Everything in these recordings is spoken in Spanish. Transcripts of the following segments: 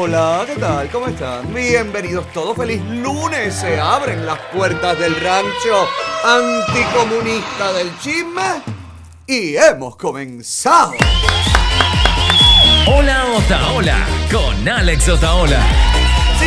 Hola, ¿qué tal? ¿Cómo están? Bienvenidos todos, feliz lunes. Se abren las puertas del rancho anticomunista del chisme y hemos comenzado. Hola Otaola con Alex Otaola.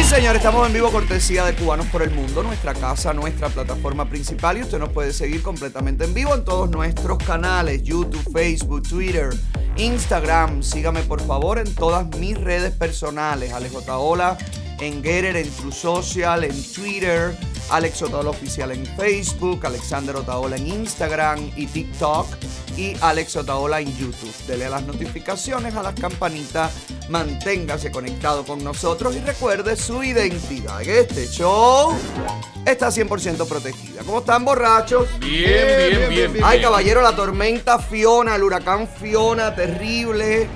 Sí, señor, estamos en vivo cortesía de Cubanos por el Mundo, nuestra casa, nuestra plataforma principal y usted nos puede seguir completamente en vivo en todos nuestros canales, YouTube, Facebook, Twitter, Instagram. Sígame por favor en todas mis redes personales, Alex Otaola en Getter, en True Social, en Twitter, Alex Otaola Oficial en Facebook, Alexander Otaola en Instagram y TikTok y Alex Otaola en YouTube. Dele a las notificaciones, a las campanitas, manténgase conectado con nosotros y recuerde su identidad. Este show está 100% protegida. ¿Cómo están, borrachos? Bien, bien, bien, Ay, bien. caballero, la tormenta Fiona, el huracán Fiona, terrible.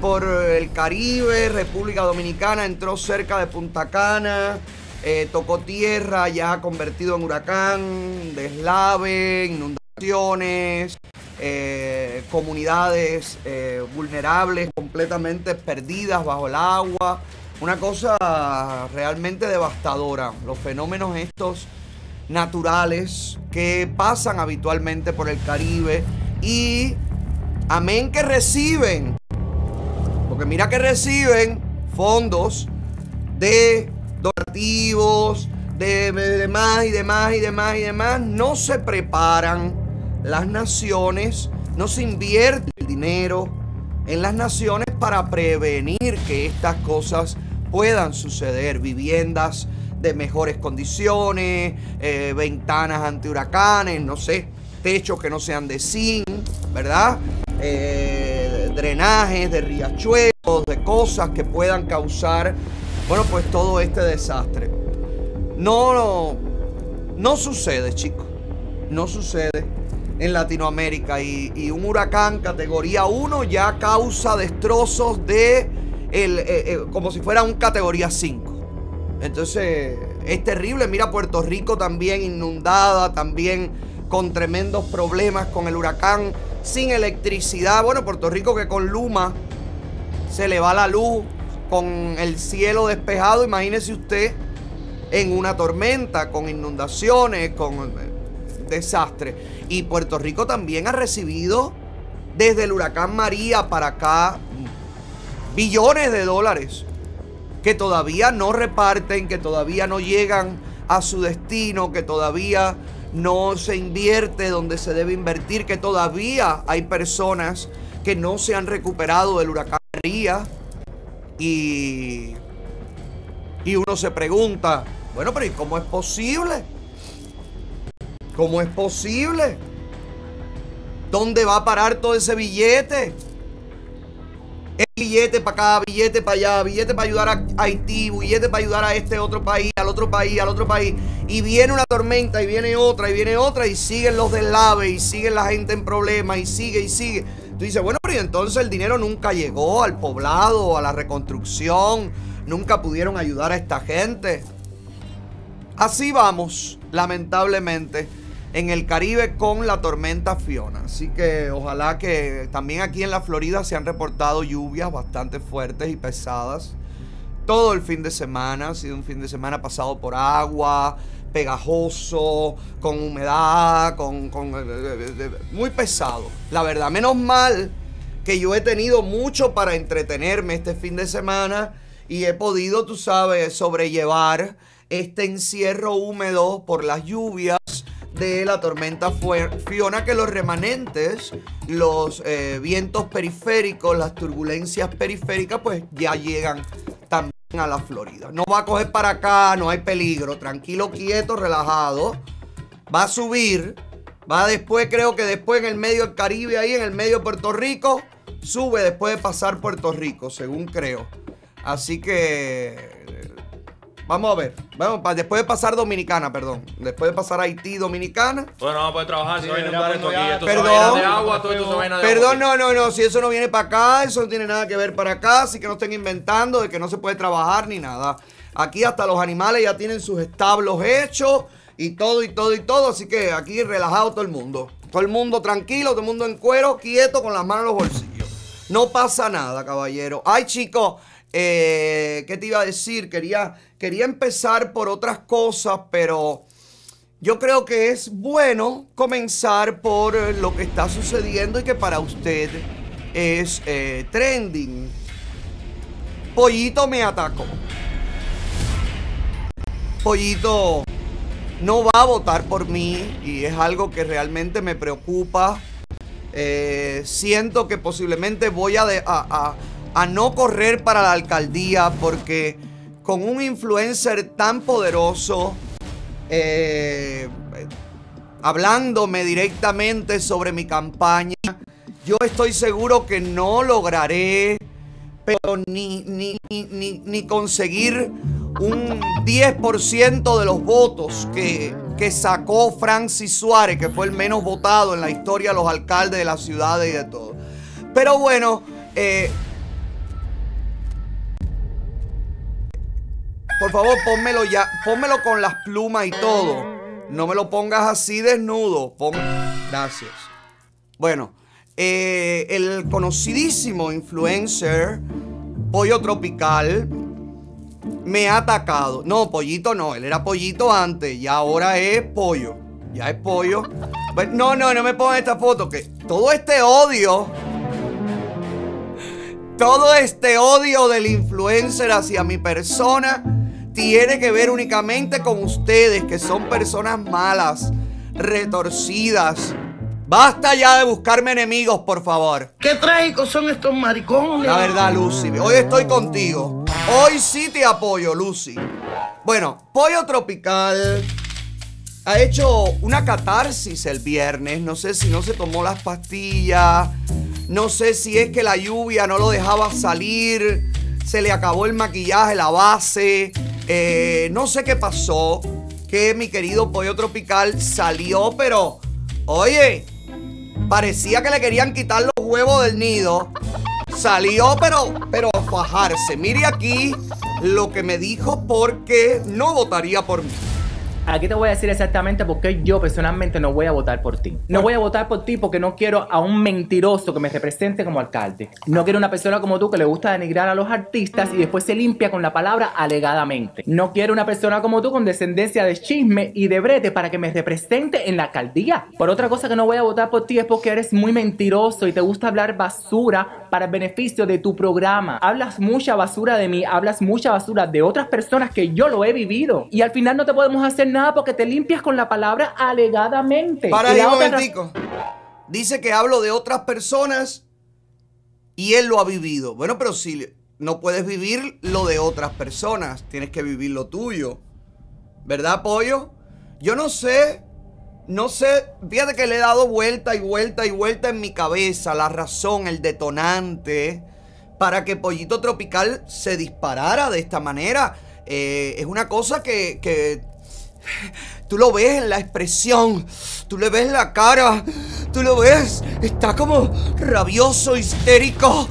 Por el Caribe, República Dominicana, entró cerca de Punta Cana, eh, tocó tierra, ya convertido en huracán, deslave, inundaciones, eh, comunidades eh, vulnerables, completamente perdidas bajo el agua. Una cosa realmente devastadora. Los fenómenos estos naturales que pasan habitualmente por el Caribe y amén que reciben, porque mira que reciben fondos de donativos, de, de demás y demás y demás y demás, no se preparan las naciones, no se invierte el dinero en las naciones para prevenir que estas cosas puedan suceder, viviendas de mejores condiciones, eh, ventanas antihuracanes, no sé, techos que no sean de zinc, ¿verdad? Eh, drenajes de riachuelos, de cosas que puedan causar, bueno, pues todo este desastre. No, no, sucede, chicos, no sucede en Latinoamérica y, y un huracán categoría 1 ya causa destrozos de el, eh, eh, como si fuera un categoría 5. Entonces es terrible. Mira Puerto Rico también inundada, también con tremendos problemas con el huracán, sin electricidad. Bueno, Puerto Rico que con Luma se le va la luz, con el cielo despejado. Imagínese usted en una tormenta, con inundaciones, con eh, desastre. Y Puerto Rico también ha recibido desde el huracán María para acá billones de dólares que todavía no reparten, que todavía no llegan a su destino, que todavía no se invierte donde se debe invertir, que todavía hay personas que no se han recuperado del huracán María. Y, y uno se pregunta, bueno, pero ¿y cómo es posible? ¿Cómo es posible? ¿Dónde va a parar todo ese billete? Es billete para acá, billete para allá, billete para ayudar a Haití, billete para ayudar a este otro país, al otro país, al otro país. Y viene una tormenta, y viene otra, y viene otra, y siguen los deslaves, y sigue la gente en problemas, y sigue, y sigue. Tú dices, bueno, pero ¿y entonces el dinero nunca llegó al poblado, a la reconstrucción, nunca pudieron ayudar a esta gente. Así vamos, lamentablemente, en el Caribe con la tormenta Fiona. Así que ojalá que también aquí en la Florida se han reportado lluvias bastante fuertes y pesadas. Todo el fin de semana ha sido un fin de semana pasado por agua, pegajoso, con humedad, con, con- eh, muy pesado. La verdad, menos mal que yo he tenido mucho para entretenerme este fin de semana y he podido, tú sabes, sobrellevar este encierro húmedo por las lluvias de la tormenta Fiona, que los remanentes, los eh, vientos periféricos, las turbulencias periféricas, pues ya llegan también a la Florida. No va a coger para acá, no hay peligro, tranquilo, quieto, relajado. Va a subir, va después, creo que después en el medio del Caribe, ahí en el medio de Puerto Rico, sube después de pasar Puerto Rico, según creo. Así que vamos a ver. Vamos, pa- después de pasar Dominicana, perdón. Después de pasar Haití, Dominicana. Bueno, no va a poder trabajar, va a ya inundar esto aquí. Esto Perdón. de agua, todo esto se de Perdón, agua. no, no, no. Si eso no viene para acá, eso no tiene nada que ver para acá. Así que no estén inventando de que no se puede trabajar ni nada. Aquí hasta los animales ya tienen sus establos hechos y todo y todo y todo. Así que aquí relajado todo el mundo. Todo el mundo tranquilo, todo el mundo en cuero, quieto, con las manos en los bolsillos. No pasa nada, caballero. Ay, chicos, Eh, ¿Qué te iba a decir? Quería, quería empezar por otras cosas, pero yo creo que es bueno comenzar por lo que está sucediendo y que para usted es eh, trending. Pollito me atacó. Pollito no va a votar por mí y es algo que realmente me preocupa. Eh, siento que posiblemente voy a, no correr para la alcaldía porque con un influencer tan poderoso, eh, hablándome directamente sobre mi campaña, yo estoy seguro que no lograré, pero ni, ni, ni, ni conseguir un 10% de los votos que, que sacó Francis Suárez, que fue el menos votado en la historia de los alcaldes de las ciudades y de todo. Pero bueno, eh, por favor, pónmelo ya, pónmelo con las plumas y todo. No me lo pongas así desnudo. Gracias. Bueno, eh, el conocidísimo influencer Pollo Tropical me ha atacado. No, pollito no, él era pollito antes y ahora es pollo. Ya es pollo. No, no, no me pongan esta foto, que todo este odio, todo este odio del influencer hacia mi persona tiene que ver únicamente con ustedes, que son personas malas, retorcidas. Basta ya de buscarme enemigos, por favor. Qué trágicos son estos maricones. La verdad, Lucy, hoy estoy contigo. Hoy sí te apoyo, Lucy. Bueno, Pollo Tropical ha hecho una catarsis el viernes. No sé si no se tomó las pastillas. No sé si es que la lluvia no lo dejaba salir. Se le acabó el maquillaje, la base. Eh, no sé qué pasó. Que mi querido Pollo Tropical salió, pero... Oye, parecía que le querían quitar los huevos del nido. Salió, pero, pero a fajarse. Mire aquí lo que me dijo porque no votaría por mí. Aquí te voy a decir exactamente por qué yo personalmente no voy a votar por ti. No voy a votar por ti porque no quiero a un mentiroso que me represente como alcalde. No quiero una persona como tú que le gusta denigrar a los artistas y después se limpia con la palabra alegadamente. No quiero una persona como tú con descendencia de chisme y de brete para que me represente en la alcaldía. Por otra cosa que no voy a votar por ti es porque eres muy mentiroso y te gusta hablar basura para el beneficio de tu programa. Hablas mucha basura de mí, hablas mucha basura de otras personas que yo lo he vivido. Y al final no te podemos hacer nada porque te limpias con la palabra alegadamente. Para ahí un momentico. Dice que hablo de otras personas y él lo ha vivido. Bueno, pero si no puedes vivir lo de otras personas, tienes que vivir lo tuyo. ¿Verdad, Pollo? Yo no sé, no sé, fíjate que le he dado vuelta y vuelta y vuelta en mi cabeza la razón, el detonante para que Pollito Tropical se disparara de esta manera. Eh, es una cosa que, que Tú lo ves en la expresión, tú le ves la cara, tú lo ves, está como rabioso, histérico.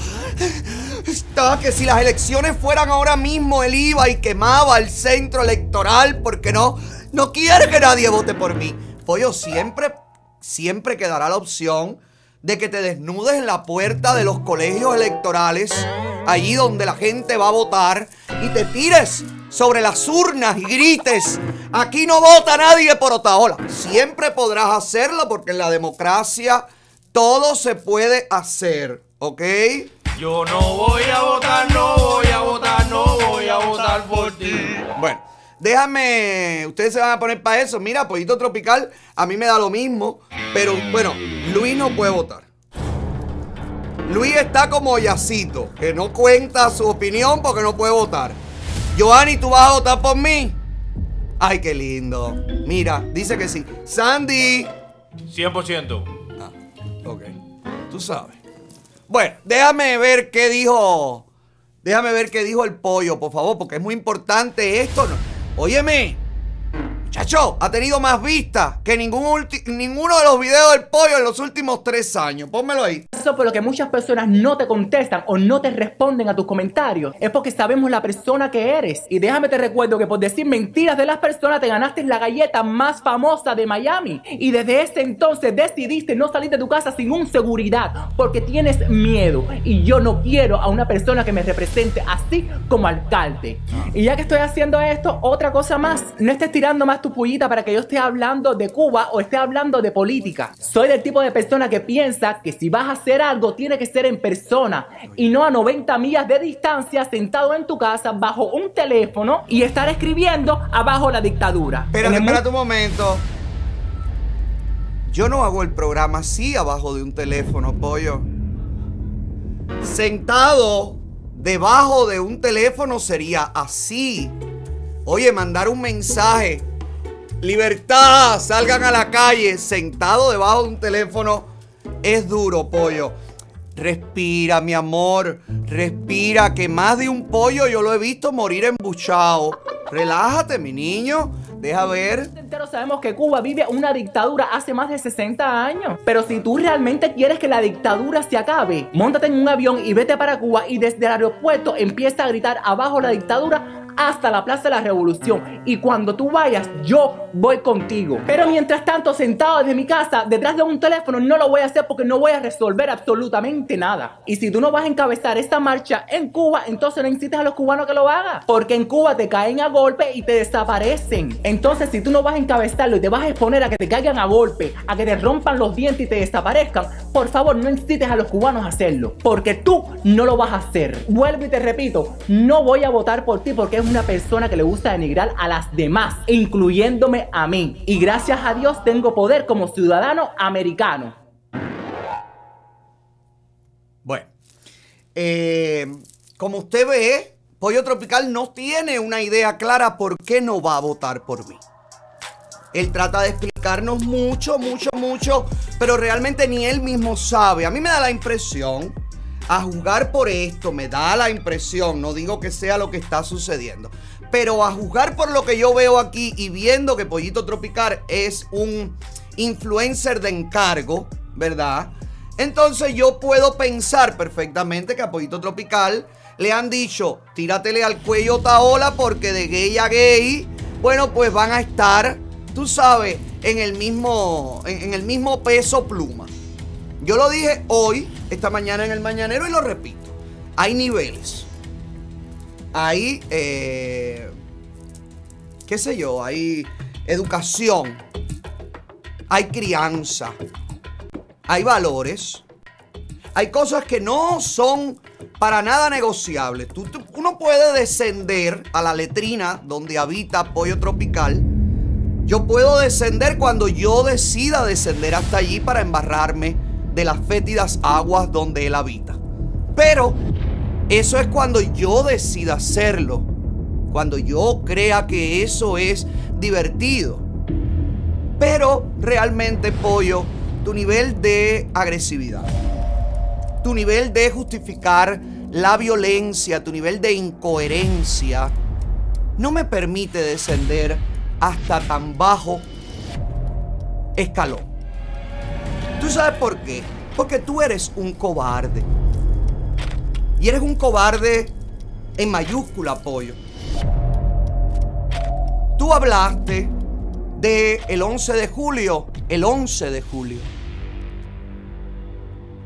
Está que si las elecciones fueran ahora mismo, él iba y quemaba el centro electoral porque no, no quiere que nadie vote por mí. Pollo, siempre, siempre quedará la opción de que te desnudes en la puerta de los colegios electorales, allí donde la gente va a votar, y te tires sobre las urnas y grites, aquí no vota nadie por Otaola. Siempre podrás hacerlo porque en la democracia todo se puede hacer, ¿ok? Yo no voy a votar, no voy a votar, no voy a votar por ti. Bueno, déjame, ustedes se van a poner para eso. Mira, Pollito Tropical, a mí me da lo mismo, pero bueno, Luis no puede votar. Luis está como Yacito, que no cuenta su opinión porque no puede votar. Giovanni, ¿tú vas a votar por mí? Ay, qué lindo. Mira, dice que sí. Sandy. 100%. Ah, ok. Tú sabes. Bueno, déjame ver qué dijo. Déjame ver qué dijo el pollo, por favor, porque es muy importante esto. Óyeme, Chacho, ha tenido más vistas que ningún ninguno de los videos del pollo en los últimos tres años. Pónmelo ahí. Eso por lo que muchas personas no te contestan o no te responden a tus comentarios es porque sabemos la persona que eres. Y déjame te recuerdo que por decir mentiras de las personas te ganaste la galleta más famosa de Miami. Y desde ese entonces decidiste no salir de tu casa sin un seguridad porque tienes miedo. Y yo no quiero a una persona que me represente así como alcalde. Y ya que estoy haciendo esto, otra cosa más. No estés tirando más tu pullita para que yo esté hablando de Cuba o esté hablando de política. Soy del tipo de persona que piensa que si vas a hacer algo tiene que ser en persona y no a 90 millas de distancia sentado en tu casa bajo un teléfono y estar escribiendo abajo la dictadura. Pero espérate un momento. Yo no hago el programa así abajo de un teléfono, pollo. Sentado debajo de un teléfono sería así. Oye, mandar un mensaje. Libertad, salgan a la calle. Sentado debajo de un teléfono es duro, pollo. Respira, mi amor. Respira, que más de un pollo yo lo he visto morir embuchado. Relájate, mi niño. Deja ver. entero sabemos que Cuba vive una dictadura hace más de 60 años. Pero si tú realmente quieres que la dictadura se acabe, montate en un avión y vete para Cuba y desde el aeropuerto empieza a gritar abajo la dictadura hasta la Plaza de la Revolución. Y cuando tú vayas, yo voy contigo. Pero mientras tanto, sentado desde mi casa, detrás de un teléfono, no lo voy a hacer porque no voy a resolver absolutamente nada. Y si tú no vas a encabezar esta marcha en Cuba, entonces no incites a los cubanos que lo hagan. Porque en Cuba te caen a golpe y te desaparecen. Entonces, si tú no vas a encabezarlo y te vas a exponer a que te caigan a golpe, a que te rompan los dientes y te desaparezcan, por favor, no incites a los cubanos a hacerlo. Porque tú no lo vas a hacer. Vuelvo y te repito, no voy a votar por ti porque es una persona que le gusta denigrar a las demás, incluyéndome a mí. Y gracias a Dios tengo poder como ciudadano americano. Bueno, eh, como usted ve, Pollo Tropical no tiene una idea clara por qué no va a votar por mí. Él trata de explicarnos mucho, mucho, mucho, pero realmente ni él mismo sabe. A mí me da la impresión, a juzgar por esto, me da la impresión, no digo que sea lo que está sucediendo, pero a juzgar por lo que yo veo aquí y viendo que Pollito Tropical es un influencer de encargo, ¿verdad? Entonces yo puedo pensar perfectamente que a Pollito Tropical le han dicho, tíratele al cuello Taola porque de gay a gay, bueno, pues van a estar, tú sabes, en el mismo, en el mismo peso pluma. Yo lo dije hoy, esta mañana en el mañanero y lo repito. Hay niveles. Hay, eh, qué sé yo, hay educación. Hay crianza. Hay valores. Hay cosas que no son para nada negociables. Tú- uno puede descender a la letrina donde habita Pollo Tropical. Yo puedo descender cuando yo decida descender hasta allí para embarrarme de las fétidas aguas donde él habita. Pero eso es cuando yo decida hacerlo. Cuando yo crea que eso es divertido. Pero realmente, pollo, tu nivel de agresividad, tu nivel de justificar la violencia, tu nivel de incoherencia, no me permite descender hasta tan bajo escalón. ¿Tú sabes por qué? Porque tú eres un cobarde. Y eres un cobarde en mayúscula, pollo. Tú hablaste de el 11 de julio, el 11 de julio.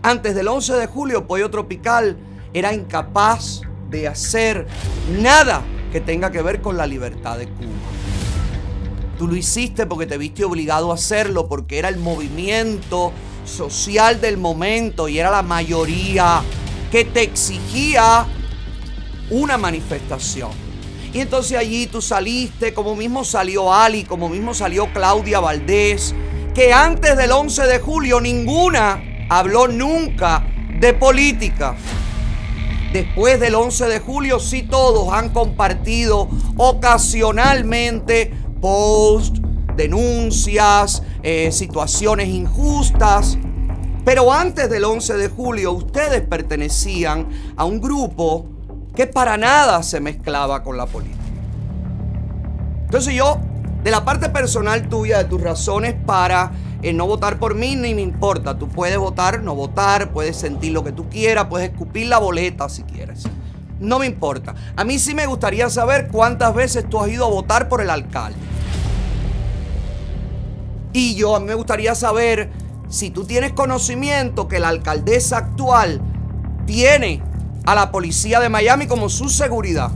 Antes del 11 de julio, Pollo Tropical era incapaz de hacer nada que tenga que ver con la libertad de Cuba. Tú lo hiciste porque te viste obligado a hacerlo, porque era el movimiento social del momento y era la mayoría que te exigía una manifestación. Y entonces allí tú saliste, como mismo salió Ali, como mismo salió Claudia Valdés, que antes del 11 de julio ninguna habló nunca de política. Después del 11 de julio sí todos han compartido ocasionalmente posts, denuncias, eh, situaciones injustas. Pero antes del 11 de julio ustedes pertenecían a un grupo que para nada se mezclaba con la política. Entonces yo De la parte personal tuya, de tus razones para eh, no votar por mí, ni me importa. Tú puedes votar, no votar, puedes sentir lo que tú quieras, puedes escupir la boleta si quieres. No me importa. A mí sí me gustaría saber cuántas veces tú has ido a votar por el alcalde. Y yo a mí me gustaría saber si tú tienes conocimiento que la alcaldesa actual tiene a la policía de Miami como su seguridad.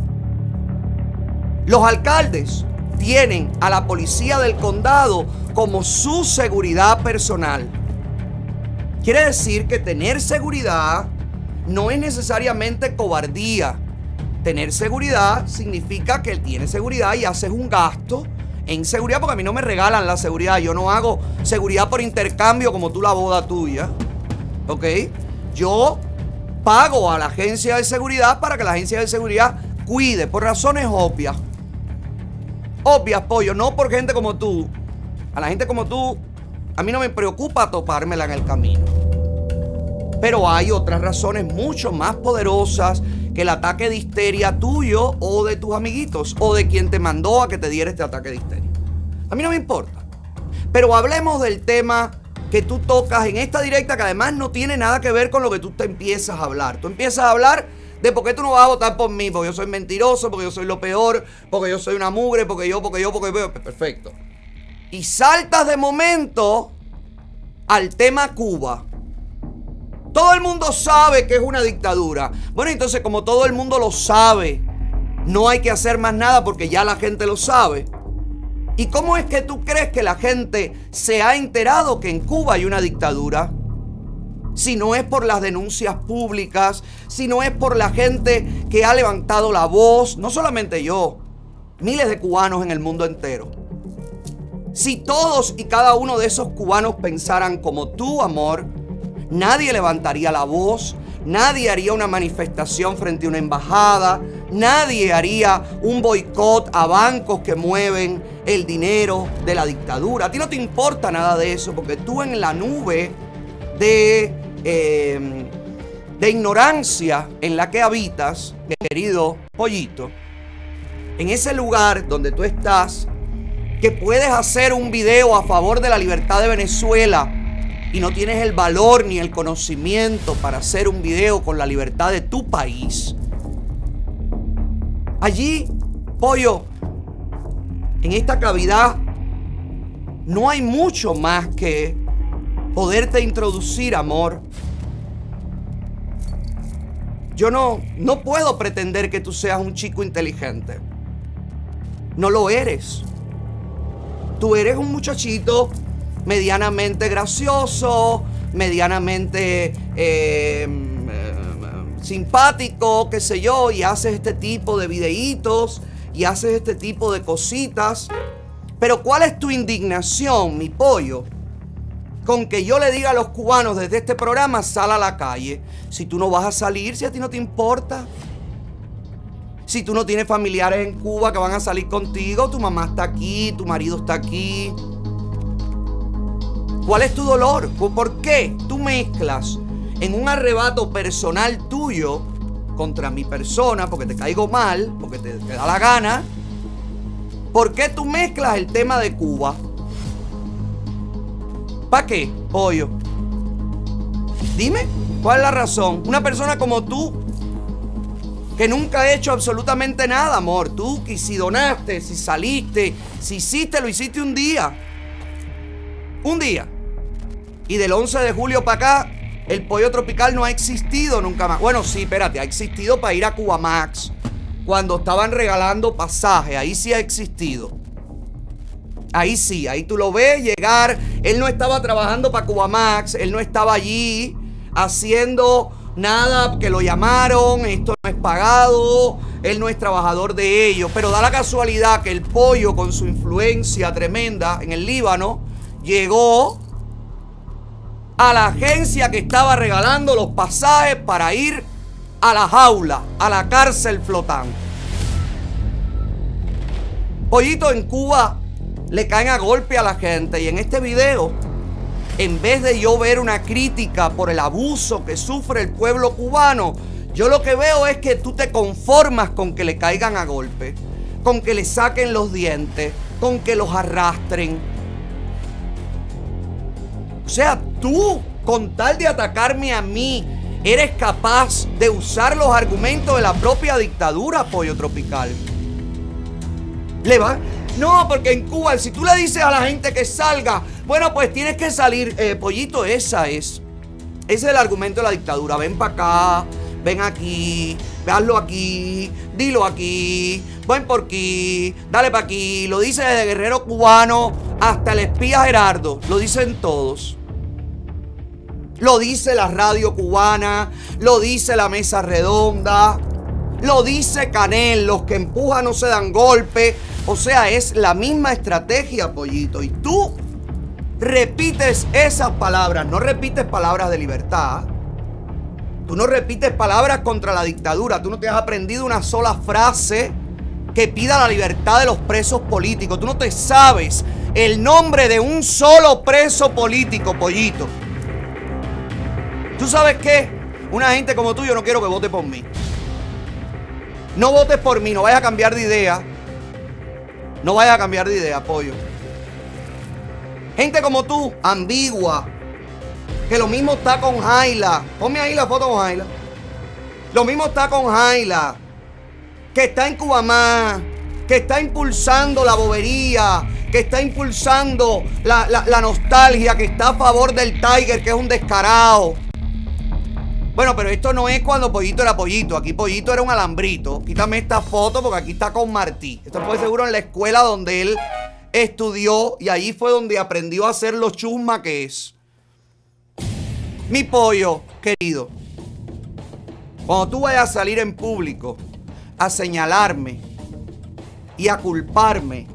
Los alcaldes tienen a la policía del condado como su seguridad personal. Quiere decir que tener seguridad no es necesariamente cobardía. Tener seguridad significa que él tiene seguridad y haces un gasto en seguridad porque a mí no me regalan la seguridad. Yo no hago seguridad por intercambio como tú la boda tuya. ¿Ok? Yo pago a la agencia de seguridad para que la agencia de seguridad cuide por razones obvias. Obvias, pollo, no por gente como tú. A la gente como tú, a mí no me preocupa topármela en el camino. Pero hay otras razones mucho más poderosas que el ataque de histeria tuyo o de tus amiguitos o de quien te mandó a que te diera este ataque de histeria. A mí no me importa. Pero hablemos del tema que tú tocas en esta directa que además no tiene nada que ver con lo que tú te empiezas a hablar. Tú empiezas a hablar de por qué tú no vas a votar por mí, porque yo soy mentiroso, porque yo soy lo peor, porque yo soy una mugre, porque yo, porque yo, porque yo. Perfecto. Y saltas de momento al tema Cuba. Todo el mundo sabe que es una dictadura. Bueno, entonces como todo el mundo lo sabe, no hay que hacer más nada porque ya la gente lo sabe. ¿Y cómo es que tú crees que la gente se ha enterado que en Cuba hay una dictadura? Si no es por las denuncias públicas, si no es por la gente que ha levantado la voz, no solamente yo, miles de cubanos en el mundo entero. Si todos y cada uno de esos cubanos pensaran como tú, amor, nadie levantaría la voz, nadie haría una manifestación frente a una embajada, nadie haría un boicot a bancos que mueven el dinero de la dictadura. A ti no te importa nada de eso porque tú en la nube de, eh, de ignorancia en la que habitas, querido pollito, en ese lugar donde tú estás, que puedes hacer un video a favor de la libertad de Venezuela, no tienes el valor ni el conocimiento para hacer un video con la libertad de tu país, allí, pollo, en esta cavidad, no hay mucho más que poderte introducir, amor. Yo no, no puedo pretender que tú seas un chico inteligente. No lo eres. Tú eres un muchachito medianamente gracioso, medianamente eh, simpático, qué sé yo, y haces este tipo de videitos y haces este tipo de cositas. Pero ¿cuál es tu indignación, mi pollo? Con que yo le diga a los cubanos desde este programa, sal a la calle. Si tú no vas a salir, si a ti no te importa. Si tú no tienes familiares en Cuba que van a salir contigo, tu mamá está aquí, tu marido está aquí. ¿Cuál es tu dolor? ¿Por qué tú mezclas en un arrebato personal tuyo contra mi persona, porque te caigo mal, porque te, da la gana? ¿Por qué tú mezclas el tema de Cuba? ¿Para qué, pollo? Dime, ¿cuál es la razón? Una persona como tú, que nunca ha hecho absolutamente nada, amor. Tú que si donaste, si saliste, si hiciste, lo hiciste un día. Un día. Y del 11 de julio para acá, el pollo tropical no ha existido nunca más. Bueno, sí, espérate, ha existido para ir a Cuba Max. Cuando estaban regalando pasaje, ahí sí ha existido. Ahí sí, ahí tú lo ves llegar. Él no estaba trabajando para Cuba Max, él no estaba allí haciendo nada que lo llamaron, esto no es pagado, él no es trabajador de ellos. Pero da la casualidad que el pollo con su influencia tremenda en el Líbano llegó a la agencia que estaba regalando los pasajes para ir a la jaula, a la cárcel flotante. Pollito en Cuba le caen a golpe a la gente y en este video, en vez de yo ver una crítica por el abuso que sufre el pueblo cubano, yo lo que veo es que tú te conformas con que le caigan a golpe, con que le saquen los dientes, con que los arrastren. O sea, tú, con tal de atacarme a mí, eres capaz de usar los argumentos de la propia dictadura, pollo tropical. Le va. No, porque en Cuba, si tú le dices a la gente que salga, bueno, pues tienes que salir. Eh, pollito, esa es. Ese es el argumento de la dictadura. Ven para acá, ven aquí, hazlo aquí, dilo aquí, ven por aquí, dale para aquí. Lo dice desde guerrero cubano hasta el espía Gerardo. Lo dicen todos. Lo dice la radio cubana, lo dice la mesa redonda, lo dice Canel, los que empujan no se dan golpe. O sea, es la misma estrategia, pollito. Y tú repites esas palabras, no repites palabras de libertad. Tú no repites palabras contra la dictadura. Tú no te has aprendido una sola frase que pida la libertad de los presos políticos. Tú no te sabes el nombre de un solo preso político, pollito. ¿Tú sabes qué? Una gente como tú yo no quiero que vote por mí. No votes por mí, no vayas a cambiar de idea. No vayas a cambiar de idea, pollo. Gente como tú, ambigua, que lo mismo está con Jaila. Ponme ahí la foto con Jaila. Lo mismo está con Jaila, que está en Cubamá, que está impulsando la bobería, que está impulsando la nostalgia, que está a favor del Tiger, que es un descarado. Bueno, pero esto no es cuando Pollito era Pollito. Aquí Pollito era un alambrito. Quítame esta foto porque aquí está con Martí. Esto fue seguro en la escuela donde él estudió y ahí fue donde aprendió a hacer los chusma que es. Mi pollo, querido. Cuando tú vayas a salir en público a señalarme y a culparme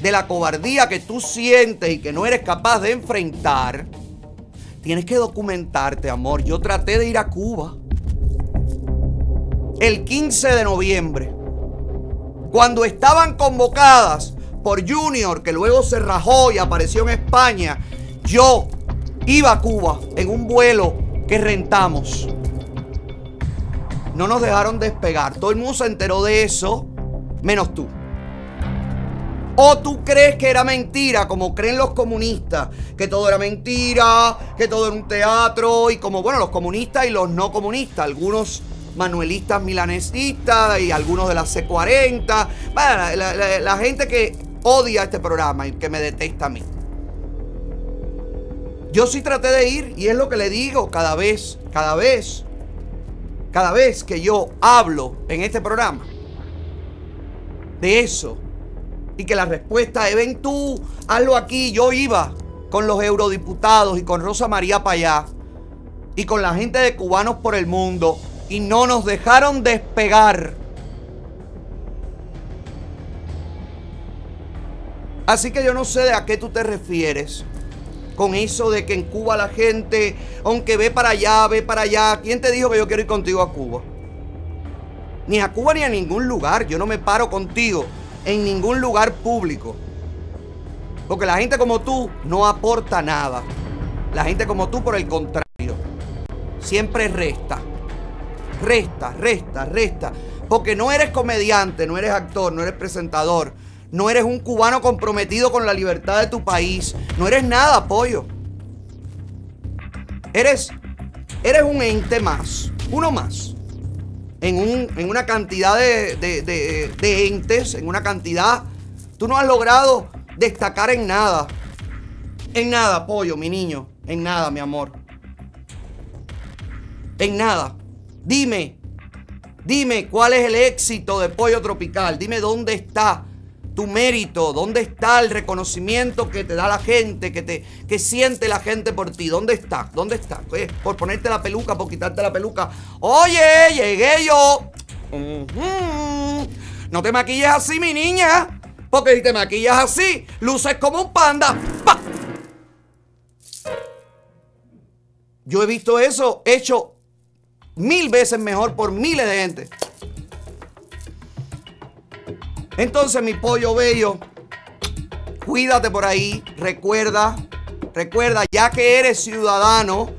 de la cobardía que tú sientes y que no eres capaz de enfrentar, Tienes que documentarte, amor. Yo traté de ir a Cuba el 15 de noviembre. Cuando estaban convocadas por Junior, que luego se rajó y apareció en España, yo iba a Cuba en un vuelo que rentamos. No nos dejaron despegar. Todo el mundo se enteró de eso, menos tú. ¿O tú crees que era mentira, como creen los comunistas, que todo era mentira, que todo era un teatro, y como, bueno, los comunistas y los no comunistas, algunos manuelistas milanesistas y algunos de la C40, la, la gente que odia este programa y que me detesta a mí. Yo sí traté de ir y es lo que le digo cada vez, cada vez, cada vez que yo hablo en este programa de eso y que la respuesta es, ven tú, hazlo aquí. Yo iba con los eurodiputados y con Rosa María Payá y con la gente de Cubanos por el Mundo y no nos dejaron despegar. Así que yo no sé de a qué tú te refieres con eso de que en Cuba la gente, aunque ve para allá, ve para allá. ¿Quién te dijo que yo quiero ir contigo a Cuba? Ni a Cuba ni a ningún lugar. Yo no me paro contigo en ningún lugar público. Porque la gente como tú no aporta nada. La gente como tú, por el contrario, siempre resta. Resta, resta, resta. Porque no eres comediante, no eres actor, no eres presentador. No eres un cubano comprometido con la libertad de tu país. No eres nada, apoyo. Eres, eres un ente más. Uno más en, una cantidad de, entes, en una cantidad. Tú no has logrado destacar en nada. En nada, pollo, mi niño. En nada, mi amor. En nada. Dime, dime cuál es el éxito de Pollo Tropical. Dime dónde está tu mérito, dónde está el reconocimiento que te da la gente, que te que siente la gente por ti, dónde está, dónde está, por ponerte la peluca, por quitarte la peluca. Oye, llegué yo. No te maquilles así, mi niña, porque si te maquillas así, luces como un panda. Yo he visto eso hecho mil veces mejor por miles de gente. Entonces, mi pollo bello, cuídate por ahí. Recuerda, recuerda, ya que eres ciudadano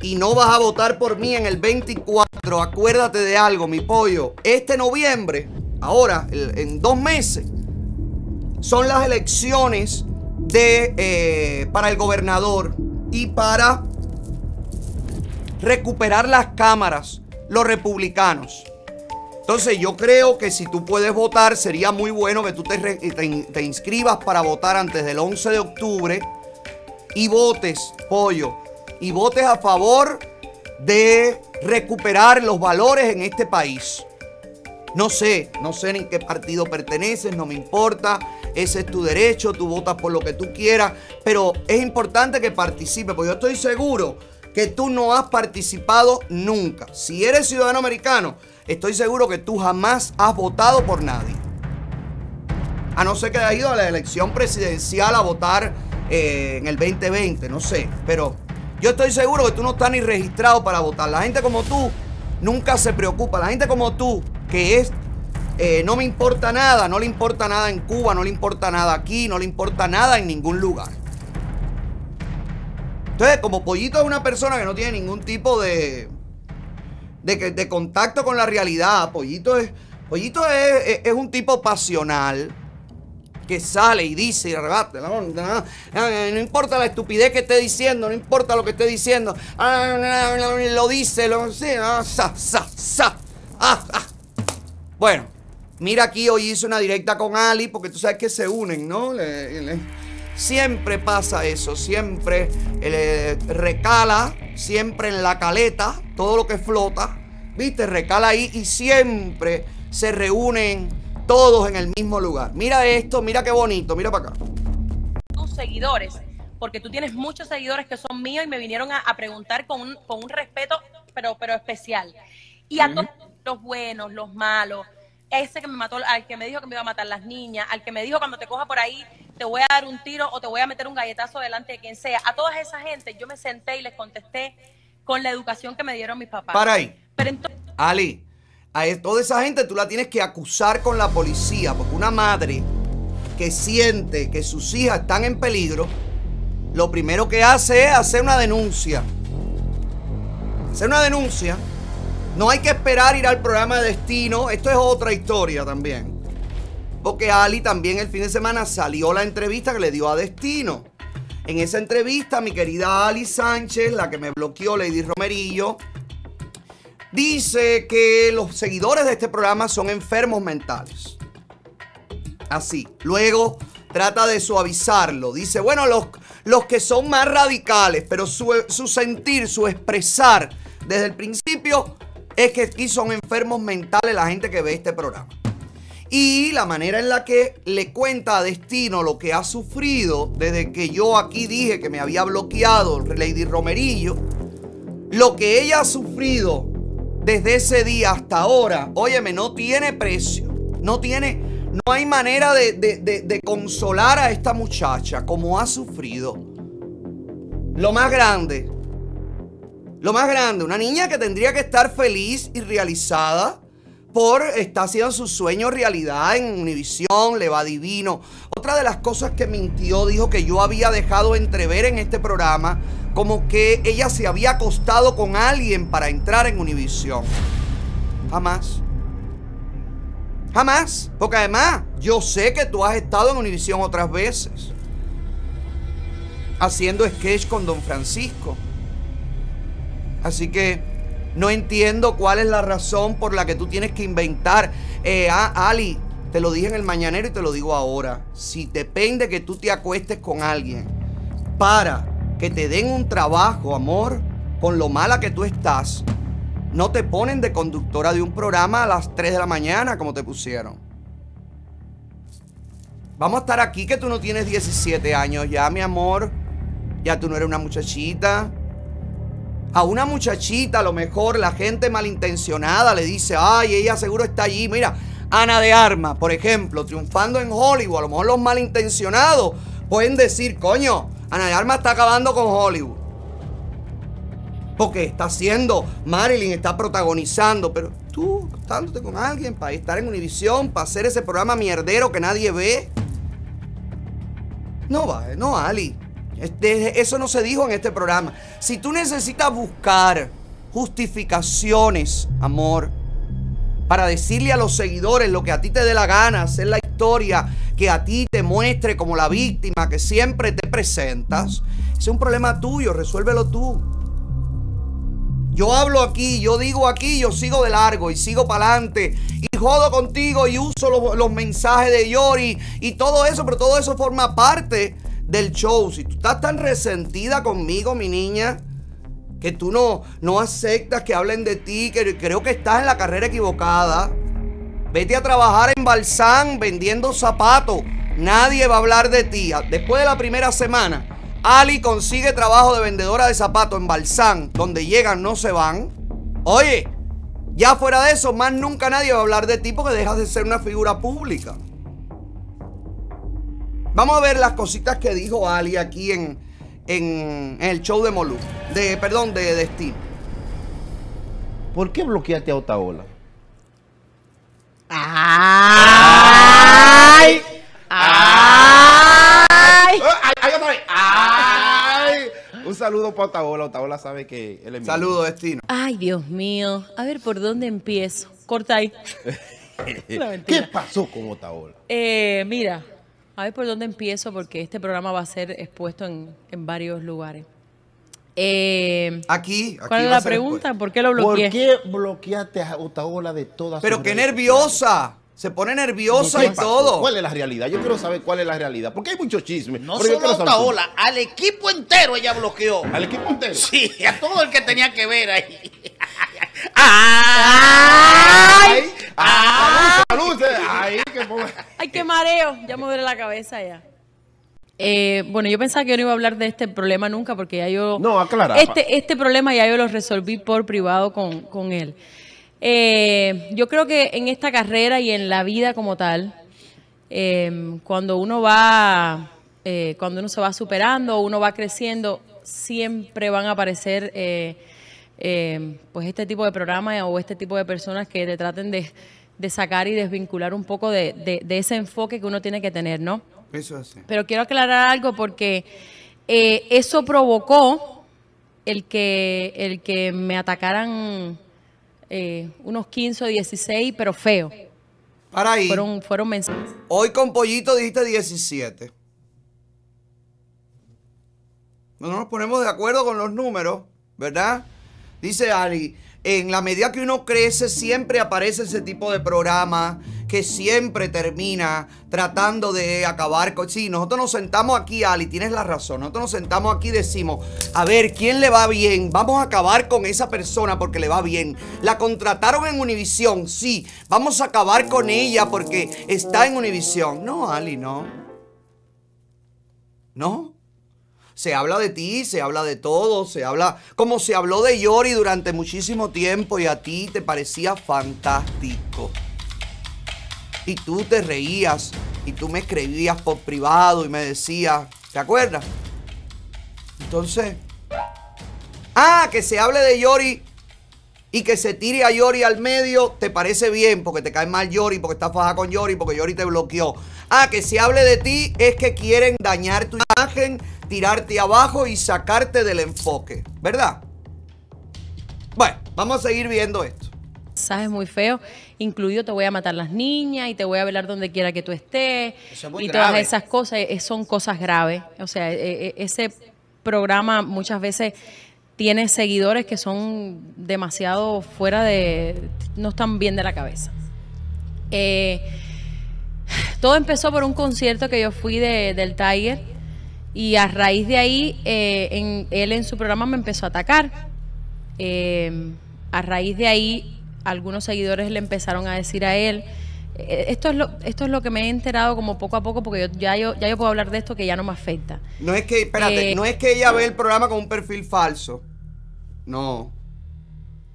y no vas a votar por mí en el 24, acuérdate de algo, mi pollo. Este noviembre, ahora, en dos meses, son las elecciones de, eh, para el gobernador y para recuperar las cámaras, los republicanos. Entonces yo creo que si tú puedes votar, sería muy bueno que tú te, te inscribas para votar antes del 11 de octubre y votes, pollo, y votes a favor de recuperar los valores en este país. No sé, no sé ni qué partido perteneces, no me importa. Ese es tu derecho, tú votas por lo que tú quieras. Pero es importante que participes, porque yo estoy seguro que tú no has participado nunca. Si eres ciudadano americano, estoy seguro que tú jamás has votado por nadie. A no ser que hayas ido a la elección presidencial a votar eh, en el 2020, no sé. Pero yo estoy seguro que tú no estás ni registrado para votar. La gente como tú nunca se preocupa. La gente como tú, que es, eh, no me importa nada, no le importa nada en Cuba, no le importa nada aquí, no le importa nada en ningún lugar. Entonces, como Pollito es una persona que no tiene ningún tipo de, de, de contacto con la realidad, Pollito es, Pollito es, es- un tipo pasional que sale y dice y rebate. No, no, importa la estupidez que esté diciendo, no importa lo que esté diciendo. Ah, Lo dice, lo sí, ah. Ah, ah. Bueno, mira aquí, hoy hice una directa con Ali, porque tú sabes que se unen, ¿no? Siempre pasa eso, siempre eh, recala, siempre en la caleta, todo lo que flota, ¿viste? Recala ahí y siempre se reúnen todos en el mismo lugar. Mira esto, mira qué bonito, mira para acá. tus seguidores, porque tú tienes muchos seguidores que son míos y me vinieron a, a preguntar con un, con un respeto, pero, pero especial. Y a todos los buenos, los malos, ese que me mató, al que me dijo que me iba a matar las niñas, al que me dijo cuando te coja por ahí te voy a dar un tiro o te voy a meter un galletazo delante de quien sea. A toda esa gente yo me senté y les contesté con la educación que me dieron mis papás. Para ahí. Pero entonces Ali, a toda esa gente tú la tienes que acusar con la policía, porque una madre que siente que sus hijas están en peligro, lo primero que hace es hacer una denuncia. Hacer una denuncia. No hay que esperar ir al programa de destino. Esto es otra historia también. Porque Ali también el fin de semana salió la entrevista que le dio a Destino. En esa entrevista, mi querida Ali Sánchez, la que me bloqueó Lady Romerillo, dice que los seguidores de este programa son enfermos mentales. Así. Luego trata de suavizarlo. Dice, bueno, los, los que son más radicales, pero su, su sentir, su expresar desde el principio es que aquí son enfermos mentales la gente que ve este programa. Y la manera en la que le cuenta a Destino lo que ha sufrido desde que yo aquí dije que me había bloqueado Lady Romerillo, lo que ella ha sufrido desde ese día hasta ahora, óyeme, no tiene precio. No tiene, no hay manera de, de- de- de consolar a esta muchacha como ha sufrido. Lo más grande, lo más grande, una niña que tendría que estar feliz y realizada por estar haciendo su sueño realidad en Univisión, le va divino. Otra de las cosas que mintió, dijo que yo había dejado entrever en este programa, como que ella se había acostado con alguien para entrar en Univisión. Jamás. Jamás. Porque además, yo sé que tú has estado en Univisión otras veces. Haciendo sketch con Don Francisco. Así que no entiendo cuál es la razón por la que tú tienes que inventar. Eh, ah, Ali, te lo dije en el mañanero y te lo digo ahora. Si depende que tú te acuestes con alguien para que te den un trabajo, amor, con lo mala que tú estás, no te ponen de conductora de un programa a las 3 de la mañana como te pusieron. Vamos a estar aquí que tú no tienes 17 años ya, mi amor. Ya tú no eres una muchachita. A una muchachita, a lo mejor la gente malintencionada le dice, ay, ella seguro está allí. Mira, Ana de Armas, por ejemplo, triunfando en Hollywood. A lo mejor los malintencionados pueden decir, coño, Ana de Armas está acabando con Hollywood. Porque está haciendo, Marilyn está protagonizando, pero tú acostándote con alguien para estar en Univisión, para hacer ese programa mierdero que nadie ve. No va, no, Ali. Eso no se dijo en este programa. Si tú necesitas buscar justificaciones, amor, para decirle a los seguidores lo que a ti te dé la gana, hacer la historia que a ti te muestre como la víctima que siempre te presentas, ese es un problema tuyo, resuélvelo tú. Yo hablo aquí, yo digo aquí, yo sigo de largo y sigo para adelante y jodo contigo y uso los, los mensajes de Yori y todo eso, pero todo eso forma parte del show. Si tú estás tan resentida conmigo, mi niña, que tú no, no aceptas que hablen de ti, que creo que estás en la carrera equivocada. Vete a trabajar en Balsán vendiendo zapatos. Nadie va a hablar de ti. Después de la primera semana, Ali consigue trabajo de vendedora de zapatos en Balsán, donde llegan, no se van. Oye, ya fuera de eso, más nunca nadie va a hablar de ti porque dejas de ser una figura pública. Vamos a ver las cositas que dijo Ali aquí en, en, en el show de Molu. De, perdón, de Destino. ¿Por qué bloqueaste a Otaola? ¡Ay! ¡Ay! ¡Ay! ¡Ay, otra vez! ¡Ay! Un saludo para Otaola. Otaola sabe que él es mío. Saludos, Destino. Ay, Dios mío. A ver, ¿por dónde empiezo? Corta ahí. ¿Qué pasó con Otaola? Eh, mira, a ver por dónde empiezo porque este programa va a ser expuesto en, en varios lugares. Eh, Aquí, aquí ¿Cuál es la pregunta? después. ¿Por qué lo ¿Por bloqueé? qué bloqueaste a Otaola de todas Pero sus qué nerviosa. Se pone nerviosa ¿Qué y todo. ¿Cuál es la realidad? Yo quiero saber cuál es la realidad. Porque hay mucho chisme. No solo a Otaola, al equipo entero ella bloqueó. Al equipo entero. Sí, a todo el que tenía que ver ahí. ¡Ay! ¡Ay! ¡Ay! ¡Ay, qué mareo! Ya me duele la cabeza ya. Eh, bueno, yo pensaba que yo no iba a hablar de este problema nunca porque ya yo... No, aclara. Este, este problema ya yo lo resolví por privado con, con él. Eh, yo creo que en esta carrera y en la vida como tal, eh, cuando uno va, eh, cuando uno se va superando, uno va creciendo, siempre van a aparecer eh, pues este tipo de programas o este tipo de personas que te traten de, de sacar y desvincular un poco de, de- de ese enfoque que uno tiene que tener, ¿no? Eso es así. Pero quiero aclarar algo porque eh, eso provocó el que, el que me atacaran eh, unos 15 o 16, pero feo. Para ahí. Fueron, fueron mensajes. Hoy con Pollito dijiste 17. No nos ponemos de acuerdo con los números, ¿verdad? Dice Ali, en la medida que uno crece siempre aparece ese tipo de programa que siempre termina tratando de acabar con... Sí, nosotros nos sentamos aquí, Ali, tienes la razón. Nosotros nos sentamos aquí y decimos, a ver, ¿quién le va bien? Vamos a acabar con esa persona porque le va bien. La contrataron en Univisión, sí. Vamos a acabar con ella porque está en Univisión. No, Ali, no. No. Se habla de ti, se habla de todo, se habla como se habló de Yori durante muchísimo tiempo y a ti te parecía fantástico. Y tú te reías y tú me escribías por privado y me decías, ¿te acuerdas? Entonces, ah, que se hable de Yori y que se tire a Yori al medio, te parece bien porque te cae mal Yori, porque estás fajada con Yori, porque Yori te bloqueó. Ah, que se hable de ti es que quieren dañar tu imagen, tirarte abajo y sacarte del enfoque, ¿verdad? Bueno, vamos a seguir viendo esto. mensajes muy feos, incluido te voy a matar las niñas y te voy a velar donde quiera que tú estés Eso es muy y todas esas cosas eh, son cosas graves. O sea, eh, eh, ese programa muchas veces tiene seguidores que son demasiado fuera de, no están bien de la cabeza. Eh, todo empezó por un concierto que yo fui de- del Tiger y a raíz de ahí eh, en- él en su programa me empezó a atacar. Eh, a raíz de ahí algunos seguidores le empezaron a decir a él, eh, esto es lo, esto es lo que me he enterado como poco a poco porque yo, ya, yo, ya yo puedo hablar de esto que ya no me afecta. No es que, espérate, Eh, no es que ella ve el programa con un perfil falso. No.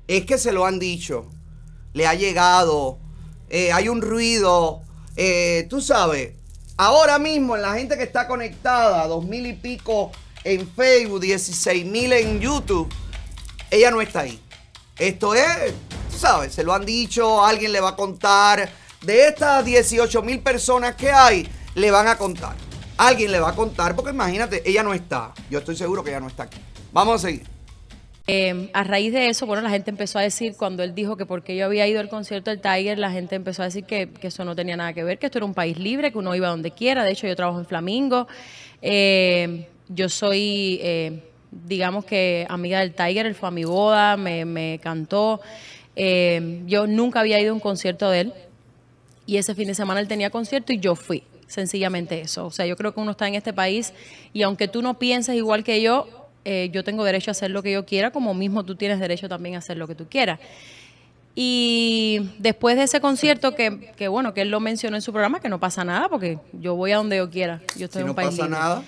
Es que se lo han dicho. Le ha llegado. eh, hay un ruido. eh, tú sabes. Ahora mismo, en la gente que está conectada, dos mil y pico en Facebook, 16 mil en YouTube, ella no está ahí. Esto es, tú sabes, se lo han dicho, alguien le va a contar. De estas 18 mil personas que hay, le van a contar. Alguien le va a contar, porque imagínate, ella no está. Yo estoy seguro que ella no está aquí. Vamos a seguir. Eh, a raíz de eso, bueno, la gente empezó a decir, cuando él dijo que porque yo había ido al concierto del Tiger, la gente empezó a decir que, eso no tenía nada que ver, que esto era un país libre, que uno iba donde quiera. De hecho, yo trabajo en Flamingo. Eh, yo soy, eh, digamos que, amiga del Tiger. Él fue a mi boda, me, me cantó. Eh, yo nunca había ido a un concierto de él. Y ese fin de semana él tenía concierto y yo fui. Sencillamente eso. O sea, yo creo que uno está en este país y aunque tú no pienses igual que yo, eh, yo tengo derecho a hacer lo que yo quiera, como mismo tú tienes derecho también a hacer lo que tú quieras. Y después de ese concierto, que, que bueno, que él lo mencionó en su programa, que no pasa nada, porque yo voy a donde yo quiera. Yo estoy Si en no un país pasa libre. nada.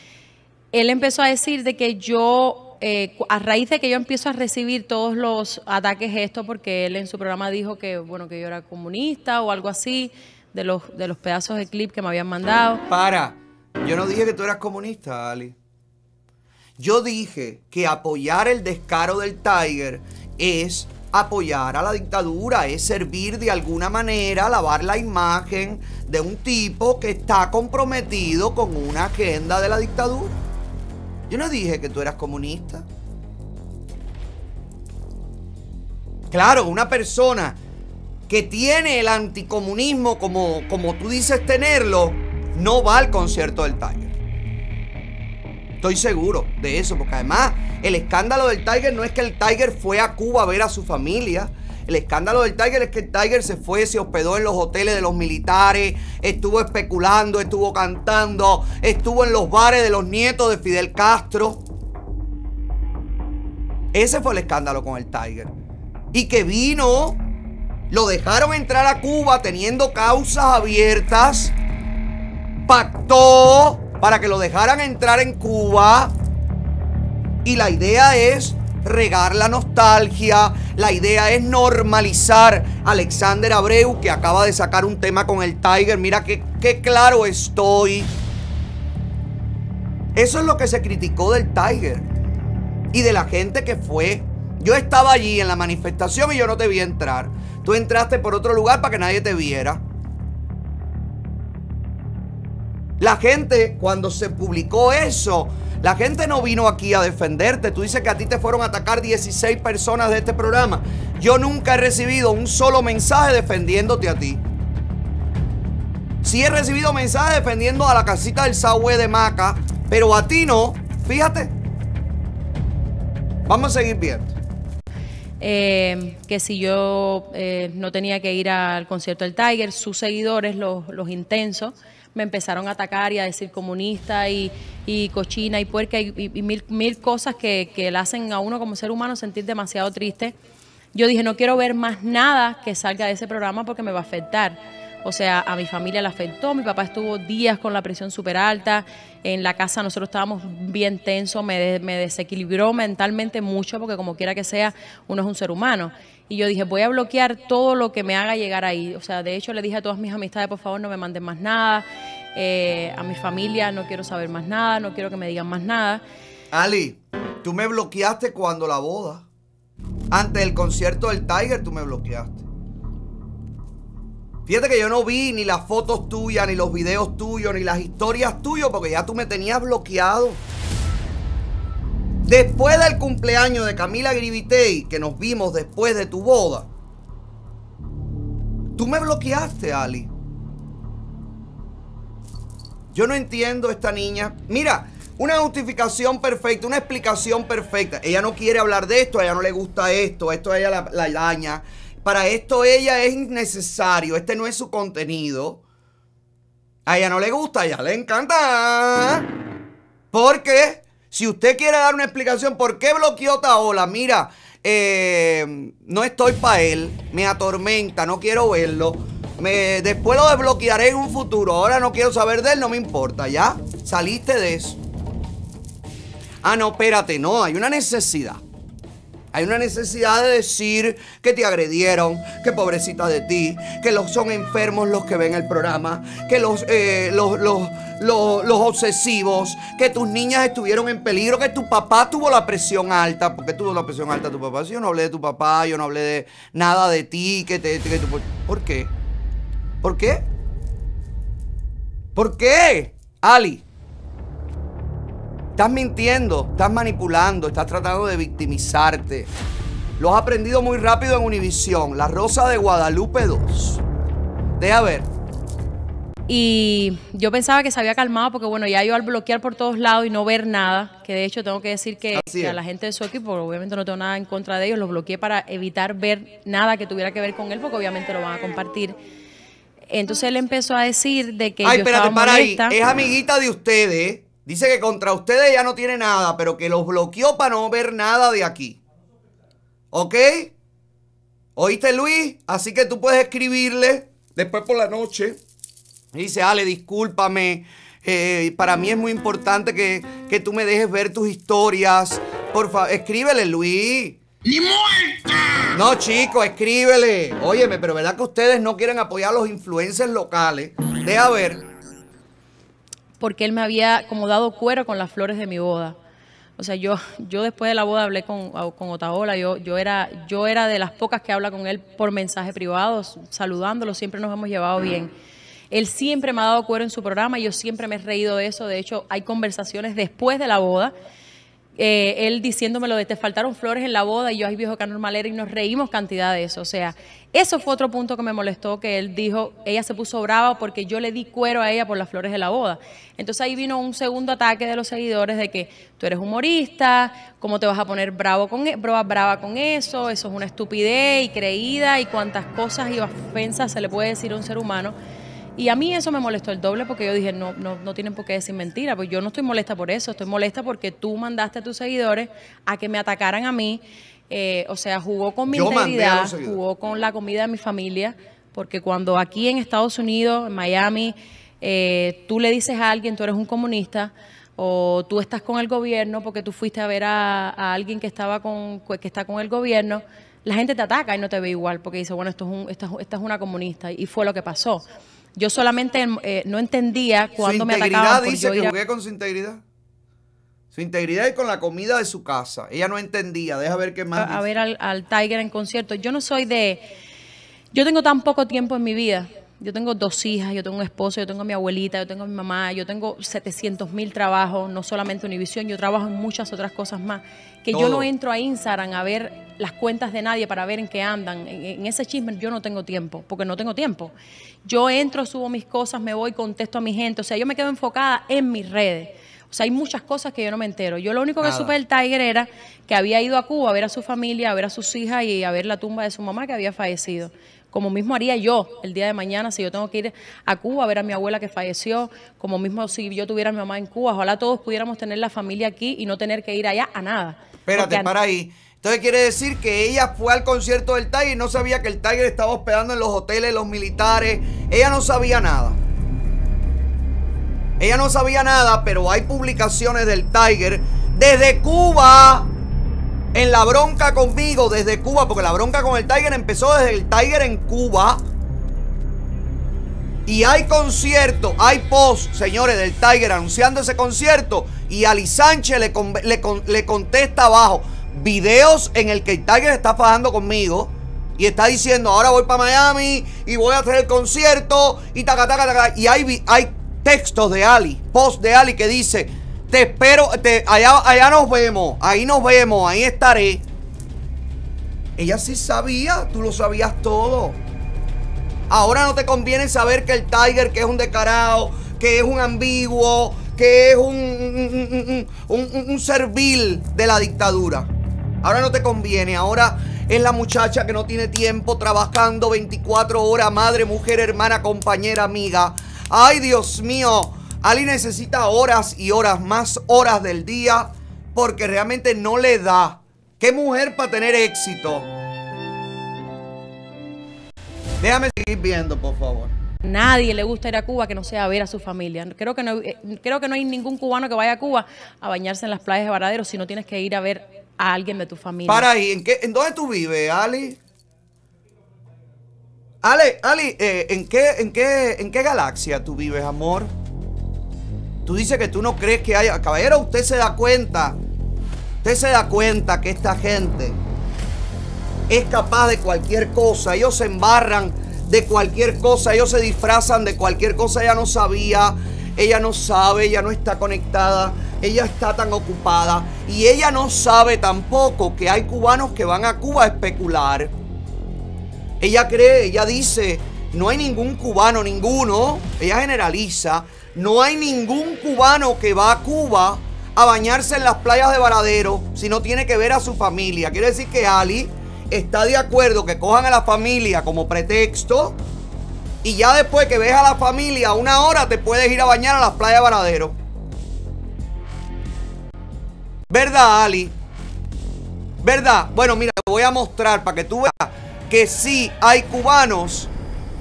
Él empezó a decir de que yo, eh, a raíz de que yo empiezo a recibir todos los ataques esto, porque él en su programa dijo que, bueno, que yo era comunista o algo así, de los, de los pedazos de clip que me habían mandado. Para. Yo no dije que tú eras comunista, Ali. Yo dije que apoyar el descaro del Tiger es apoyar a la dictadura, es servir de alguna manera, lavar la imagen de un tipo que está comprometido con una agenda de la dictadura. Yo no dije que tú eras comunista. Claro, una persona que tiene el anticomunismo como, como tú dices tenerlo, no va al concierto del Tiger. Estoy seguro de eso, porque además el escándalo del Tiger no es que el Tiger fue a Cuba a ver a su familia. El escándalo del Tiger es que el Tiger se fue, se hospedó en los hoteles de los militares, estuvo especulando, estuvo cantando, estuvo en los bares de los nietos de Fidel Castro. Ese fue el escándalo con el Tiger. Y que vino, lo dejaron entrar a Cuba teniendo causas abiertas, pactó para que lo dejaran entrar en Cuba. Y la idea es regar la nostalgia, la idea es normalizar Alexander Abreu, que acaba de sacar un tema con el Tiger. Mira qué, qué claro estoy. Eso es lo que se criticó del Tiger y de la gente que fue. Yo estaba allí en la manifestación y yo no te vi entrar. Tú entraste por otro lugar para que nadie te viera. La gente, cuando se publicó eso, la gente no vino aquí a defenderte. Tú dices que a ti te fueron a atacar 16 personas de este programa. Yo nunca he recibido un solo mensaje defendiéndote a ti. Sí he recibido mensajes defendiendo a la casita del Sahue de Maca, pero a ti no. Fíjate. Vamos a seguir viendo. eh, que si yo eh, no tenía que ir al concierto del Tiger, sus seguidores, los, los intensos, me empezaron a atacar y a decir comunista y, y cochina y puerca y, y- mil, mil cosas que, que le hacen a uno como ser humano sentir demasiado triste. Yo dije, no quiero ver más nada que salga de ese programa porque me va a afectar. O sea, a mi familia le afectó, mi papá estuvo días con la presión súper alta, en la casa nosotros estábamos bien tensos, me, me desequilibró mentalmente mucho porque como quiera que sea, uno es un ser humano. Y yo dije, voy a bloquear todo lo que me haga llegar ahí. O sea, de hecho le dije a todas mis amistades, por favor, no me manden más nada. Eh, a mi familia no quiero saber más nada, no quiero que me digan más nada. Ali, tú me bloqueaste cuando la boda. Antes del concierto del Tiger, tú me bloqueaste. Fíjate que yo no vi ni las fotos tuyas, ni los videos tuyos, ni las historias tuyas, porque ya tú me tenías bloqueado. Después del cumpleaños de Camila Gribitey, que nos vimos después de tu boda, tú me bloqueaste, Ali. Yo no entiendo esta niña. Mira, una justificación perfecta, una explicación perfecta. Ella no quiere hablar de esto, a ella no le gusta esto, esto a ella la, la daña. Para esto ella es innecesario, este no es su contenido. A ella no le gusta, a ella le encanta. Porque si usted quiere dar una explicación, ¿por qué bloqueó Taola? Mira, eh, no estoy para él, me atormenta, no quiero verlo. Me, después lo desbloquearé en un futuro. Ahora no quiero saber de él, no me importa, ¿ya? Saliste de eso. Ah, no, espérate, no, hay una necesidad. Hay una necesidad de decir que te agredieron, que pobrecita de ti, que los son enfermos los que ven el programa, que los, eh, los, los, los, obsesivos, que tus niñas estuvieron en peligro, que tu papá tuvo la presión alta. ¿Por qué tuvo la presión alta tu papá? Si yo no hablé de tu papá, yo no hablé de nada de ti, que te... que tu- ¿Por qué? ¿Por qué? ¿Por qué? Ali. Estás mintiendo, estás manipulando, estás tratando de victimizarte. Lo has aprendido muy rápido en Univisión. La Rosa de Guadalupe 2. Deja ver. Y yo pensaba que se había calmado porque, bueno, ya yo al bloquear por todos lados y no ver nada, que de hecho tengo que decir que, a la gente de su equipo, obviamente no tengo nada en contra de ellos, los bloqueé para evitar ver nada que tuviera que ver con él porque obviamente lo van a compartir. Entonces él empezó a decir de que Ay, yo espérate, estaba para ahí. molesta. Es amiguita de ustedes. Dice que contra ustedes ya no tiene nada, pero que los bloqueó para no ver nada de aquí. ¿Ok? ¿Oíste, Luis? Así que tú puedes escribirle después por la noche. Y dice, Ale, discúlpame. eh, para mí es muy importante que, que tú me dejes ver tus historias. Por favor, escríbele, Luis. ¡Ni muerta! No, chico, escríbele. Óyeme, pero ¿verdad que ustedes no quieren apoyar a los influencers locales? Deja ver. porque él me había como dado cuero con las flores de mi boda. O sea, yo, yo después de la boda hablé con, con Otaola, yo, yo, era, yo era de las pocas que habla con él por mensaje privado, saludándolo, siempre nos hemos llevado bien. Él siempre me ha dado cuero en su programa yo siempre me he reído de eso. De hecho, hay conversaciones después de la boda eh, él diciéndome lo de te faltaron flores en la boda y yo, ay viejo, normal era y nos reímos cantidad de eso. O sea, eso fue otro punto que me molestó, que él dijo, ella se puso brava porque yo le di cuero a ella por las flores de la boda. Entonces ahí vino un segundo ataque de los seguidores de que tú eres humorista, ¿cómo te vas a poner bravo con, e- brava con eso? Eso es una estupidez y creída y cuántas cosas y ofensas se le puede decir a un ser humano. Y a mí eso me molestó el doble porque yo dije, no, no, no tienen por qué decir mentira, pues yo no estoy molesta por eso, estoy molesta porque tú mandaste a tus seguidores a que me atacaran a mí, eh, o sea, jugó con mi Yo integridad, jugó con la comida de mi familia, porque cuando aquí en Estados Unidos, en Miami, eh, tú le dices a alguien, tú eres un comunista, o tú estás con el gobierno porque tú fuiste a ver a, a alguien que estaba con que está con el gobierno, la gente te ataca y no te ve igual porque dice, bueno, esto es un, esta, es- esta es una comunista y fue lo que pasó. Yo solamente eh, no entendía Su cuándo me integridad atacaban por dice yo que ir a- jugué con su integridad. Su integridad y con la comida de su casa. Ella no entendía. Deja ver qué más. a, a dice. ver al, al Tiger en concierto. Yo no soy de... Yo tengo tan poco tiempo en mi vida. Yo tengo dos hijas, yo tengo un esposo, yo tengo a mi abuelita, yo tengo a mi mamá, yo tengo 700 mil trabajos, no solamente Univisión, yo trabajo en muchas otras cosas más. Que yo no entro a Instagram a ver las cuentas de nadie para ver en qué andan. En, en ese chisme yo no tengo tiempo, porque no tengo tiempo. Yo entro, subo mis cosas, me voy, contesto a mi gente. O sea, yo me quedo enfocada en mis redes. O sea, hay muchas cosas que yo no me entero. Yo lo único que supe del Tiger era que había ido a Cuba a ver a su familia, a ver a sus hijas y a ver la tumba de su mamá que había fallecido. Como mismo haría yo el día de mañana si yo tengo que ir a Cuba a ver a mi abuela que falleció, como mismo si yo tuviera a mi mamá en Cuba. Ojalá todos pudiéramos tener la familia aquí y no tener que ir allá a nada. Espérate, Porque para ahí. Entonces quiere decir que ella fue al concierto del Tiger y no sabía que el Tiger estaba hospedando en los hoteles, los militares. Ella no sabía nada. Ella no sabía nada, pero hay publicaciones del Tiger desde Cuba. En la bronca conmigo, desde Cuba, porque la bronca con el Tiger empezó desde el Tiger en Cuba. Y hay concierto, hay post, señores, del Tiger anunciando ese concierto. Y Ali Sánchez le, le con- le contesta abajo videos en el que el Tiger está fajando conmigo. Y está diciendo, ahora voy para Miami y voy a hacer el concierto. Y taca, taca, taca. Y hay, hay textos de Ali, post de Ali que dice, te espero, te, allá, allá nos vemos, ahí nos vemos, ahí estaré. Ella sí sabía, tú lo sabías todo. Ahora no te conviene saber que el Tiger, que es un descarado, que es un ambiguo, que es un, un- un- un servil de la dictadura. Ahora no te conviene, ahora es la muchacha que no tiene tiempo trabajando 24 horas, madre, mujer, hermana, compañera, amiga. Ay, Dios mío, Ali necesita horas y horas, más horas del día, porque realmente no le da. ¿Qué mujer para tener éxito? Déjame seguir viendo, por favor. Nadie le gusta ir a Cuba que no sea a ver a su familia. Creo que no, eh, creo que no hay ningún cubano que vaya a Cuba a bañarse en las playas de Varadero si no tienes que ir a ver a alguien de tu familia. Para ahí, ¿en, qué, ¿en dónde tú vives, Ali? Ale, Ali, eh, ¿en, qué, en, qué, ¿en qué galaxia tú vives, amor? Tú dices que tú no crees que haya... Caballero, usted se da cuenta. Usted se da cuenta que esta gente es capaz de cualquier cosa. Ellos se embarran de cualquier cosa. Ellos se disfrazan de cualquier cosa. Ella no sabía. Ella no sabe. Ella no está conectada. ella está tan ocupada y ella no sabe tampoco que hay cubanos que van a Cuba a especular. Ella cree, ella dice, no hay ningún cubano, ninguno, ella generaliza, no hay ningún cubano que va a Cuba a bañarse en las playas de Varadero si no tiene que ver a su familia. Quiere decir que Ali está de acuerdo que cojan a la familia como pretexto y ya después que ves a la familia una hora te puedes ir a bañar a las playas de Varadero. ¿Verdad, Ali? ¿Verdad? Bueno, mira, te voy a mostrar para que tú veas que sí hay cubanos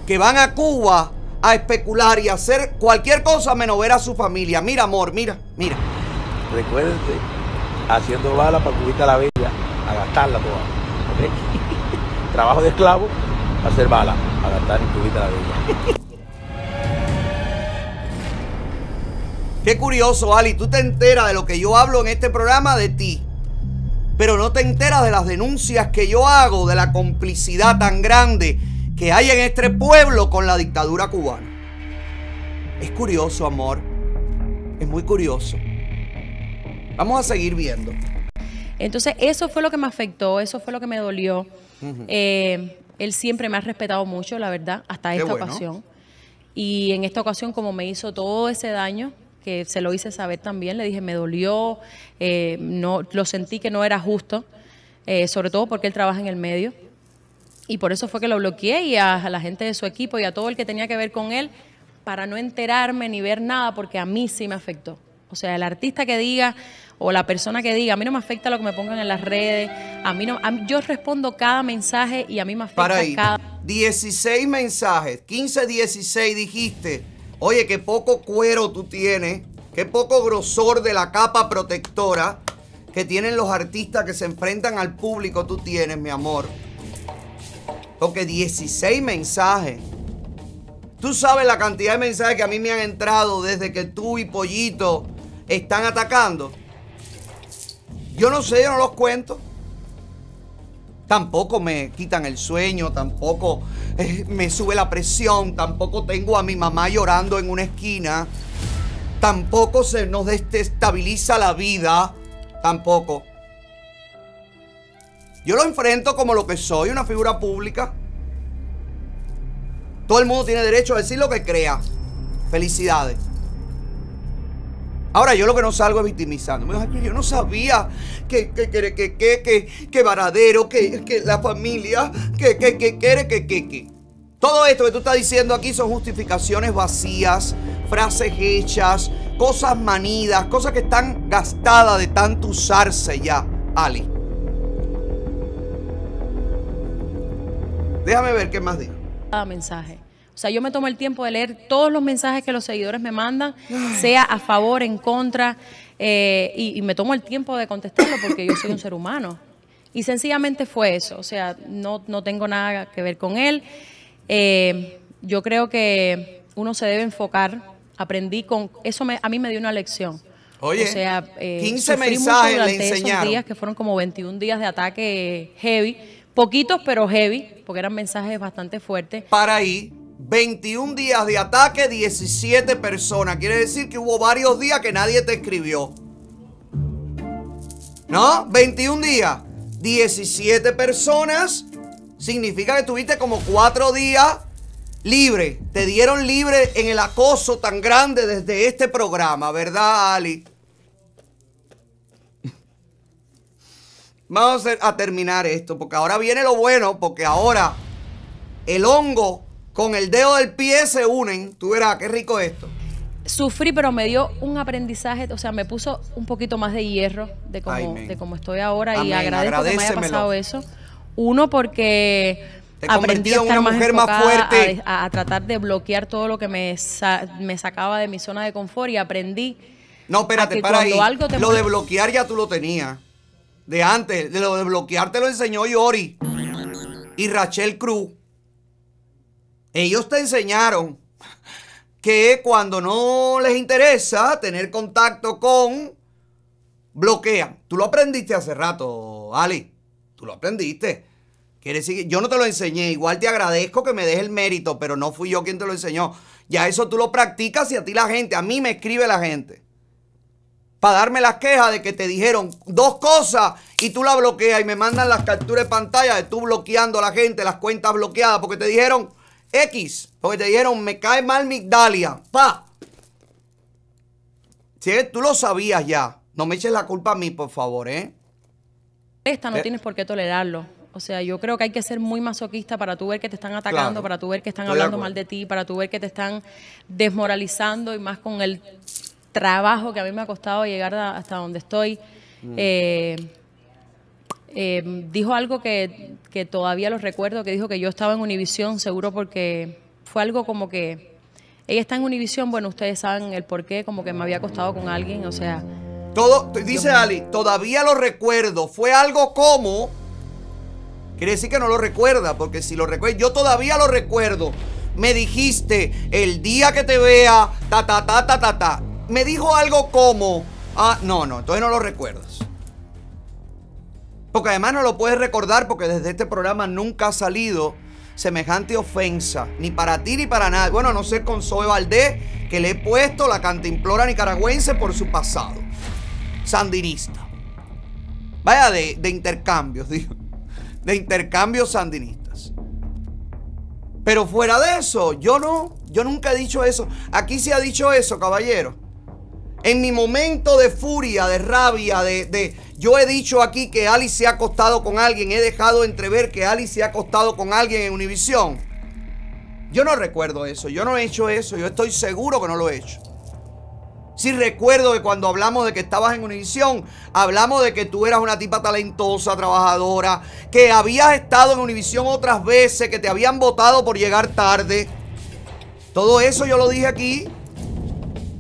que van a Cuba a especular y hacer cualquier cosa menos ver a su familia. Mira, amor, mira, mira. Recuérdense, haciendo bala para Cubita la Bella, a gastarla toda. ¿ok? Trabajo de esclavo, hacer bala, a gastar en Cubita la Bella. Qué curioso, Ali. Tú te enteras de lo que yo hablo en este programa de ti. Pero no te enteras de las denuncias que yo hago, de la complicidad tan grande que hay en este pueblo con la dictadura cubana. Es curioso, amor. Es muy curioso. Vamos a seguir viendo. Entonces, eso fue lo que me afectó, eso fue lo que me dolió. Eh, él siempre me ha respetado mucho, la verdad, hasta esta bueno. ocasión. Y en esta ocasión, como me hizo todo ese daño, que se lo hice saber también, le dije, me dolió, eh, no, lo sentí que no era justo, eh, sobre todo porque él trabaja en el medio. Y por eso fue que lo bloqueé y a, a la gente de su equipo y a todo el que tenía que ver con él, para no enterarme ni ver nada, porque a mí sí me afectó. O sea, el artista que diga o la persona que diga, a mí no me afecta lo que me pongan en las redes, a mí no, a mí- yo respondo cada mensaje y a mí me afecta Para ahí. cada 16 mensajes. 15, 16 dijiste. Oye, qué poco cuero tú tienes. Qué poco grosor de la capa protectora que tienen los artistas que se enfrentan al público tú tienes, mi amor. Porque 16 mensajes. Tú sabes la cantidad de mensajes que a mí me han entrado desde que tú y Pollito están atacando. Yo no sé, yo no los cuento. Tampoco me quitan el sueño, tampoco eh, me sube la presión, tampoco tengo a mi mamá llorando en una esquina, tampoco se nos desestabiliza la vida, tampoco. Yo lo enfrento como lo que soy, una figura pública. Todo el mundo tiene derecho a decir lo que crea. Felicidades. Ahora yo lo que no salgo es victimizándome. Yo no sabía que, que, que, que, que, que, que Varadero, que, que la familia, que, que, que, que, que, que, que. Todo esto que tú estás diciendo aquí son justificaciones vacías, frases hechas, cosas manidas, cosas que están gastadas de tanto usarse ya, Ali. Déjame ver qué más digo. cada mensaje. O sea, yo me tomo el tiempo de leer todos los mensajes que los seguidores me mandan, sea a favor, en contra, eh, y, y me tomo el tiempo de contestarlo porque yo soy un ser humano. Y sencillamente fue eso, o sea, no, no tengo nada que ver con él. Eh, yo creo que uno se debe enfocar, aprendí con, eso me- a mí me dio una lección. Oye, o sea, eh, 15 sufrí mucho mensajes le durante esos enseñaron. días que fueron como 21 días de ataque heavy, poquitos pero heavy, porque eran mensajes bastante fuertes. para ahí. 21 días de ataque, 17 personas. Quiere decir que hubo varios días que nadie te escribió. ¿No? 21 días, 17 personas. Significa que tuviste como 4 días libre. Te dieron libre en el acoso tan grande desde este programa, ¿verdad, Ali? Vamos a terminar esto, porque ahora viene lo bueno, porque ahora el hongo con el dedo del pie se unen. Tú verás qué rico esto. Sufrí, pero me dio un aprendizaje, o sea, me puso un poquito más de hierro de cómo, Ay, de cómo estoy ahora Amén, y agradezco que me haya pasado eso. Uno, porque Te aprendí a en estar una más mujer más fuerte. A, a tratar de bloquear todo lo que me, sa- me sacaba de mi zona de confort y aprendí No, espérate, que para ahí. algo te Lo de bloquear ya tú lo tenías. De antes, de lo de bloquear te lo enseñó Yori y Rachel Cruz. Ellos te enseñaron que cuando no les interesa tener contacto con, bloquean. Tú lo aprendiste hace rato, Ali. Tú lo aprendiste. Quiere decir que yo no te lo enseñé. Igual te agradezco que me des el mérito, pero no fui yo quien te lo enseñó. Ya eso tú lo practicas y a ti la gente, a mí me escribe la gente. Para darme las quejas de que te dijeron dos cosas y tú la bloqueas y me mandan las capturas de pantalla de tú bloqueando a la gente, las cuentas bloqueadas, porque te dijeron X, porque te dijeron me cae mal Migdalia. Pa. Si tú lo sabías ya, no me eches la culpa a mí, por favor, ¿eh? Esta no Eh. tienes por qué tolerarlo. O sea, yo creo que hay que ser muy masoquista para tú ver que te están atacando, Claro. para tú ver que están Estoy hablando mal de ti, para tú ver que te están desmoralizando y más con el trabajo que a mí me ha costado llegar a- hasta donde estoy. Mm. Eh, eh, dijo algo que, que todavía lo recuerdo, que dijo que yo estaba en Univisión, seguro porque fue algo como que ella está en Univisión, bueno, ustedes saben el por qué, como que me había acostado con alguien, o sea, Todo, dice Ali, todavía lo recuerdo. Fue algo como. Quiere decir que no lo recuerda, porque si lo recuerda, yo todavía lo recuerdo. Me dijiste el día que te vea, ta ta ta ta ta ta. Me dijo algo como. Ah, no, no, entonces no lo recuerdas. Porque además no lo puedes recordar porque desde este programa nunca ha salido semejante ofensa, ni para ti ni para nadie. Bueno, no sé con Zoe Valdés, que le he puesto la cantimplora nicaragüense por su pasado. Sandinista. Vaya de, de intercambios, digo. De intercambios sandinistas. Pero fuera de eso, yo no, yo nunca he dicho eso. Aquí se ha dicho eso, caballero. En mi momento de furia, de rabia, de, Yo he dicho aquí que Ali se ha acostado con alguien. He dejado entrever que Ali se ha acostado con alguien en Univisión. Yo no recuerdo eso. Yo no he hecho eso. Yo estoy seguro que no lo he hecho. Sí recuerdo que cuando hablamos de que estabas en Univisión, hablamos de que tú eras una tipa talentosa, trabajadora, que habías estado en Univisión otras veces, que te habían votado por llegar tarde. Todo eso yo lo dije aquí.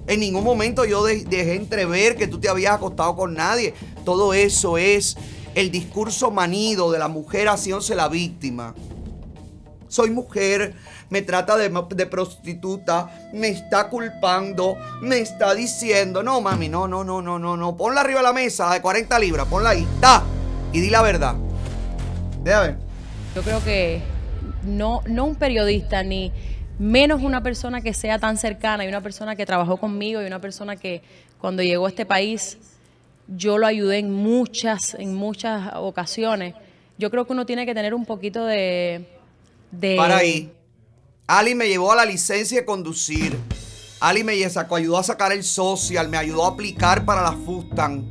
En ningún momento yo de- dejé entrever que tú te habías acostado con nadie. Todo eso es el discurso manido de la mujer haciéndose la víctima. Soy mujer, me trata de, prostituta, me está culpando, me está diciendo, no mami, no, no, no, no, no, no, ponla arriba de la mesa, de 40 libras, ponla ahí, da, y di la verdad. Déjame ver. Yo creo que no, no un periodista, ni menos una persona que sea tan cercana y una persona que trabajó conmigo y una persona que cuando llegó a este país yo lo ayudé en muchas, en muchas ocasiones. Yo creo que uno tiene que tener un poquito de... Para ahí. Ali me llevó a la licencia de conducir. Ali me sacó, ayudó a sacar el social, me ayudó a aplicar para la Fustan.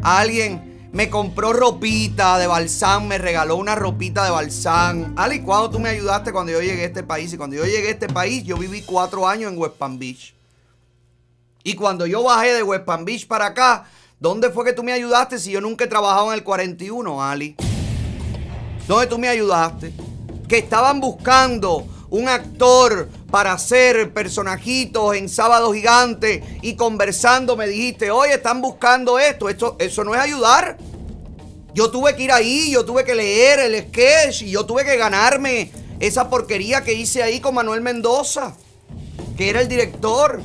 Alguien me compró ropita de balsán, me regaló una ropita de balsán. Ali, ¿cuándo tú me ayudaste cuando yo llegué a este país? Y cuando yo llegué a este país, yo viví cuatro años en West Palm Beach. Y cuando yo bajé de West Palm Beach para acá, ¿dónde fue que tú me ayudaste si yo nunca he trabajado en el 41, Ali? ¿Dónde tú me ayudaste? Que estaban buscando un actor para hacer personajitos en Sábado Gigante y conversando me dijiste, oye, están buscando esto. esto eso no es ayudar. Yo tuve que ir ahí, yo tuve que leer el sketch y yo tuve que ganarme esa porquería que hice ahí con Manuel Mendoza, que era el director.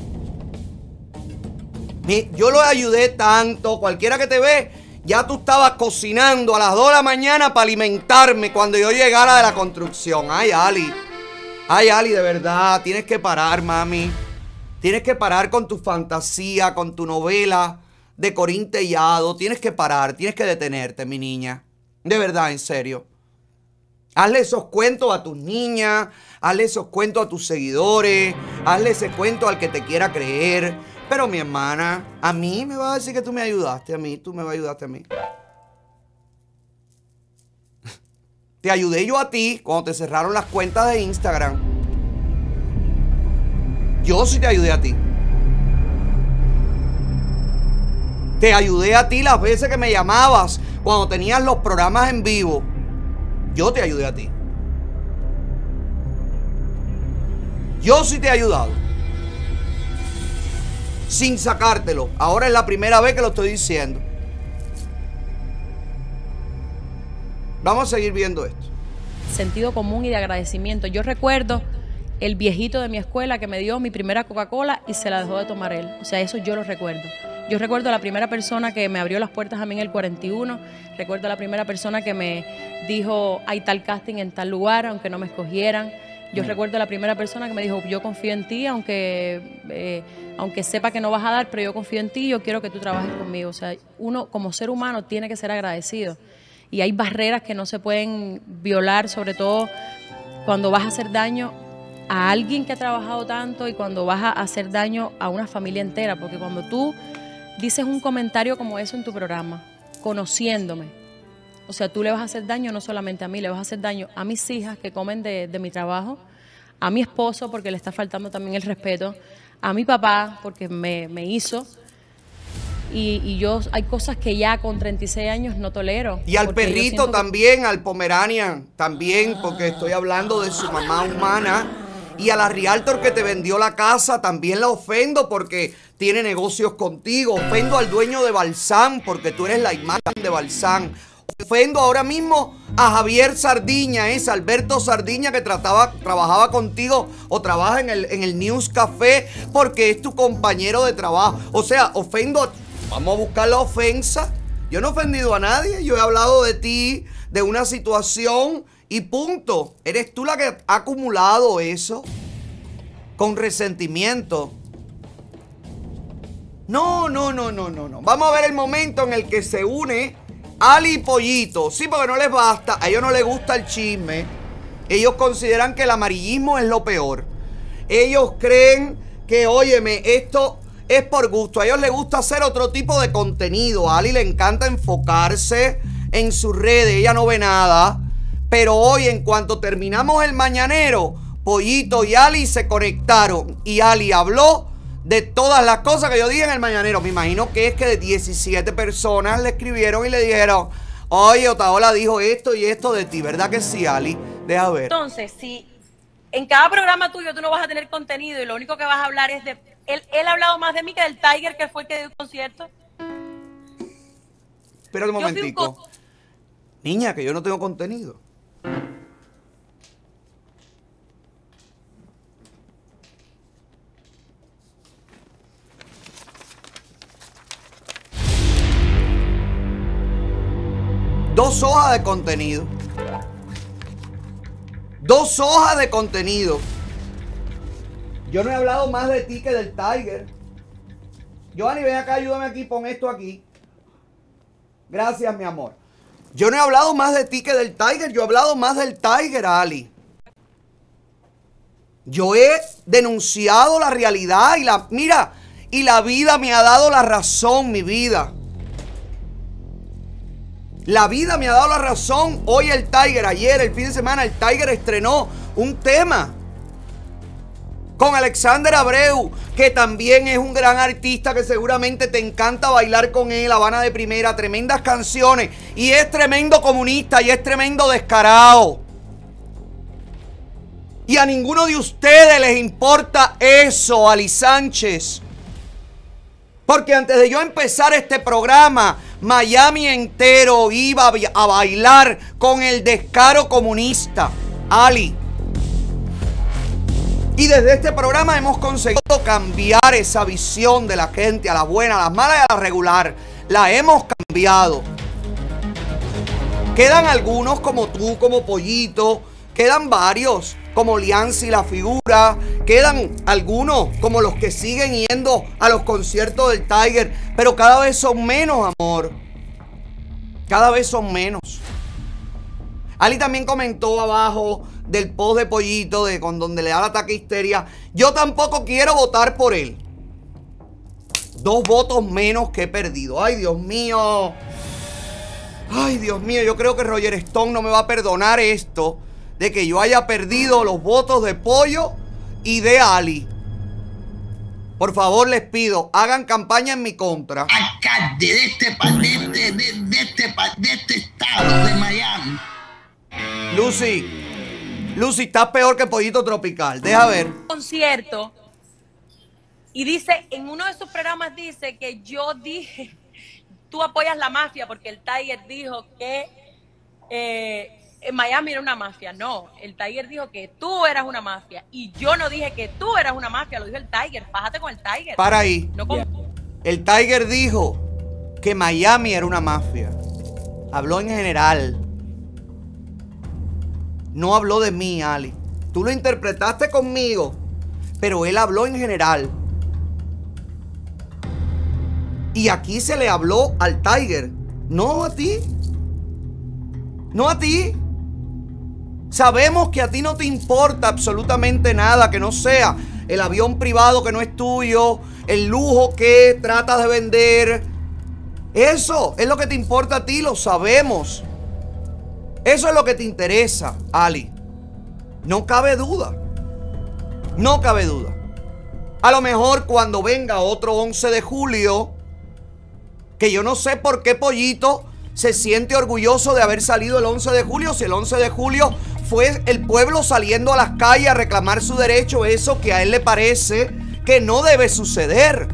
Yo lo ayudé tanto, cualquiera que te ve, ya tú estabas cocinando a las 2 de la mañana para alimentarme cuando yo llegara de la construcción. Ay, Ali. Ay, Ali, de verdad, tienes que parar, mami. Tienes que parar con tu fantasía, con tu novela de Corín Tellado. Tienes que parar, tienes que detenerte, mi niña. De verdad, en serio. Hazle esos cuentos a tus niñas, hazle esos cuentos a tus seguidores, hazle ese cuento al que te quiera creer. Pero mi hermana, a mí me va a decir que tú me ayudaste, a mí, tú me vas a ayudarte a mí. Te ayudé yo a ti cuando te cerraron las cuentas de Instagram. Yo sí te ayudé a ti. Te ayudé a ti las veces que me llamabas cuando tenías los programas en vivo. Yo te ayudé a ti. Yo sí te he ayudado. Sin sacártelo. Ahora es la primera vez que lo estoy diciendo. Vamos a seguir viendo esto. sentido común y de agradecimiento. Yo recuerdo el viejito de mi escuela que me dio mi primera Coca-Cola y se la dejó de tomar él. O sea, eso yo lo recuerdo. Yo recuerdo a la primera persona que me abrió las puertas a mí en el 41. Recuerdo a la primera persona que me dijo, hay tal casting en tal lugar, aunque no me escogieran. Yo recuerdo a la primera persona que me dijo, yo confío en ti, aunque, eh, aunque sepa que no vas a dar, pero yo confío en ti, yo quiero que tú trabajes conmigo. O sea, uno como ser humano tiene que ser agradecido. Y hay barreras que no se pueden violar, sobre todo cuando vas a hacer daño a alguien que ha trabajado tanto y cuando vas a hacer daño a una familia entera. Porque cuando tú dices un comentario como eso en tu programa, conociéndome, o sea, tú le vas a hacer daño no solamente a mí, le vas a hacer daño a mis hijas que comen de, de mi trabajo, a mi esposo porque le está faltando también el respeto, a mi papá porque me, me hizo. Y, y yo hay cosas que ya con 36 años no tolero. Y al perrito que- también, al Pomeranian también, porque estoy hablando de su mamá humana. Y a la Realtor que te vendió la casa también la ofendo porque tiene negocios contigo. Ofendo al dueño de Balsán porque tú eres la imagen de Balsán. Ofendo ahora mismo a Javier Sardiña, es Alberto Sardiña que trataba, trabajaba contigo o trabaja en el, en el News Café porque es tu compañero de trabajo. O sea, ofendo a Vamos a buscar la ofensa. Yo no he ofendido a nadie. Yo he hablado de ti, de una situación y punto. Eres tú la que ha acumulado eso con resentimiento. No, no, no, no, no, no. Vamos a ver el momento en el que se une Ali y Pollito. Sí, porque no les basta. A ellos no les gusta el chisme. Ellos consideran que el amarillismo es lo peor. Ellos creen que, óyeme, esto es por gusto. A ellos les gusta hacer otro tipo de contenido. A Ali le encanta enfocarse en sus redes. Ella no ve nada. Pero hoy, en cuanto terminamos el mañanero, Pollito y Ali se conectaron. Y Ali habló de todas las cosas que yo dije en el mañanero. Me imagino que es que de 17 personas le escribieron y le dijeron, oye, Otaola dijo esto y esto de ti. ¿Verdad que sí, Ali? Deja ver. Entonces, si en cada programa tuyo tú no vas a tener contenido y lo único que vas a hablar es de... Él, él ha hablado más de mí que del Tiger, que fue el que dio el concierto. Espera un momentico. co- Niña, que yo no tengo contenido. Dos hojas de contenido. Dos hojas de contenido. Yo no he hablado más de ti que del Tiger. Giovanni, ven acá, ayúdame aquí, pon esto aquí. Gracias, mi amor. Yo no he hablado más de ti que del Tiger. Yo he hablado más del Tiger, Ali. Yo he denunciado la realidad y la. Mira, y la vida me ha dado la razón, mi vida. La vida me ha dado la razón. Hoy el Tiger, ayer, el fin de semana, el Tiger estrenó un tema con Alexander Abreu, que también es un gran artista que seguramente te encanta bailar con él, Habana de Primera, tremendas canciones, y es tremendo comunista y es tremendo descarado. Y a ninguno de ustedes les importa eso, Ali Sánchez. Porque antes de yo empezar este programa, Miami entero iba a ba- a bailar con el descaro comunista. Ali. Y desde este programa hemos conseguido cambiar esa visión de la gente, a la buena, a la mala y a la regular. La hemos cambiado. Quedan algunos como tú, como Pollito. Quedan varios como Lianzi la figura. Quedan algunos como los que siguen yendo a los conciertos del Tiger. Pero cada vez son menos, amor. Cada vez son menos. Ali también comentó abajo del post de Pollito, de con donde le da el ataque histeria. Yo tampoco quiero votar por él. Dos votos menos que he perdido. Ay, Dios mío. Ay, Dios mío, yo creo que Roger Stone no me va a perdonar esto de que yo haya perdido los votos de Pollo y de Ali. Por favor, les pido, hagan campaña en mi contra. Alcalde de este, este, de, de este, de este estado de Miami. Lucy, Lucy, estás peor que Pollito Tropical. Deja ver. concierto y dice, en uno de sus programas dice que yo dije, tú apoyas la mafia porque el Tiger dijo que eh, en Miami era una mafia. No, el Tiger dijo que tú eras una mafia y yo no dije que tú eras una mafia, lo dijo el Tiger. Fájate con el Tiger. Para ahí. No El Tiger dijo que Miami era una mafia. Habló en general. No habló de mí, Ali. Tú lo interpretaste conmigo, pero él habló en general. Y aquí se le habló al Tiger, no a ti. No a ti. Sabemos que a ti no te importa absolutamente nada que no sea el avión privado que no es tuyo, el lujo que tratas de vender. Eso es lo que te importa a ti, lo sabemos. Eso es lo que te interesa, Ali. No cabe duda. No cabe duda. A lo mejor cuando venga otro 11 de julio, que yo no sé por qué Pollito se siente orgulloso de haber salido el 11 de julio, si el 11 de julio fue el pueblo saliendo a las calles a reclamar su derecho, eso que a él le parece que no debe suceder.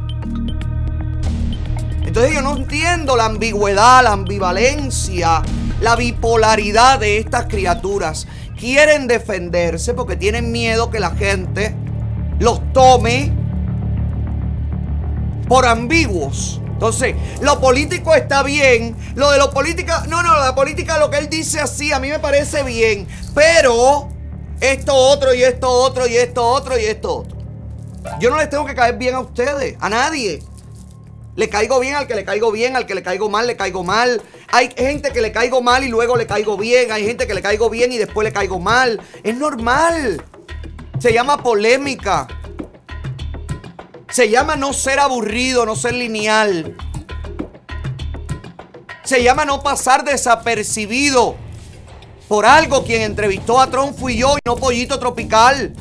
Entonces yo no entiendo la ambigüedad, la ambivalencia, la bipolaridad de estas criaturas. Quieren defenderse porque tienen miedo que la gente los tome por ambiguos. Entonces, lo político está bien. Lo de lo política, no, no, la política, lo que él dice así, a mí me parece bien. Pero esto otro y esto otro y esto otro y esto otro. Yo no les tengo que caer bien a ustedes, a nadie. Le caigo bien al que le caigo bien, al que le caigo mal, le caigo mal. Hay gente que le caigo mal y luego le caigo bien. Hay gente que le caigo bien y después le caigo mal. Es normal. Se llama polémica. Se llama no ser aburrido, no ser lineal. Se llama no pasar desapercibido. Por algo quien entrevistó a Trump fui yo y no Pollito Tropical.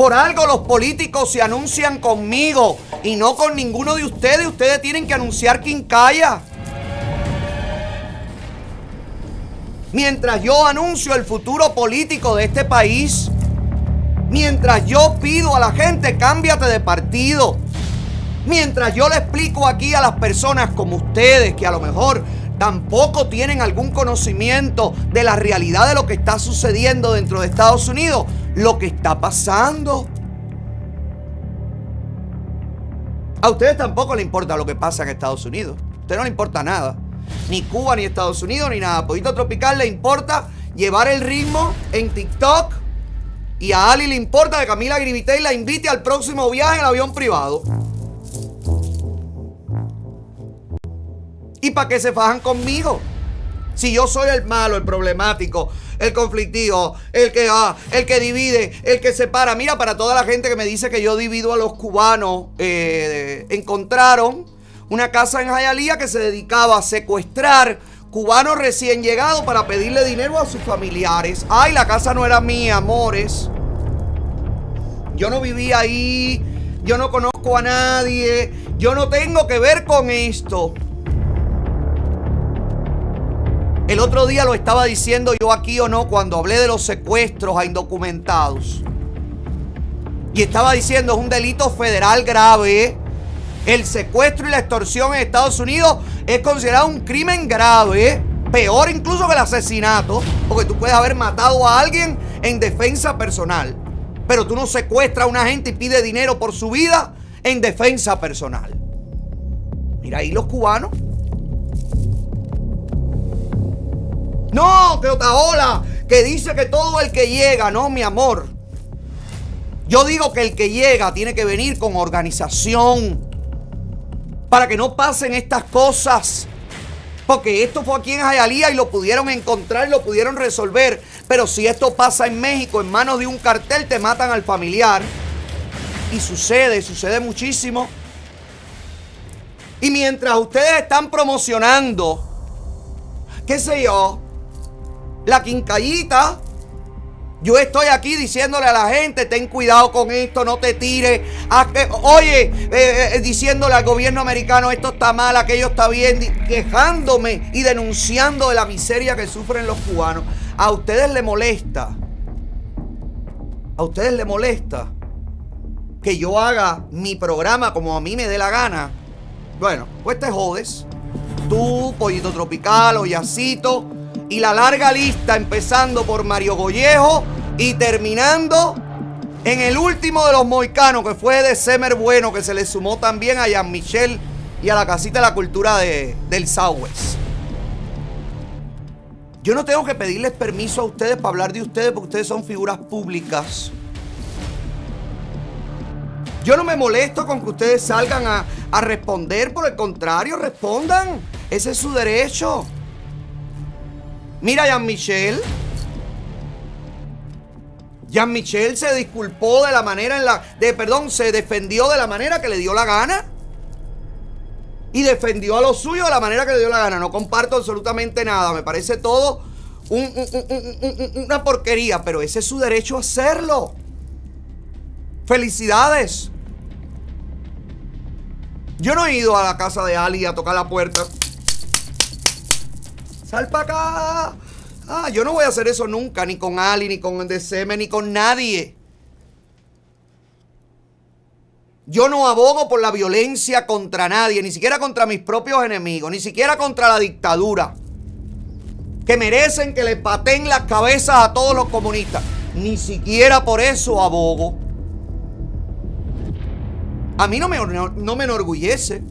Por algo los políticos se anuncian conmigo y no con ninguno de ustedes. Ustedes tienen que anunciar quien calla. Mientras yo anuncio el futuro político de este país, mientras yo pido a la gente cámbiate de partido, mientras yo le explico aquí a las personas como ustedes que a lo mejor tampoco tienen algún conocimiento de la realidad de lo que está sucediendo dentro de Estados Unidos, lo que está pasando. A ustedes tampoco les importa lo que pasa en Estados Unidos. A ustedes no les importa nada. Ni Cuba, ni Estados Unidos, ni nada. Poquito Tropical le importa llevar el ritmo en TikTok. Y a Ali le importa que Camila Grivitey la invite al próximo viaje en avión privado. ¿Y para qué se fajan conmigo? Si yo soy el malo, el problemático, el conflictivo, el que, ah, el que divide, el que separa. Mira, para toda la gente que me dice que yo divido a los cubanos, eh, encontraron una casa en Jayalía que se dedicaba a secuestrar cubanos recién llegados para pedirle dinero a sus familiares. Ay, la casa no era mía, amores. Yo no vivía ahí, yo no conozco a nadie, yo no tengo que ver con esto. El otro día lo estaba diciendo yo aquí o no cuando hablé de los secuestros a indocumentados. Y estaba diciendo es un delito federal grave. El secuestro y la extorsión en Estados Unidos es considerado un crimen grave. Peor incluso que el asesinato. Porque tú puedes haber matado a alguien en defensa personal. Pero tú no secuestras a una gente y pides dinero por su vida en defensa personal. Mira ahí los cubanos. No, que Otaola, que dice que todo el que llega, no, mi amor. Yo digo que el que llega tiene que venir con organización para que no pasen estas cosas. Porque esto fue aquí en Jayalía y lo pudieron encontrar lo pudieron resolver. Pero si esto pasa en México en manos de un cartel, te matan al familiar. Y sucede, sucede muchísimo. Y mientras ustedes están promocionando, qué sé yo, la quincallita. Yo estoy aquí diciéndole a la gente, ten cuidado con esto, no te tires. oye, eh, eh, diciéndole al gobierno americano, esto está mal, aquello está bien, quejándome y denunciando de la miseria que sufren los cubanos. A ustedes les molesta, a ustedes les molesta que yo haga mi programa como a mí me dé la gana. Bueno, pues te jodes. Tú, Pollito Tropical o y la larga lista, empezando por Mario Gollejo y terminando en el último de los moicanos, que fue de Semer Bueno, que se le sumó también a Jean Michel y a la casita de la cultura de, del Southwest. Yo no tengo que pedirles permiso a ustedes para hablar de ustedes porque ustedes son figuras públicas. Yo no me molesto con que ustedes salgan a, a responder, por el contrario, respondan. Ese es su derecho. Mira, Jean-Michel. Jean-Michel se disculpó de la manera en la. De, perdón, se defendió de la manera que le dio la gana. Y defendió a lo suyo de la manera que le dio la gana. No comparto absolutamente nada. Me parece todo un- un- un- un- un- una porquería. Pero ese es su derecho a hacerlo. Felicidades. Yo no he ido a la casa de Ali a tocar la puerta. Sal para acá. Ah, yo no voy a hacer eso nunca, ni con Ali, ni con DCM, ni con nadie. Yo no abogo por la violencia contra nadie, ni siquiera contra mis propios enemigos, ni siquiera contra la dictadura. Que merecen que le paten las cabezas a todos los comunistas. Ni siquiera por eso abogo. A mí no me, no me enorgullece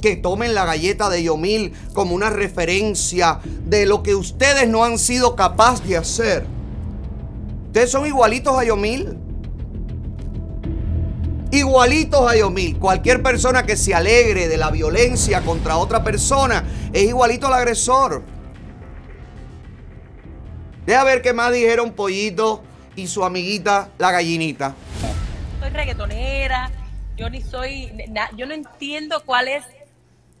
que tomen la galleta de Yomil como una referencia de lo que ustedes no han sido capaces de hacer. Ustedes son igualitos a Yomil. Igualitos a Yomil. Cualquier persona que se alegre de la violencia contra otra persona es igualito al agresor. Deja ver qué más dijeron Pollito y su amiguita la gallinita. soy reggaetonera, yo ni soy, na- yo no entiendo cuál es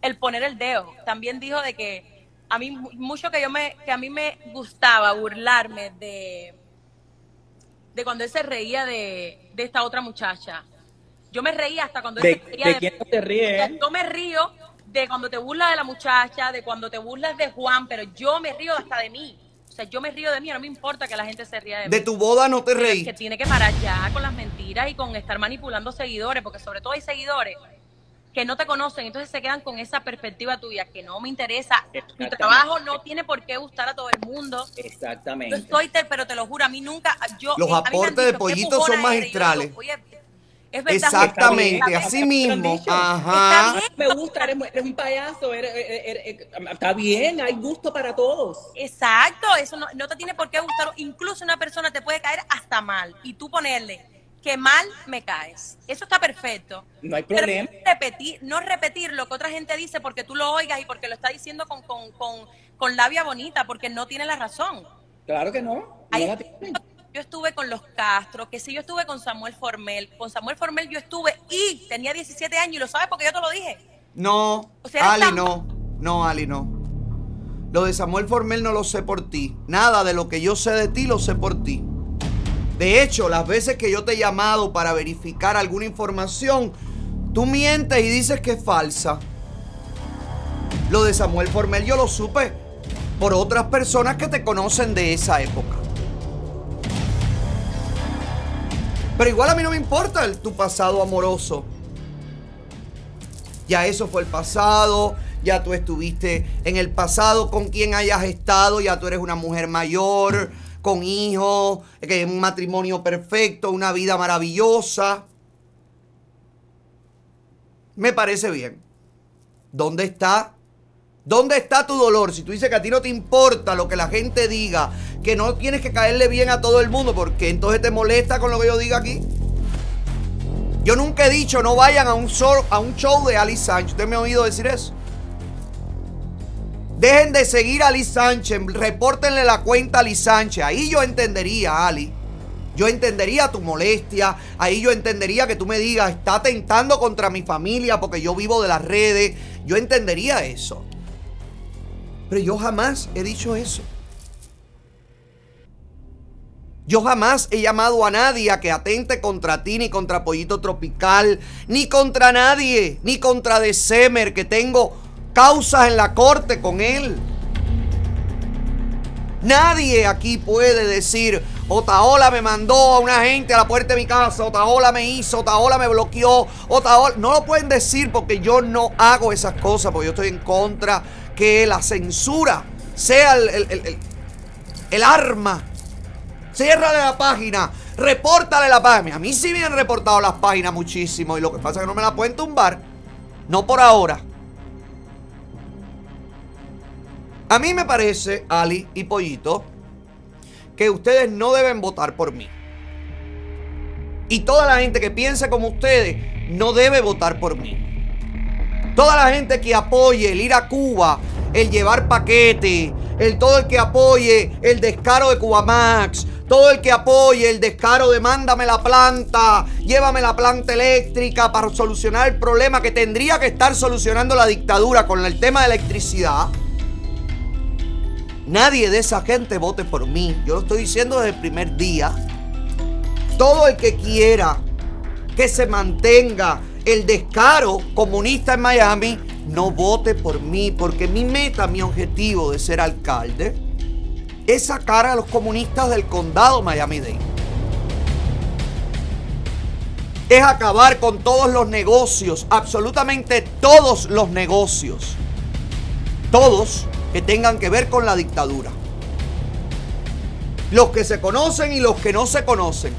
el poner el dedo. También dijo de que a mí mu- mucho que yo me, que a mí me gustaba burlarme de, de cuando él se reía de, de esta otra muchacha. Yo me reía hasta cuando él ¿De, se reía de quién no te ríes? Yo me río de cuando te burlas de la muchacha, de cuando te burlas de Juan, pero yo me río hasta de mí. O sea, yo me río de mí, no me importa que la gente se ría de mí. De tu boda no te es reí. que tiene que parar ya con las mentiras y con estar manipulando seguidores, porque sobre todo hay seguidores que no te conocen, entonces se quedan con esa perspectiva tuya que no me interesa. Tu Exactamente. trabajo no tiene por qué gustar a todo el mundo. Yo Exactamente. estoy, te- pero te lo juro, a mí nunca, yo... Los eh, aportes de dicho, "Qué Pollito bufona son eres", y yo magistrales. digo, "Oye, es verdad, Exactamente, así está bien". mismo. Ajá. Me gusta, eres, eres un payaso, eres- eres- eres- eres- está bien, hay gusto para todos. Exacto, eso no, no te tiene por qué gustar. Incluso una persona te puede caer hasta mal y tú ponerle que mal me caes. Eso está perfecto. No hay problema. no repetir, no repetir lo que otra gente dice porque tú lo oigas y porque lo está diciendo con, con, con, con labia bonita, porque no tiene la razón. Claro que no. La yo estuve con los Castro, que si yo estuve con Samuel Formel, con Samuel Formel yo estuve y tenía 17 años y lo sabes porque yo te lo dije. No, O sea, eres Ali no. No, Ali no. Lo de Samuel Formel no lo sé por ti. Nada de lo que yo sé de ti lo sé por ti. De hecho, las veces que yo te he llamado para verificar alguna información, tú mientes y dices que es falsa. Lo de Samuel Formel yo lo supe por otras personas que te conocen de esa época. Pero igual a mí no me importa el- tu pasado amoroso. Ya eso fue el pasado, ya tú estuviste en el pasado con quien hayas estado, ya tú eres una mujer mayor, con hijos, que es un matrimonio perfecto, una vida maravillosa. Me parece bien. ¿Dónde está? ¿Dónde está tu dolor? Si tú dices que a ti no te importa lo que la gente diga, que no tienes que caerle bien a todo el mundo, porque entonces te molesta con lo que yo diga aquí. Yo nunca he dicho no vayan a un show, a un show de Ali Sánchez. ¿Usted me ha oído decir eso? Dejen de seguir a Ali Sánchez. Repórtenle la cuenta a Ali Sánchez. Ahí yo entendería, Ali. Yo entendería tu molestia. Ahí yo entendería que tú me digas, está atentando contra mi familia porque yo vivo de las redes. Yo entendería eso. Pero yo jamás he dicho eso. Yo jamás he llamado a nadie a que atente contra ti, ni contra Pollito Tropical, ni contra nadie, ni contra December, que tengo causas en la corte con él. Nadie aquí puede decir, Otaola me mandó a una gente a la puerta de mi casa, Otaola me hizo, Otaola me bloqueó, Otaola... No lo pueden decir porque yo no hago esas cosas, porque yo estoy en contra que la censura sea el, el- el- el- arma la página. Repórtale la página. A mí sí me han reportado las páginas muchísimo. Y lo que pasa es que no me la pueden tumbar. No por ahora. A mí me parece, Ali y Pollito, que ustedes no deben votar por mí. Y toda la gente que piensa como ustedes no debe votar por mí. Toda la gente que apoye el ir a Cuba, el llevar paquete, el todo el que apoye el descaro de Cuba Max, todo el que apoye el descaro de mándame la planta, llévame la planta eléctrica para solucionar el problema que tendría que estar solucionando la dictadura con el tema de electricidad. Nadie de esa gente vote por mí. Yo lo estoy diciendo desde el primer día. Todo el que quiera que se mantenga el descaro comunista en Miami, no vote por mí, porque mi meta, mi objetivo de ser alcalde es sacar a los comunistas del condado Miami-Dade. Es acabar con todos los negocios, absolutamente todos los negocios. Todos que tengan que ver con la dictadura. Los que se conocen y los que no se conocen.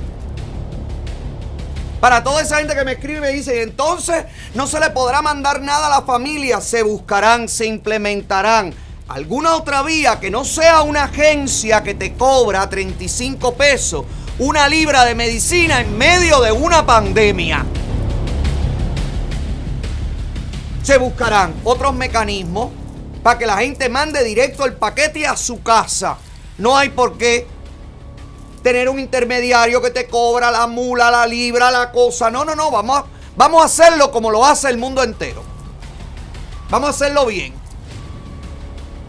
Para toda esa gente que me escribe y me dice, entonces no se le podrá mandar nada a la familia, se buscarán, se implementarán alguna otra vía que no sea una agencia que te cobra 35 pesos una libra de medicina en medio de una pandemia. Se buscarán otros mecanismos para que la gente mande directo el paquete a su casa. No hay por qué tener un intermediario que te cobra la mula, la libra, la cosa. No, no, no, vamos a, vamos a hacerlo como lo hace el mundo entero. Vamos a hacerlo bien.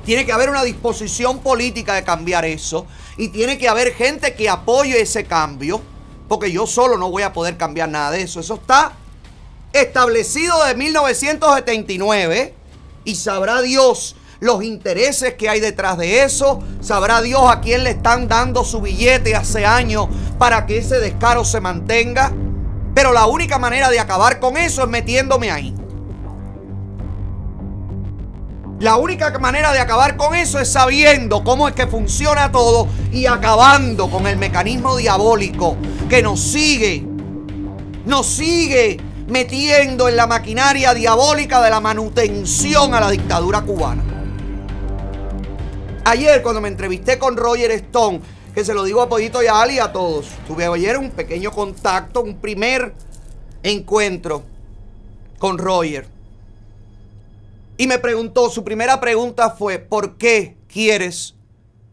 Tiene que haber una disposición política de cambiar eso. Y tiene que haber gente que apoye ese cambio. Porque yo solo no voy a poder cambiar nada de eso. Eso está establecido de 1979. Y sabrá Dios los intereses que hay detrás de eso. Sabrá Dios a quién le están dando su billete hace años para que ese descaro se mantenga. Pero la única manera de acabar con eso es metiéndome ahí. La única manera de acabar con eso es sabiendo cómo es que funciona todo y acabando con el mecanismo diabólico que nos sigue, nos sigue metiendo en la maquinaria diabólica de la manutención a la dictadura cubana. Ayer cuando me entrevisté con Roger Stone, que se lo digo a Pollito y a Ali y a todos, tuve ayer un pequeño contacto, un primer encuentro con Roger. Y me preguntó, su primera pregunta fue, ¿por qué quieres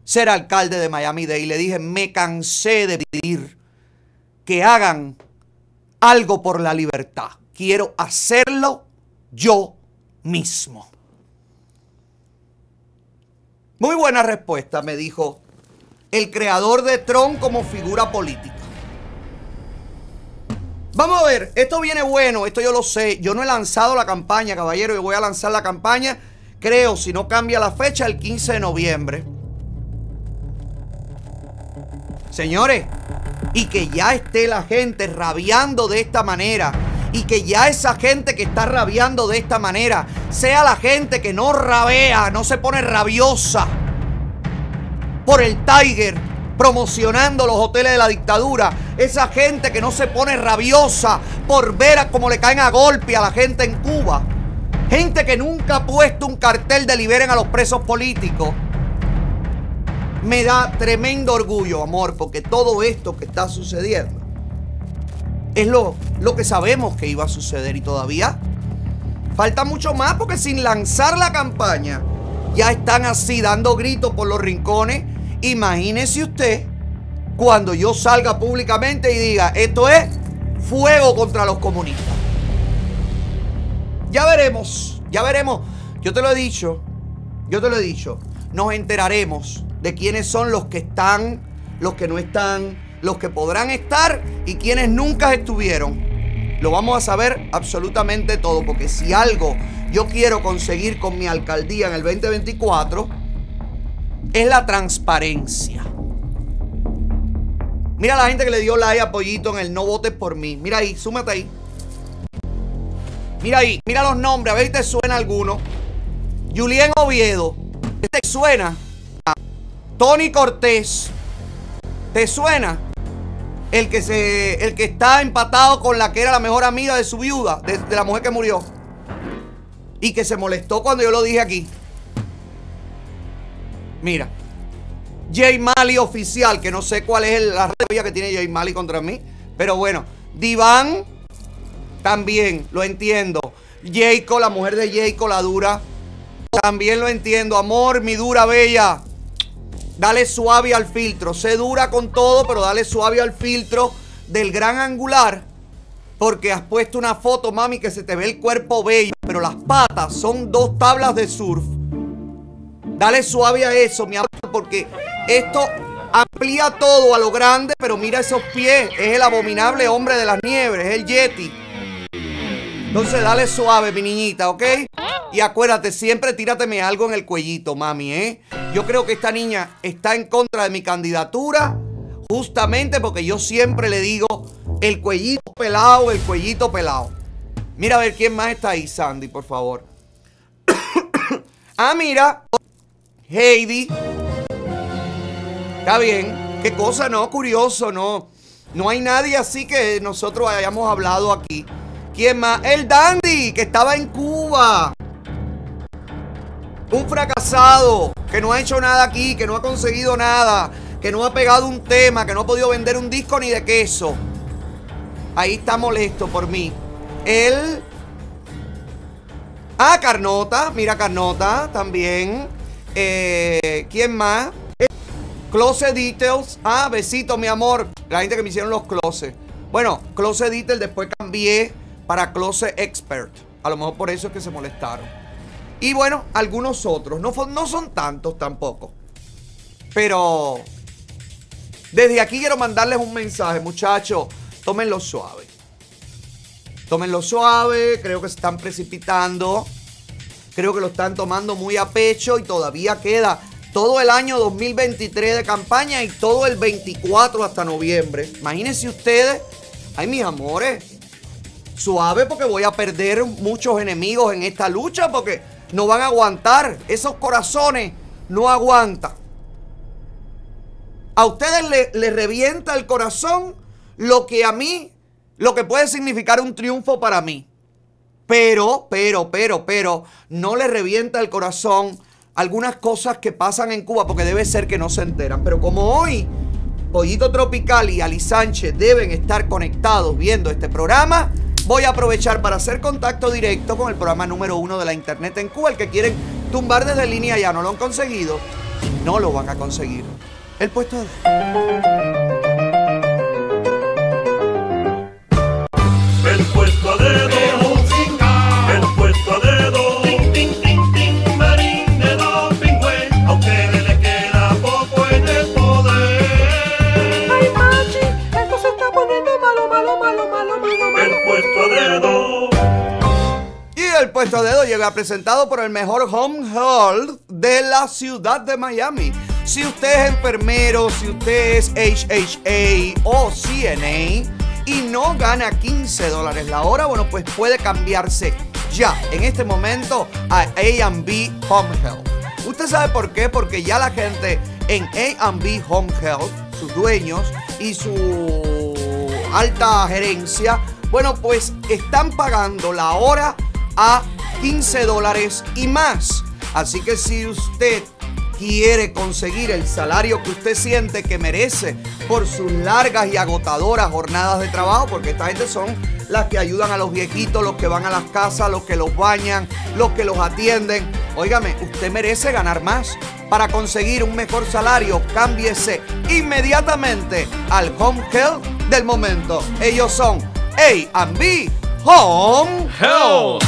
ser alcalde de Miami Dade? Y le dije, me cansé de pedir que hagan algo por la libertad. Quiero hacerlo yo mismo. Muy buena respuesta, me dijo el creador de Tron como figura política. Vamos a ver, esto viene bueno, esto yo lo sé. Yo no he lanzado la campaña, caballero. Yo voy a lanzar la campaña, creo, si no cambia la fecha, el 15 de noviembre. Señores, y que ya esté la gente rabiando de esta manera. Y que ya esa gente que está rabiando de esta manera sea la gente que no rabea, no se pone rabiosa por el Tiger promocionando los hoteles de la dictadura. Esa gente que no se pone rabiosa por ver a cómo le caen a golpe a la gente en Cuba. Gente que nunca ha puesto un cartel de liberen a los presos políticos. Me da tremendo orgullo, amor, porque todo esto que está sucediendo es lo, lo que sabemos que iba a suceder y todavía falta mucho más porque sin lanzar la campaña ya están así dando gritos por los rincones Imagínese usted cuando yo salga públicamente y diga, esto es fuego contra los comunistas. Ya veremos, ya veremos. Yo te lo he dicho, yo te lo he dicho. Nos enteraremos de quiénes son los que están, los que no están, los que podrán estar y quienes nunca estuvieron. Lo vamos a saber absolutamente todo, porque si algo yo quiero conseguir con mi alcaldía en el 2024, es la transparencia. Mira la gente que le dio like a Pollito en el no votes por mí. Mira ahí, súmate ahí. Mira ahí, mira los nombres, a ver si te suena alguno. Julien Oviedo, ¿te suena? Tony Cortés, ¿te suena? El que, se, el que está empatado con la que era la mejor amiga de su viuda, de, la mujer que murió. Y que se molestó cuando yo lo dije aquí. Mira. Jay Mali oficial, que no sé cuál es el- la rabia que tiene Jay Mali contra mí. Pero bueno, Diván también, lo entiendo. Jayco, la mujer de Jayco, la dura. También lo entiendo. Amor, mi dura bella. Dale suave al filtro. Sé dura con todo, pero dale suave al filtro del gran angular. Porque has puesto una foto, mami, que se te ve el cuerpo bello. Pero las patas son dos tablas de surf. Dale suave a eso, mi amor, porque esto amplía todo a lo grande, pero mira esos pies. Es el abominable hombre de las nieves, es el Yeti. Entonces dale suave, mi niñita, ¿ok? Y acuérdate, siempre tírateme algo en el cuellito, mami, ¿eh? Yo creo que esta niña está en contra de mi candidatura, justamente porque yo siempre le digo el cuellito pelado, el cuellito pelado. Mira a ver quién más está ahí, Sandy, por favor. ah, mira. Heidi. Está bien. Qué cosa, ¿no? Curioso, ¿no? No hay nadie así que nosotros hayamos hablado aquí. ¿Quién más? El Dandy, que estaba en Cuba. Un fracasado, que no ha hecho nada aquí, que no ha conseguido nada, que no ha pegado un tema, que no ha podido vender un disco ni de queso. Ahí está molesto por mí. Él... Ah, Carnota, mira Carnota también. Eh, ¿Quién más? Closet Details. Ah, besito, mi amor. La gente que me hicieron los closets. Bueno, Closet Details después cambié para Closet Expert. A lo mejor por eso es que se molestaron. Y bueno, algunos otros. No, no son tantos tampoco. Pero desde aquí quiero mandarles un mensaje, muchachos. Tómenlo suave. Tómenlo suave. Creo que se están precipitando. Creo que lo están tomando muy a pecho y todavía queda todo el año 2023 de campaña y todo el 24 hasta noviembre. Imagínense ustedes, ay mis amores, suave porque voy a perder muchos enemigos en esta lucha porque no van a aguantar. Esos corazones no aguantan. A ustedes le, le revienta el corazón lo que a mí, lo que puede significar un triunfo para mí. Pero, pero, pero, pero, no le revienta el corazón algunas cosas que pasan en Cuba, porque debe ser que no se enteran. Pero como hoy, Pollito Tropical y Ali Sánchez deben estar conectados viendo este programa, voy a aprovechar para hacer contacto directo con el programa número uno de la internet en Cuba, el que quieren tumbar desde línea ya no lo han conseguido y no lo van a conseguir. El puesto de... El puesto a De dedo llega presentado por el mejor home health de la ciudad de Miami. Si usted es enfermero, si usted es HHA o CNA y no gana 15 dólares la hora, bueno, pues puede cambiarse ya en este momento a A&B Home Health. ¿Usted sabe por qué? Porque ya la gente en A&B Home Health, sus dueños y su alta gerencia, bueno, pues están pagando la hora a 15 dólares y más. Así que si usted quiere conseguir el salario que usted siente que merece por sus largas y agotadoras jornadas de trabajo, porque esta gente son las que ayudan a los viejitos, los que van a las casas, los que los bañan, los que los atienden. Óigame, usted merece ganar más. Para conseguir un mejor salario, cámbiese inmediatamente al Home Health del momento. Ellos son A&B Home Health.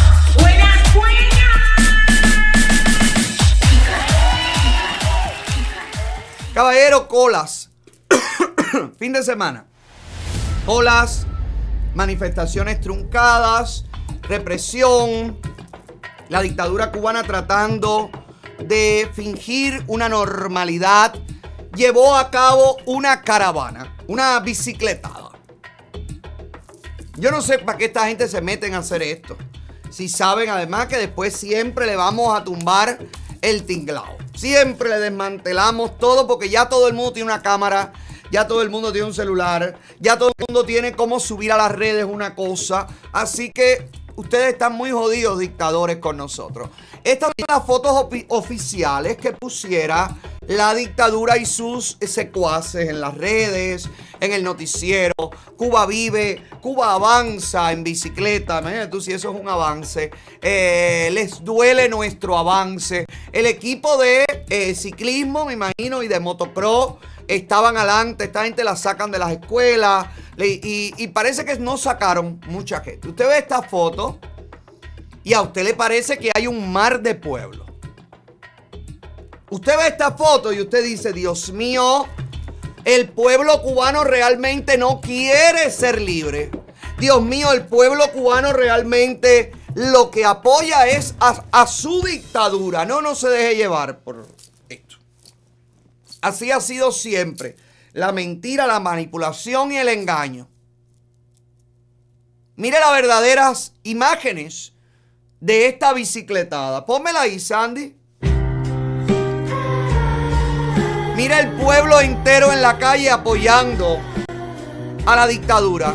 Caballero, colas. fin de semana. Colas, manifestaciones truncadas, represión, la dictadura cubana tratando de fingir una normalidad, llevó a cabo una caravana, una bicicletada. Yo no sé para qué esta gente se meten a hacer esto. Si saben además que después siempre le vamos a tumbar el tinglao. Siempre le desmantelamos todo porque ya todo el mundo tiene una cámara, ya todo el mundo tiene un celular, ya todo el mundo tiene cómo subir a las redes una cosa. Así que ustedes están muy jodidos, dictadores, con nosotros. Estas son las fotos oficiales que pusiera la dictadura y sus secuaces en las redes, en el noticiero. Cuba vive, Cuba avanza en bicicleta. Imagínate tú si eso es un avance. Eh, les duele nuestro avance. El equipo de eh, ciclismo, me imagino, y de motocross estaban adelante. Esta gente la sacan de las escuelas. Y, y parece que no sacaron mucha gente. Usted ve esta foto y a usted le parece que hay un mar de pueblo. Usted ve esta foto y usted dice, Dios mío, el pueblo cubano realmente no quiere ser libre. Dios mío, el pueblo cubano realmente lo que apoya es a, su dictadura. No, no se deje llevar por esto. Así ha sido siempre. La mentira, la manipulación y el engaño. Mire las verdaderas imágenes de esta bicicletada. Pónmela ahí, Sandy. Mira el pueblo entero en la calle apoyando a la dictadura.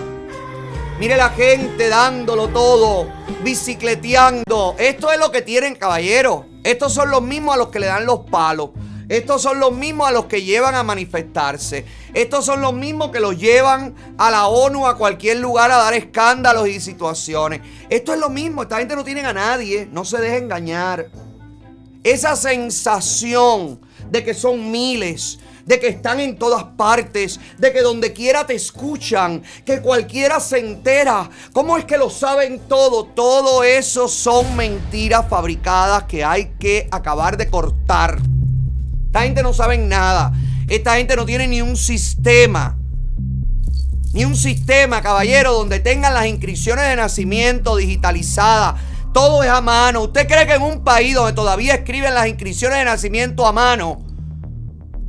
Mire la gente dándolo todo, bicicleteando. Esto es lo que tienen, caballero. Estos son los mismos a los que le dan los palos. Estos son los mismos a los que llevan a manifestarse. Estos son los mismos que los llevan a la ONU, a cualquier lugar a dar escándalos y situaciones. Esto es lo mismo. Esta gente no tiene a nadie. No se deje engañar. Esa sensación de que son miles, de que están en todas partes, de que donde quiera te escuchan, que cualquiera se entera. ¿Cómo es que lo saben todo? Todo eso son mentiras fabricadas que hay que acabar de cortar. Esta gente no sabe nada. Esta gente no tiene ni un sistema. Ni un sistema, caballero, donde tengan las inscripciones de nacimiento digitalizadas. Todo es a mano. ¿Usted cree que en un país donde todavía escriben las inscripciones de nacimiento a mano,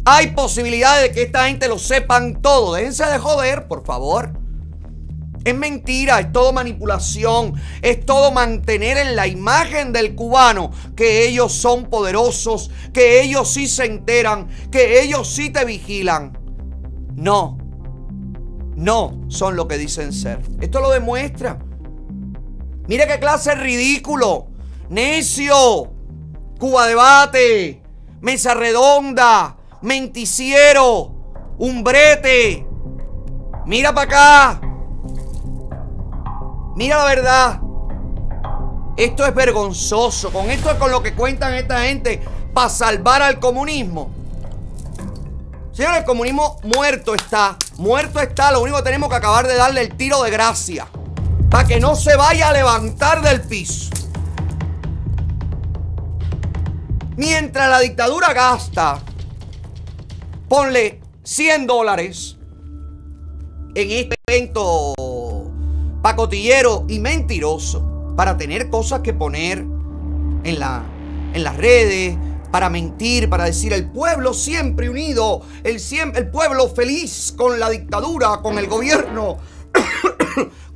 hay posibilidades de que esta gente lo sepan todo? Déjense de joder, por favor. Es mentira, es todo manipulación, es todo mantener en la imagen del cubano que ellos son poderosos, que ellos sí se enteran, que ellos sí te vigilan. No, no son lo que dicen ser. Esto lo demuestra. Mire qué clase ridículo, necio, Cuba Debate, Mesa Redonda, Menticiero, Umbrete. Mira para acá. Mira la verdad. Esto es vergonzoso. Con esto es con lo que cuentan esta gente para salvar al comunismo. Señores, el comunismo muerto está. Muerto está. Lo único que tenemos que acabar de darle el tiro de gracia. Para que no se vaya a levantar del piso. Mientras la dictadura gasta, ponle 100 dólares en este evento pacotillero y mentiroso para tener cosas que poner en, la, en las redes, para mentir, para decir el pueblo siempre unido, el, el pueblo feliz con la dictadura, con el gobierno.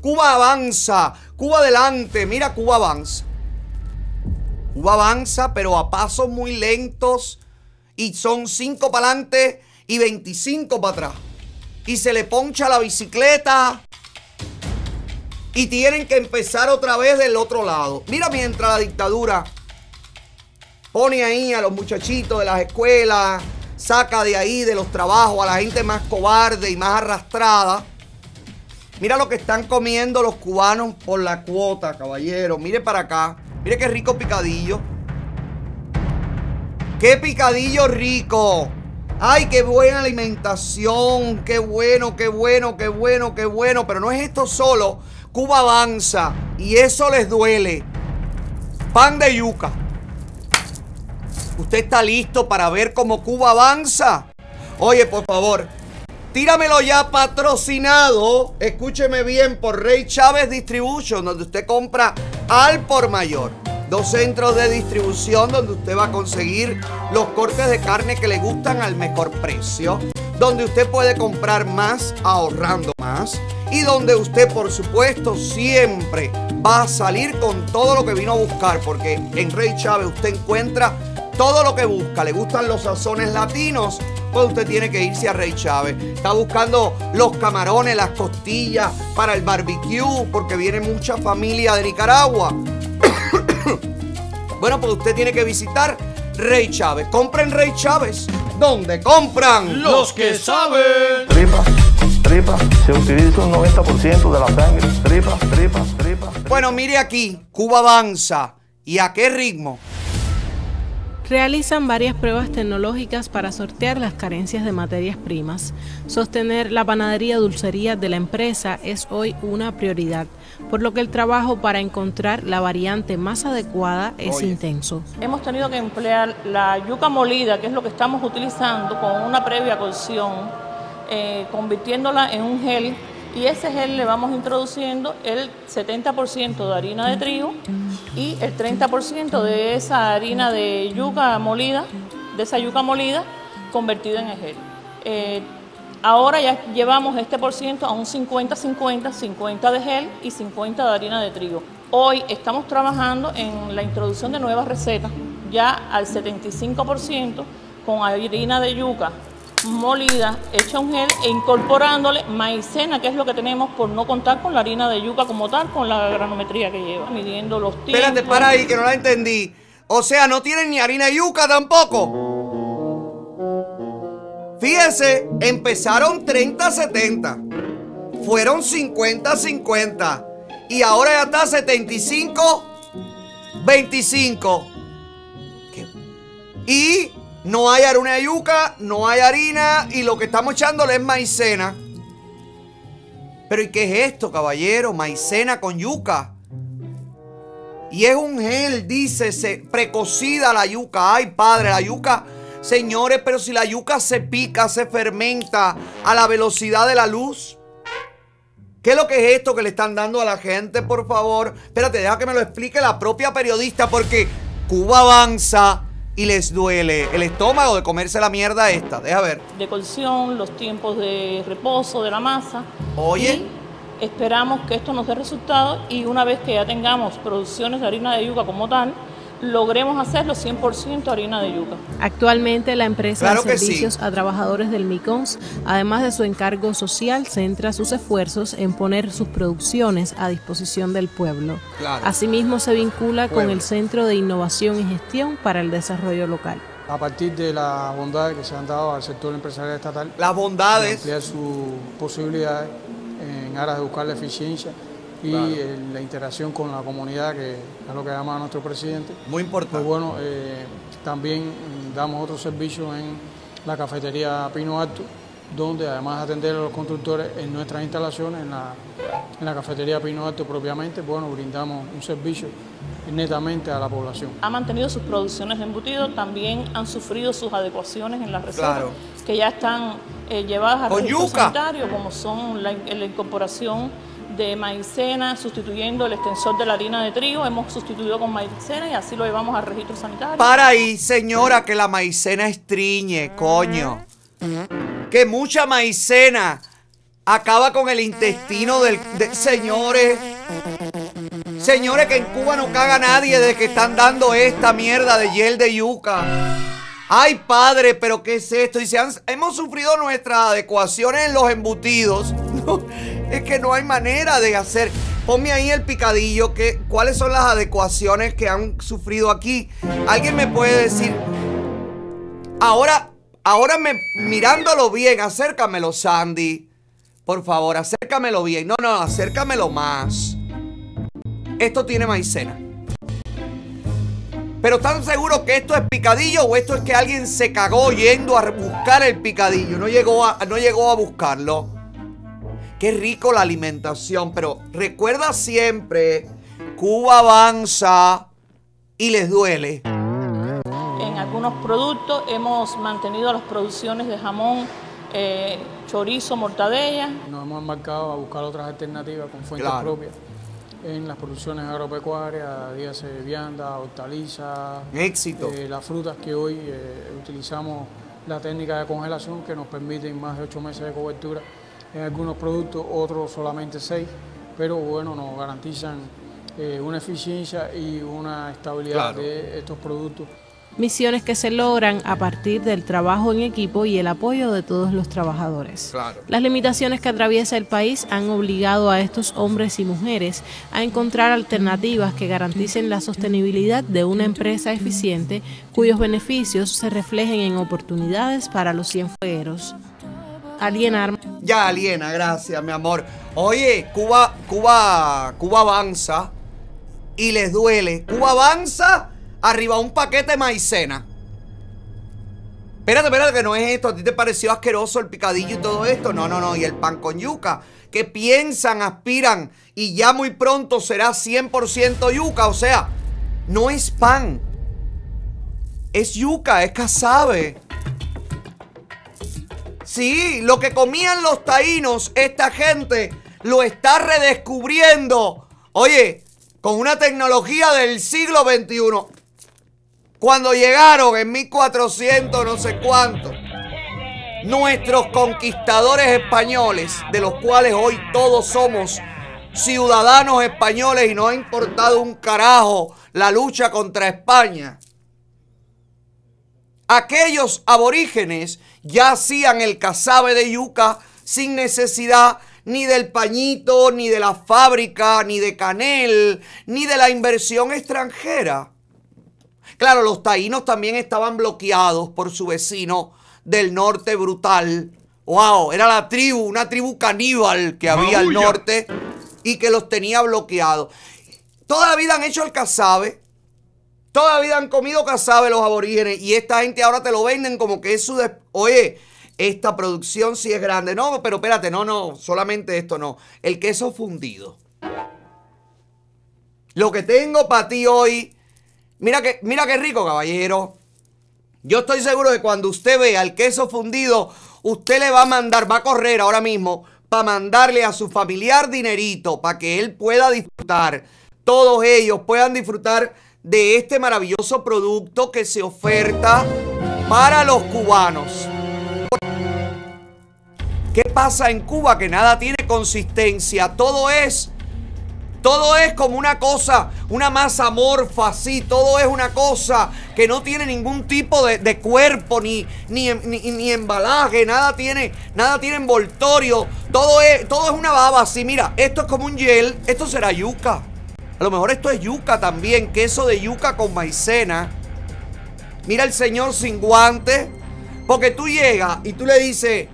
Cuba avanza, Cuba adelante, mira Cuba avanza. Cuba avanza, pero a pasos muy lentos y son 5 para adelante y 25 para atrás. Y se le poncha la bicicleta y tienen que empezar otra vez del otro lado. Mira mientras la dictadura pone ahí a los muchachitos de las escuelas, saca de ahí de los trabajos a la gente más cobarde y más arrastrada. Mira lo que están comiendo los cubanos por la cuota, caballero. Mire para acá. Mire qué rico picadillo. ¡Qué picadillo rico! ¡Ay, qué buena alimentación! ¡Qué bueno, qué bueno, qué bueno, qué bueno! Pero no es esto solo. Cuba avanza y eso les duele. Pan de yuca. ¿Usted está listo para ver cómo Cuba avanza? Oye, por favor, tíramelo ya patrocinado. Escúcheme bien por Rey Chávez Distribution, donde usted compra al por mayor. Dos centros de distribución donde usted va a conseguir los cortes de carne que le gustan al mejor precio. Donde usted puede comprar más ahorrando más. Y donde usted, por supuesto, siempre va a salir con todo lo que vino a buscar. Porque en Rey Chávez usted encuentra todo lo que busca. Le gustan los sazones latinos. Pues usted tiene que irse a Rey Chávez. Está buscando los camarones, las costillas para el barbecue. Porque viene mucha familia de Nicaragua. Bueno, pues usted tiene que visitar Rey Chávez. Compren Rey Chávez. ¿Dónde compran? Los que saben. Tripa, tripa, se utiliza un 90% de la sangre. Tripa, tripa, tripa. Bueno, mire aquí, Cuba avanza. ¿Y a qué ritmo? Realizan varias pruebas tecnológicas para sortear las carencias de materias primas. Sostener la panadería dulcería de la empresa es hoy una prioridad, por lo que el trabajo para encontrar la variante más adecuada es Oye. intenso. Hemos tenido que emplear la yuca molida, que es lo que estamos utilizando, con una previa cocción, eh, convirtiéndola en un gel. Y ese gel le vamos introduciendo el 70% de harina de trigo y el 30% de esa harina de yuca molida, de esa yuca molida, convertida en el gel. Eh, ahora ya llevamos este por ciento a un 50-50, 50 de gel y 50 de harina de trigo. Hoy estamos trabajando en la introducción de nuevas recetas, ya al 75% con harina de yuca molida, hecha un gel e incorporándole maicena, que es lo que tenemos por no contar con la harina de yuca como tal, con la granometría que lleva, midiendo los tiempos. Espérate, para ahí, que no la entendí. O sea, no tienen ni harina de yuca tampoco. Fíjense, empezaron 30-70. Fueron 50-50. Y ahora ya está 75-25. ¿Qué? Y no hay harina de yuca, no hay harina. Y lo que estamos echándole es maicena. Pero ¿y qué es esto, caballero? Maicena con yuca. Y es un gel, dice, precocida la yuca. Ay, padre, la yuca. Señores, pero si la yuca se pica, se fermenta a la velocidad de la luz. ¿Qué es lo que es esto que le están dando a la gente, por favor? Espérate, deja que me lo explique la propia periodista, porque Cuba avanza y les duele el estómago de comerse la mierda esta. Deja ver. de cocción, los tiempos de reposo de la masa. Oye. Y esperamos que esto nos dé resultados y una vez que ya tengamos producciones de harina de yuca como tal, logremos hacerlo 100% harina de yuca. Actualmente la empresa Claro de sí. servicios a trabajadores del MICONS, además de su encargo social, centra sus esfuerzos en poner sus producciones a disposición del pueblo. Claro. Asimismo se vincula con el Centro de Innovación y Gestión para el Desarrollo Local. A partir de las bondades que se han dado al sector empresarial estatal. Las bondades. de Ampliar sus posibilidades en aras de buscar la eficiencia y Claro. eh, la interacción con la comunidad, que es lo que llama nuestro presidente. Muy importante. Pues bueno, eh, también damos otros servicios en la cafetería Pino Alto, donde además de atender a los constructores en nuestras instalaciones, en la, en la cafetería Pino Alto propiamente, bueno, brindamos un servicio netamente a la población. Ha mantenido sus producciones de embutido, también han sufrido sus adecuaciones en las recetas Claro. que ya están eh, llevadas a sanitario, como son la, la incorporación de maicena, sustituyendo el extensor de la harina de trigo, hemos sustituido con maicena y así lo llevamos al registro sanitario. Para ahí, señora, que la maicena estriñe, coño. Que mucha maicena acaba con el intestino del... de- señores. Señores, que en Cuba no caga nadie de que están dando esta mierda de hiel de yuca. Ay, padre, pero ¿qué es esto? Dice, "Han- hemos sufrido nuestras adecuaciones en los embutidos. Es que no hay manera de hacer. Ponme ahí el picadillo, que, ¿cuáles son las adecuaciones que han sufrido aquí? ¿Alguien me puede decir? Ahora, ahora me, mirándolo bien, acércamelo, Sandy. Por favor, acércamelo bien. No, no, acércamelo más. Esto tiene maicena. Pero ¿están seguros que esto es picadillo o esto es que alguien se cagó yendo a buscar el picadillo? No llegó a, no llegó a buscarlo. Qué rico la alimentación, pero recuerda siempre, Cuba avanza y les duele. En algunos productos hemos mantenido las producciones de jamón, eh, chorizo, mortadella. Nos hemos embarcado a buscar otras alternativas con fuentes Claro. propias en las producciones agropecuarias, dígase vianda, hortalizas, Éxito. eh, las frutas que hoy eh, utilizamos la técnica de congelación que nos permiten más de ocho meses de cobertura en algunos productos, otros solamente seis, pero bueno, nos garantizan eh, una eficiencia y una estabilidad Claro. de estos productos misiones que se logran a partir del trabajo en equipo y el apoyo de todos los trabajadores. Claro. Las limitaciones que atraviesa el país han obligado a estos hombres y mujeres a encontrar alternativas que garanticen la sostenibilidad de una empresa eficiente cuyos beneficios se reflejen en oportunidades para los cienfuegueros. Alienar. Ya, aliena, gracias, mi amor. Oye, Cuba, Cuba, Cuba avanza y les duele. Cuba avanza arriba un paquete de maicena. Espérate, espérate, que no es esto. ¿A ti te pareció asqueroso el picadillo y todo esto? No, no, no. Y el pan con yuca. Que piensan, aspiran y ya muy pronto será 100% yuca. O sea, no es pan. Es yuca, es casabe. Sí, lo que comían los taínos, esta gente lo está redescubriendo. Oye, con una tecnología del siglo XXI. Cuando llegaron en 1400 no sé cuánto, nuestros conquistadores españoles, de los cuales hoy todos somos ciudadanos españoles y nos ha importado un carajo la lucha contra España. Aquellos aborígenes ya hacían el cazabe de yuca sin necesidad ni del pañito, ni de la fábrica, ni de canel, ni de la inversión extranjera. Claro, los taínos también estaban bloqueados por su vecino del norte brutal. Wow, era la tribu, una tribu caníbal que había al norte y que los tenía bloqueados. Toda la vida han hecho el cazabe. Toda la vida han comido cazabe los aborígenes y esta gente ahora te lo venden como que es su... Oye, esta producción sí es grande. No, pero espérate, no, no, solamente esto no. El queso fundido. Lo que tengo para ti hoy, mira que, mira qué rico, caballero. Yo estoy seguro que cuando usted vea el queso fundido, usted le va a mandar, va a correr ahora mismo para mandarle a su familiar dinerito para que él pueda disfrutar, todos ellos puedan disfrutar de este maravilloso producto que se oferta para los cubanos. ¿Qué pasa en Cuba? Que nada tiene consistencia, todo es todo es como una cosa, una masa morfa, así. Todo es una cosa que no tiene ningún tipo de, cuerpo, ni, ni, ni- ni embalaje, nada tiene, nada tiene envoltorio. Todo es, todo es una baba así. Mira, esto es como un gel. Esto será yuca. A lo mejor esto es yuca también, queso de yuca con maicena. Mira el señor sin guantes. Porque tú llegas y tú le dices,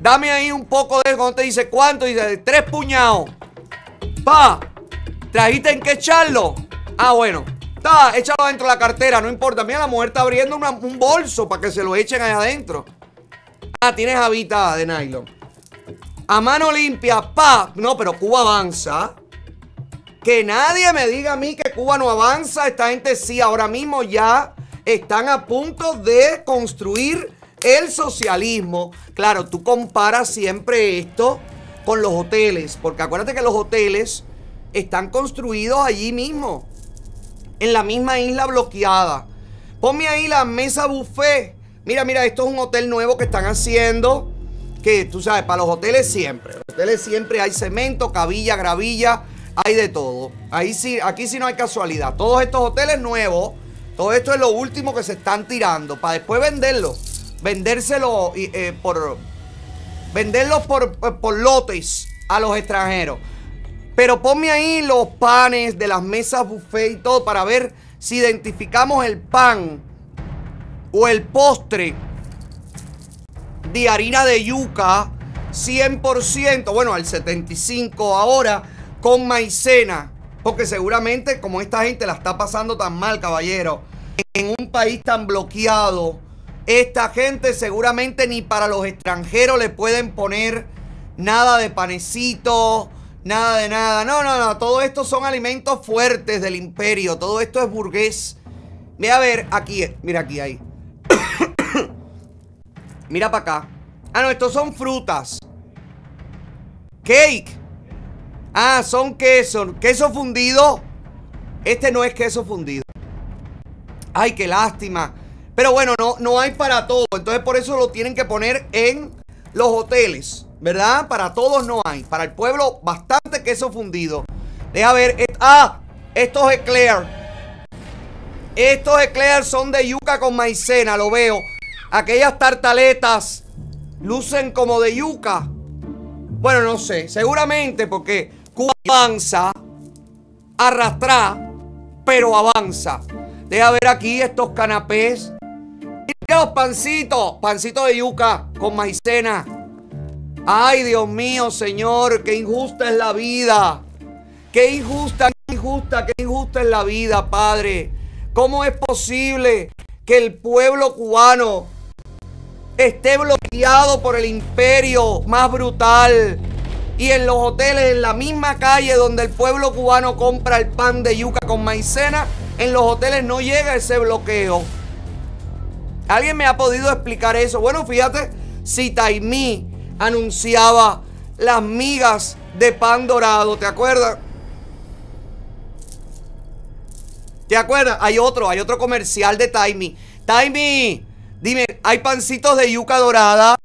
dame ahí un poco de... Cuando te dice, ¿cuánto? Dice, tres puñados. Pa, ¿trajiste en qué echarlo? Ah, bueno. Ta, échalo dentro de la cartera, no importa. Mira, la mujer está abriendo un bolso para que se lo echen allá adentro. Ah, tienes habita de nylon. A mano limpia, pa. No, pero Cuba avanza. Que nadie me diga a mí que Cuba no avanza. Esta gente sí, ahora mismo ya están a punto de construir el socialismo. Claro, tú comparas siempre esto con los hoteles, porque acuérdate que los hoteles están construidos allí mismo, en la misma isla bloqueada. Ponme ahí la mesa buffet. Mira, mira, esto es un hotel nuevo que están haciendo. Que tú sabes, para los hoteles siempre. Los hoteles siempre hay cemento, cabilla, gravilla, hay de todo. Ahí sí, aquí sí no hay casualidad. Todos estos hoteles nuevos, todo esto es lo último que se están tirando para después venderlo. Vendérselo eh, por. Venderlos por, por- por lotes a los extranjeros. Pero ponme ahí los panes de las mesas buffet y todo para ver si identificamos el pan o el postre de harina de yuca 100%, bueno, al 75 ahora con maicena, porque seguramente como esta gente la está pasando tan mal, caballero, en un país tan bloqueado, esta gente seguramente ni para los extranjeros le pueden poner nada de panecito, nada de nada. No, no, no, todo esto son alimentos fuertes del imperio, todo esto es burgués. Ve a ver, aquí, mira aquí, ahí. Mira para acá. Ah, no, estos son frutas. Cake. Ah, son queso. Queso fundido. Este no es queso fundido. Ay, qué lástima. Pero bueno, no, no hay para todo. Entonces por eso lo tienen que poner en los hoteles. ¿Verdad? Para todos no hay. Para el pueblo, bastante queso fundido. Deja ver. ah, estos eclair. Estos eclairs son de yuca con maicena, lo veo. Aquellas tartaletas lucen como de yuca. Bueno, no sé, seguramente porque Cuba avanza, arrastra, pero avanza. Deja ver aquí estos canapés. Mira los pancitos, pancitos de yuca con maicena. Ay, Dios mío, Señor, qué injusta es la vida. Qué injusta, qué injusta, qué injusta es la vida, Padre. ¿Cómo es posible que el pueblo cubano esté bloqueado por el imperio más brutal? Y en los hoteles, en la misma calle donde el pueblo cubano compra el pan de yuca con maicena, en los hoteles no llega ese bloqueo. ¿Alguien me ha podido explicar eso? Bueno, fíjate, si Taimí anunciaba las migas de pan dorado, ¿te acuerdas? ¿Te acuerdas? Hay otro, hay otro comercial de Taimi. Taimi, dime, ¿hay pancitos de yuca dorada?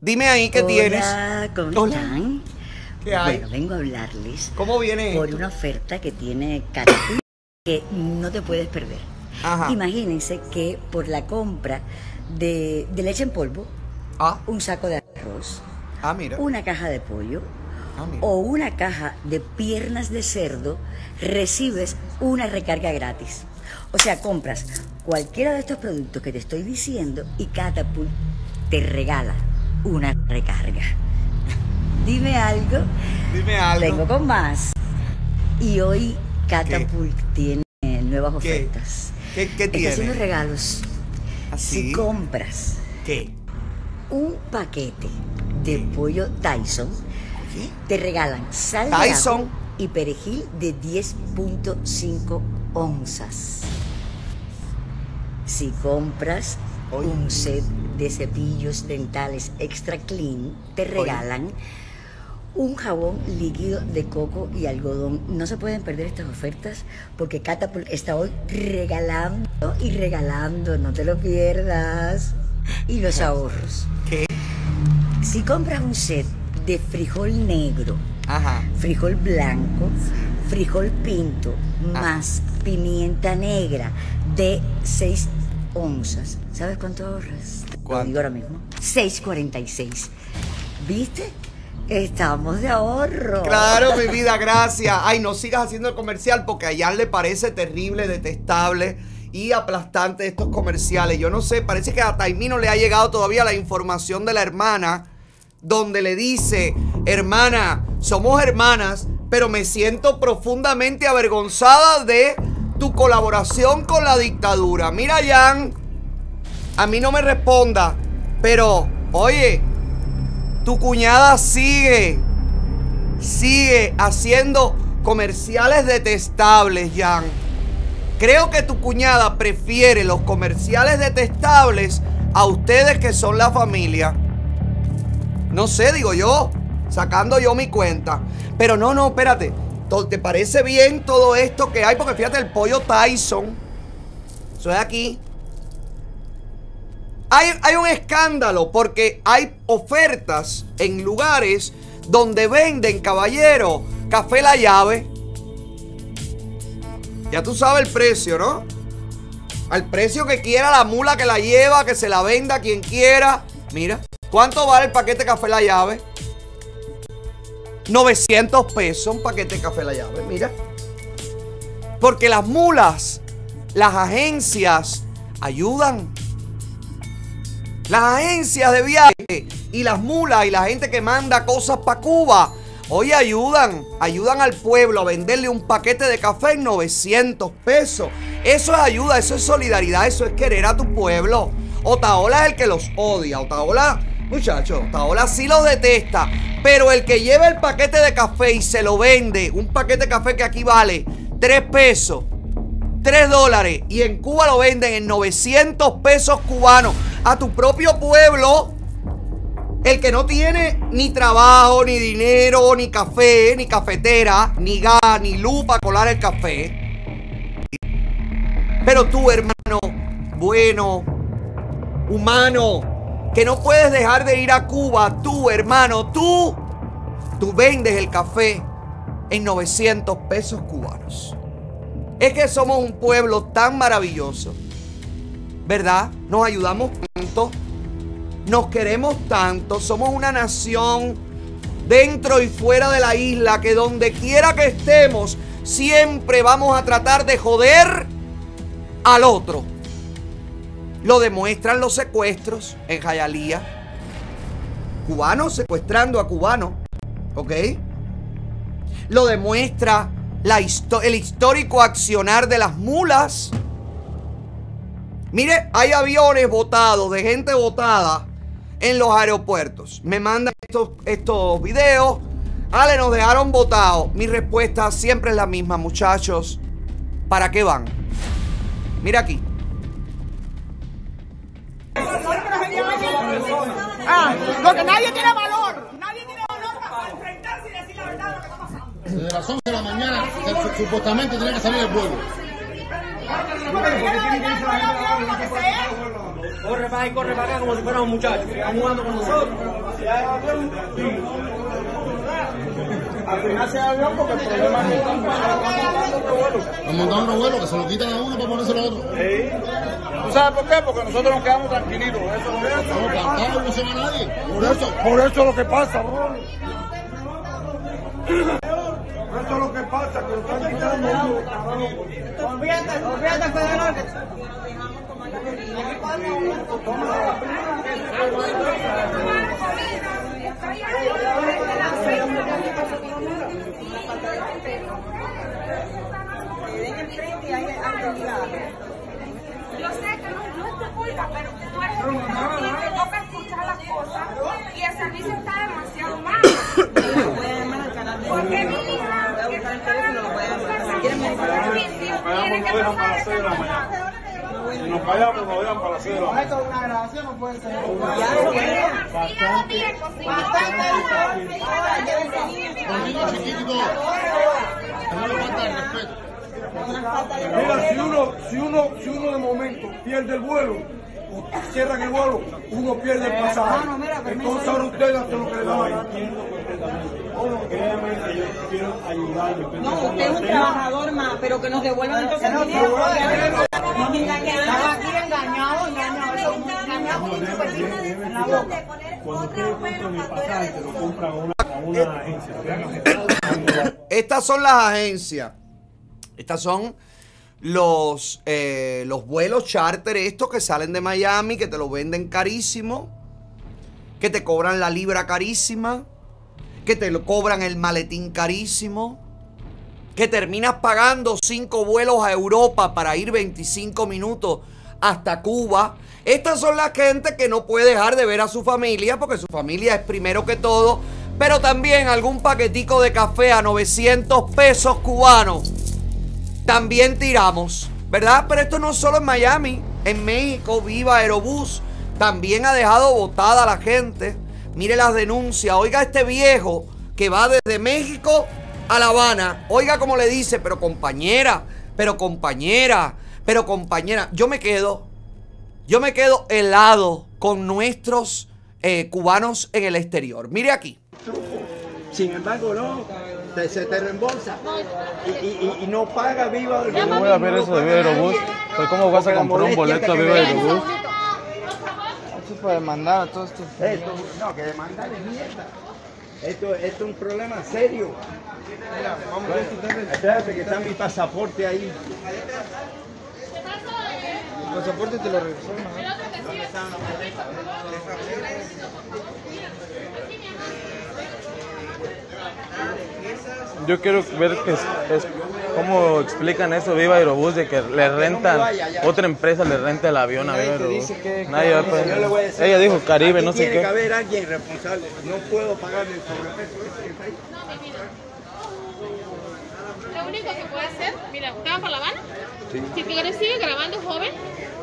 Dime ahí qué tienes. ¿cómo están? ¿Qué hay? Bueno, vengo a hablarles ¿Cómo viene por esto? una oferta que tiene Caracol que no te puedes perder. Ajá. Imagínense que por la compra de, de leche en polvo, un saco de arroz, Ah, mira. una caja de pollo Ah, o una caja de piernas de cerdo, recibes una recarga gratis. O sea, compras cualquiera de estos productos que te estoy diciendo y Catapult te regala una recarga. Dime algo. Dime algo. Vengo con más. Y hoy Catapult tiene nuevas ¿Qué? ofertas. ¿Qué, qué Está tiene? haciendo regalos. ¿Así? Si compras ¿Qué? un paquete de pollo Tyson, te regalan sal de Tyson. ajo y perejil de 10.5 onzas. Si compras un set de cepillos dentales extra clean, te regalan un jabón líquido de coco y algodón. No se pueden perder estas ofertas porque Catapult está hoy regalando y regalando, no te lo pierdas. Y los ahorros. ¿Qué? Si compras un set de frijol negro, frijol blanco, frijol pinto, más pimienta negra de 6 onzas, ¿sabes cuánto ahorras? Lo digo ahora mismo. 6.46. ¿Viste? Estamos de ahorro. Claro, mi vida, gracias. Ay, no sigas haciendo el comercial porque a Jan le parece terrible, detestable y aplastante estos comerciales. Yo no sé, parece que a Taimí no le ha llegado todavía la información de la hermana donde le dice, hermana, somos hermanas, pero me siento profundamente avergonzada de tu colaboración con la dictadura. Mira, Jan, a mí no me responda, pero, oye, tu cuñada sigue, sigue haciendo comerciales detestables, Jan. Creo que tu cuñada prefiere los comerciales detestables a ustedes que son la familia. No sé, digo yo, sacando yo mi cuenta. Pero no, no, espérate. ¿Te parece bien todo esto que hay? Porque fíjate, el pollo Tyson. Es aquí. Hay, un escándalo porque hay ofertas en lugares donde venden, caballero, café la llave. Ya tú sabes el precio, ¿no? Al precio que quiera la mula que la lleva, que se la venda quien quiera. Mira, ¿cuánto vale el paquete café la llave? 900 pesos un paquete de café la llave, mira. Porque las mulas, las agencias ayudan. Las agencias de viaje y las mulas y la gente que manda cosas para Cuba, hoy ayudan, ayudan al pueblo a venderle un paquete de café en 900 pesos. Eso es ayuda, eso es solidaridad, eso es querer a tu pueblo. Otaola es el que los odia. Otaola, muchachos, Otaola sí los detesta. Pero el que lleva el paquete de café y se lo vende, un paquete de café que aquí vale 3 pesos, 3 dólares y en Cuba lo venden en 900 pesos cubanos a tu propio pueblo. El que no tiene ni trabajo, ni dinero, ni café, ni cafetera, ni gas, ni luz para colar el café. Pero tú, hermano, bueno, humano, que no puedes dejar de ir a Cuba, tú, hermano, tú, tú vendes el café en 900 pesos cubanos. Es que somos un pueblo tan maravilloso. ¿Verdad? Nos ayudamos tanto. Nos queremos tanto. Somos una nación dentro y fuera de la isla que donde quiera que estemos, siempre vamos a tratar de joder al otro. Lo demuestran los secuestros en Jayalía. Cubanos secuestrando a cubanos. ¿Ok? Lo demuestra la el histórico accionar de las mulas. Mire, hay aviones botados, de gente botada en los aeropuertos. Me mandan estos, estos videos. Ale, nos dejaron botados. Mi respuesta siempre es la misma, muchachos. ¿Para qué van? Mira aquí. Ah, porque nadie tiene valor. Nadie tiene valor para enfrentarse y decir la verdad de lo que está pasando. Desde las 11 de la mañana supuestamente tiene que salir el vuelo. Corre para ahí, corre para acá como si fuera un muchacho. Están jugando con nosotros. Al final se avión porque el problema es que Nos montaron los vuelos que se lo quitan a uno para ponérselo a otro. ¿Tú sabes por qué? Porque nosotros nos quedamos tranquilitos. Eso no es. No, no se va nadie. Por eso, por eso es lo que pasa, bro. Eso es lo que pasa, que lo están quitando. Olvídate, olvídate, Federal. Yo sé que no, no es tu culpa, pero tú eres el que te toca escuchar las cosas y el servicio está demasiado mal. Porque mi hija, que está pagando que pasar esa maldad. Si nos callamos, nos dejan para las 6 de la Esto es una grabación, no puede ser. Los niños chiquitos que no le falta el respeto. Mira, si uno, si uno, si uno de momento pierde el vuelo, cierran el vuelo, uno pierde el pasaje. Entonces ahora hacen lo que le da ahí. No, usted es un trabajador más, pero que nos devuelvan entonces el dinero. Aquí engañado, engañado, engañado. En la boca. Cuando ustedes compran el pasaje, lo compran a una, a una agencia. Estas son las agencias. Estas son los, eh, los vuelos charter estos que salen de Miami, que te lo venden carísimo, que te cobran la libra carísima, que te lo cobran el maletín carísimo, que terminas pagando cinco vuelos a Europa para ir 25 minutos hasta Cuba. Estas son las gente que no puede dejar de ver a su familia, porque su familia es primero que todo, pero también algún paquetico de café a 900 pesos cubanos también tiramos, ¿verdad? Pero esto no solo en Miami, en México, Viva Aerobús también ha dejado botada a la gente. Mire las denuncias, oiga este viejo que va desde México a La Habana, oiga cómo le dice, pero compañera, pero compañera, pero compañera, yo me quedo, yo me quedo helado con nuestros eh, cubanos en el exterior. Mire aquí. Sin embargo, no, te- se te reembolsa y, y- y- y no paga viva. Yo voy a ver eso de Viva Aerobús. Pues cómo vas a comprar un boleto a Viva Aerobús. Eso es para demandar a todos estos. Esto, no, que demandar es mierda. Esto, esto es un problema serio. Espérate que está mi pasaporte ahí. El pasaporte te lo regresó. Yo quiero ver que es, es- cómo explican eso Viva Aerobús de que le rentan, otra empresa le renta el avión a Viva Nadie te Aerobús. dice que- Nadie va a Yo le voy a decir, Ella dijo Caribe, aquí no sé Tiene que qué. haber alguien responsable. No puedo pagar el sobrepeso que. Lo único que puede hacer, mira, ¿usted va para La Habana? Si quieres sigue grabando, joven,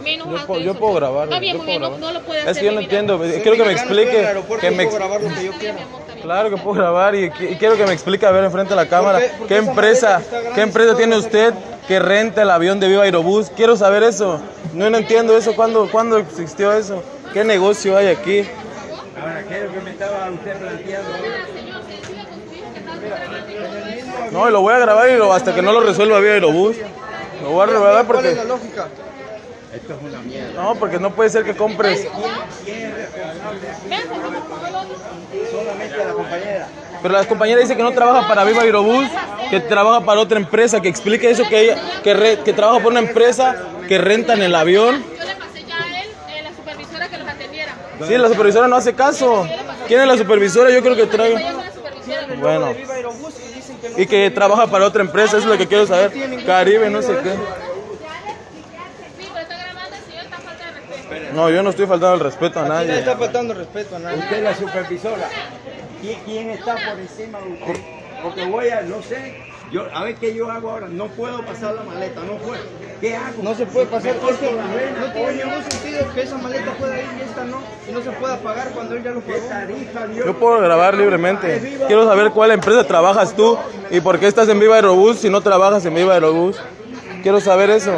menos Yo alto puedo, yo puedo grabar. Está bien, yo muy puedo bien, no, grabar. no lo puede Es hacer. que yo no entiendo. Quiero que me explique. Que me puedo ex- grabar lo que yo quiera. Claro que puedo grabar y, qui- y quiero que me explique a ver enfrente de la cámara qué- por qué qué esa empresa, qué empresa tiene usted que renta el avión de Viva Aerobús. Quiero saber eso. No, no entiendo eso. ¿Cuándo, ¿Cuándo existió eso? ¿Qué negocio hay aquí? Ahora, ¿qué es lo que me estaba usted planteando? No, y lo voy a grabar y lo- hasta que no lo resuelva Viva Aerobús. Lo voy a revelar ¿Cuál es porque... la lógica? Esto es una mierda. No, porque no puede ser que compres... Solamente la compañera. Pero la compañera dice que no trabaja para Viva Aerobús, que trabaja para otra empresa, que explique eso, que, ella, que, re- que trabaja por una empresa que rentan el avión. Yo le pasé ya a él, eh, la supervisora que los atendiera. Sí, la supervisora no hace caso. ¿Quién es la supervisora? Yo creo que trae... Bueno. Y que trabaja para otra empresa, eso es lo que quiero saber. Caribe, no sé qué. No, yo no estoy faltando el respeto a Aquí no nadie. está faltando respeto a nadie. Usted es la supervisora. ¿Qui- ¿Quién está por encima de usted? Porque voy a, no sé, yo, a ver qué yo hago ahora. No puedo pasar la maleta, no puedo. ¿Qué hago? No se puede pasar, es que la vena, no tiene ningún sentido que esa maleta pueda ir y esta no, y no se pueda pagar cuando él ya lo pagó. Yo puedo grabar libremente. Quiero saber cuál empresa trabajas tú y por qué estás en Viva Aerobús si no trabajas en Viva Aerobús. Quiero saber eso.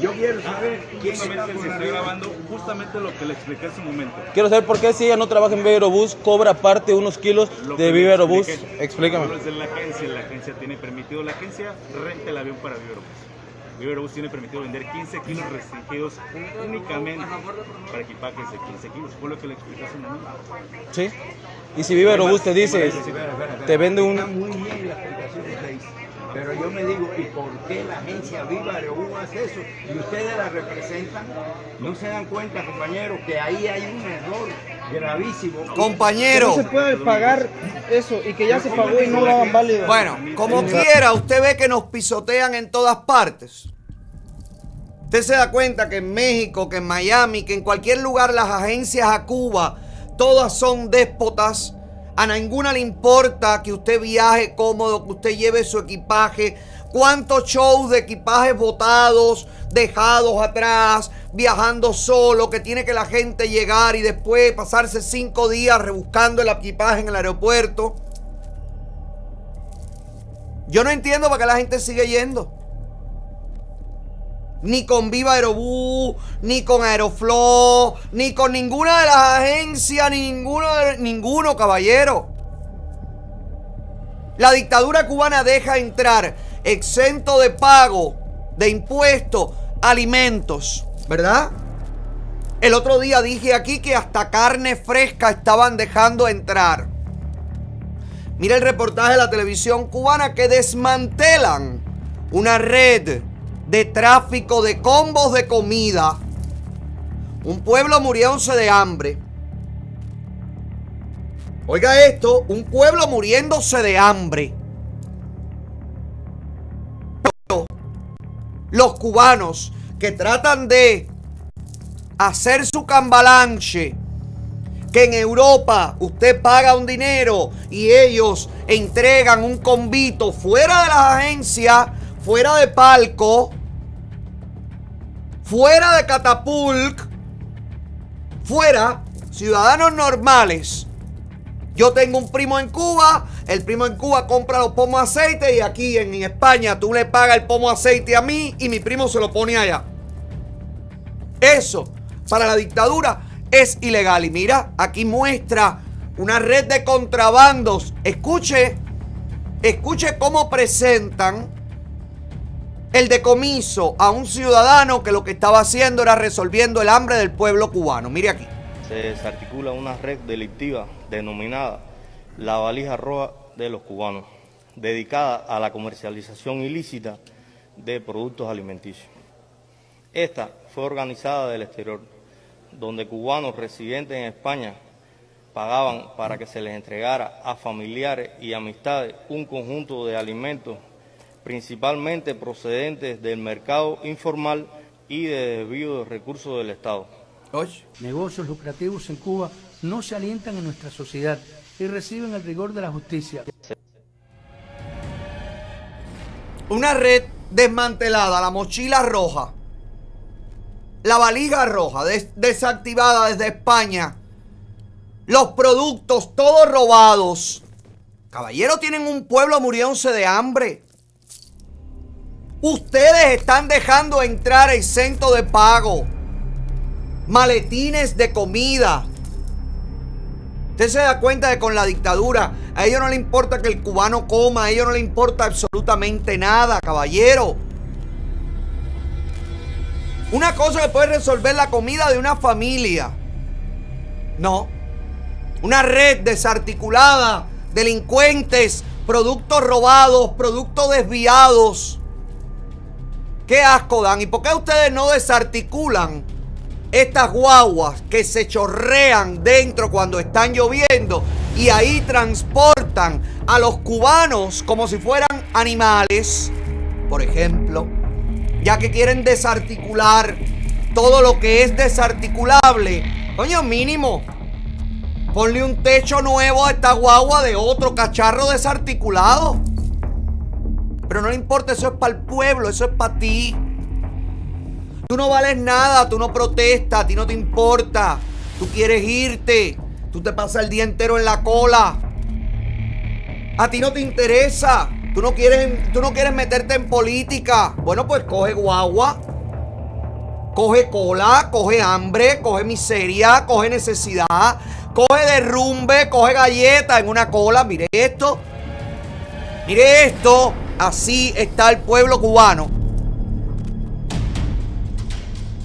Yo quiero saber quién está Justamente por se está arriba. grabando justamente lo que le expliqué hace un momento. Quiero saber por qué si ella no trabaja en Viva Aerobús cobra aparte unos kilos Lo de expliqué. Explícame. La agencia, la agencia tiene permitido, la agencia renta el avión para. Viva Aerobús tiene permitido vender 15 kilos restringidos únicamente para equipajes de 15 kilos. Fue lo que le expliqué hace un momento. ¿Sí? Y si Viva Aerobús te dice, te vende Está un... muy bien la explicación que usted hizo. Pero yo me digo, ¿y por qué la agencia Viva Aerobús hace eso? Y ustedes la representan. ¿No se dan cuenta, compañeros, que ahí hay un error gravísimo? Que no se puede pagar eso y que ya se pagó y no lo hagan válido. Bueno, como quiera, usted ve que nos pisotean en todas partes. Usted se da cuenta que en México, que en Miami, que en cualquier lugar las agencias a Cuba, todas son déspotas. A ninguna le importa que usted viaje cómodo, que usted lleve su equipaje. ¿Cuántos shows de equipajes botados, dejados atrás, viajando solo, que tiene que la gente llegar y después pasarse cinco días rebuscando el equipaje en el aeropuerto? Yo no entiendo para qué la gente sigue yendo. Ni con Viva Aerobús, ni con Aeroflow, ni con ninguna de las agencias, ni ninguno, ninguno, caballero. La dictadura cubana deja entrar exento de pago de impuestos alimentos, ¿verdad? El otro día dije aquí que hasta carne fresca estaban dejando entrar. Mira el reportaje de la televisión cubana que desmantelan una red de tráfico de combos de comida. Un pueblo muriéndose de hambre. Oiga esto, un pueblo muriéndose de hambre. Los cubanos que tratan de hacer su cambalanche que en Europa usted paga un dinero y ellos entregan un convito fuera de las agencias, fuera de palco, fuera de catapulc, fuera, ciudadanos normales. Yo tengo un primo en Cuba, el primo en Cuba compra los pomos aceite y aquí en España tú le pagas el pomo aceite a mí y mi primo se lo pone allá. Eso, para la dictadura, es ilegal. Y mira, aquí muestra una red de contrabandos. Escuche, escuche cómo presentan el decomiso a un ciudadano que lo que estaba haciendo era resolviendo el hambre del pueblo cubano. Mire aquí. se desarticula una red delictiva denominada la valija roja de los cubanos, dedicada a la comercialización ilícita de productos alimenticios. Esta fue organizada del exterior, donde cubanos residentes en España pagaban para que se les entregara a familiares y amistades un conjunto de alimentos principalmente procedentes del mercado informal y de desvío de recursos del Estado. Negocios lucrativos en Cuba no se alientan en nuestra sociedad y reciben el rigor de la justicia. Una red desmantelada, la mochila roja, la valija roja, des- desactivada desde España, los productos todos robados. Caballeros, tienen un pueblo muriéndose de hambre. Ustedes están dejando entrar exento de pago. Maletines de comida. Usted se da cuenta de con la dictadura, a ellos no le importa que el cubano coma, a ellos no le importa absolutamente nada, caballero. Una cosa que puede resolver la comida de una familia. No. Una red desarticulada, delincuentes, productos robados, productos desviados. Qué asco dan. ¿Y por qué ustedes no desarticulan estas guaguas que se chorrean dentro cuando están lloviendo y ahí transportan a los cubanos como si fueran animales, por ejemplo, ya que quieren desarticular todo lo que es desarticulable? Coño, mínimo. Ponle un techo nuevo a esta guagua de otro cacharro desarticulado. Pero no le importa, eso es para el pueblo, eso es para ti. Tú no vales nada, tú no protestas, a ti no te importa. Tú quieres irte. Tú te pasas el día entero en la cola. A ti no te interesa. Tú no quieres, tú no quieres meterte en política. Bueno, pues coge guagua. Coge cola, coge hambre, coge miseria, coge necesidad, coge derrumbe, coge galleta en una cola. Mire esto. Mire esto. Así está el pueblo cubano.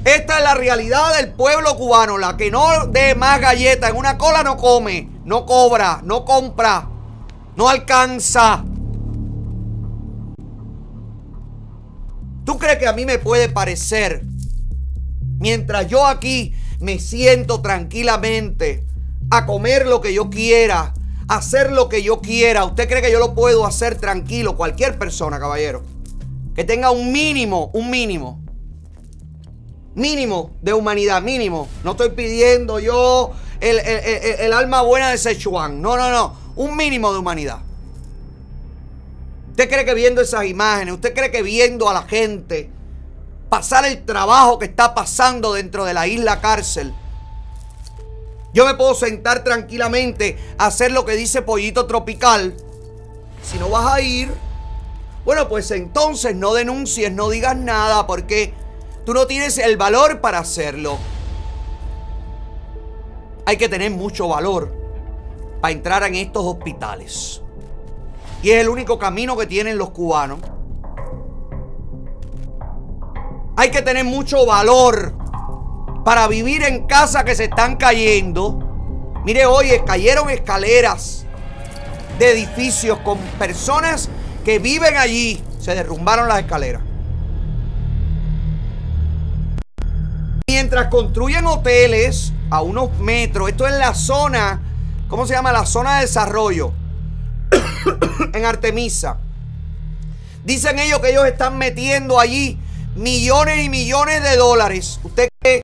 Esta es la realidad del pueblo cubano. La que no dé más galletas en una cola no come, no cobra, no compra, no alcanza. ¿Tú crees que a mí me puede parecer, mientras yo aquí me siento tranquilamente a comer lo que yo quiera, hacer lo que yo quiera, ¿usted cree que yo lo puedo hacer tranquilo? Cualquier persona, caballero, que tenga un mínimo, un mínimo Mínimo de humanidad, mínimo. No estoy pidiendo yo el, alma buena de Sichuan. No, no, no. Un mínimo de humanidad. ¿Usted cree que viendo esas imágenes, usted cree que viendo a la gente pasar el trabajo que está pasando dentro de la isla cárcel, yo me puedo sentar tranquilamente a hacer lo que dice Pollito Tropical? Si no vas a ir, bueno, pues entonces no denuncies, no digas nada, porque Tú no tienes el valor para hacerlo. Hay que tener mucho valor para entrar en estos hospitales. Y es el único camino que tienen los cubanos. Hay que tener mucho valor para vivir en casas que se están cayendo. Mire, oye, cayeron escaleras de edificios con personas que viven allí. Se derrumbaron las escaleras. Mientras construyen hoteles a unos metros, esto es la zona, ¿cómo se llama? La zona de desarrollo en Artemisa. Dicen ellos que ellos están metiendo allí millones y millones de dólares. ¿Usted cree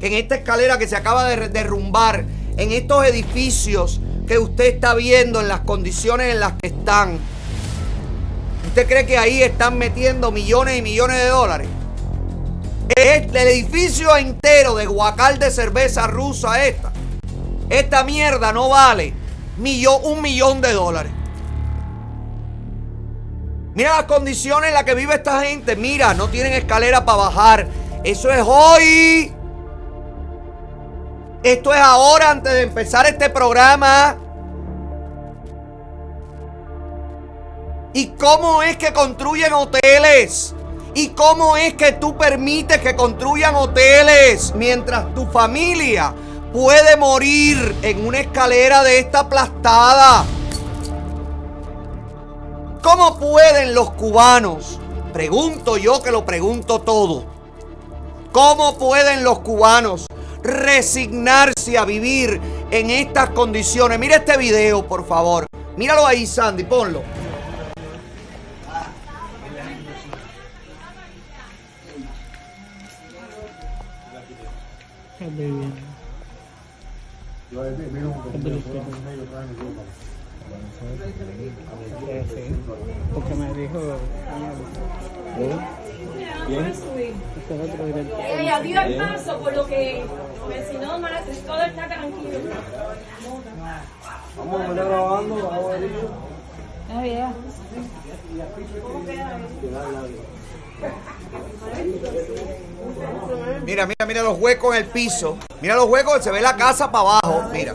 en esta escalera que se acaba de derrumbar, en estos edificios que usted está viendo, en las condiciones en las que están, ¿usted cree que ahí están metiendo millones y millones de dólares? Es el edificio entero de guacal de cerveza rusa esta. Esta mierda no vale un millón de dólares. Mira las condiciones en las que vive esta gente. Mira, no tienen escalera para bajar. Eso es hoy. Esto es ahora antes de empezar este programa. ¿Y cómo es que construyen hoteles? ¿Y cómo es que tú permites que construyan hoteles mientras tu familia puede morir en una escalera de esta aplastada? ¿Cómo pueden los cubanos? Pregunto yo que lo pregunto todo. ¿Cómo pueden los cubanos resignarse a vivir en estas condiciones? Mira este video, por favor. Míralo ahí, Sandy, ponlo. Porque me dijo. Bien. Ella dio el paso por lo que si no, todo está tranquilo. Vamos a grabando, vamos a ver. Ah, bien. Mira, mira, mira los huecos en el piso. Mira los huecos, se ve la casa para abajo. Mira.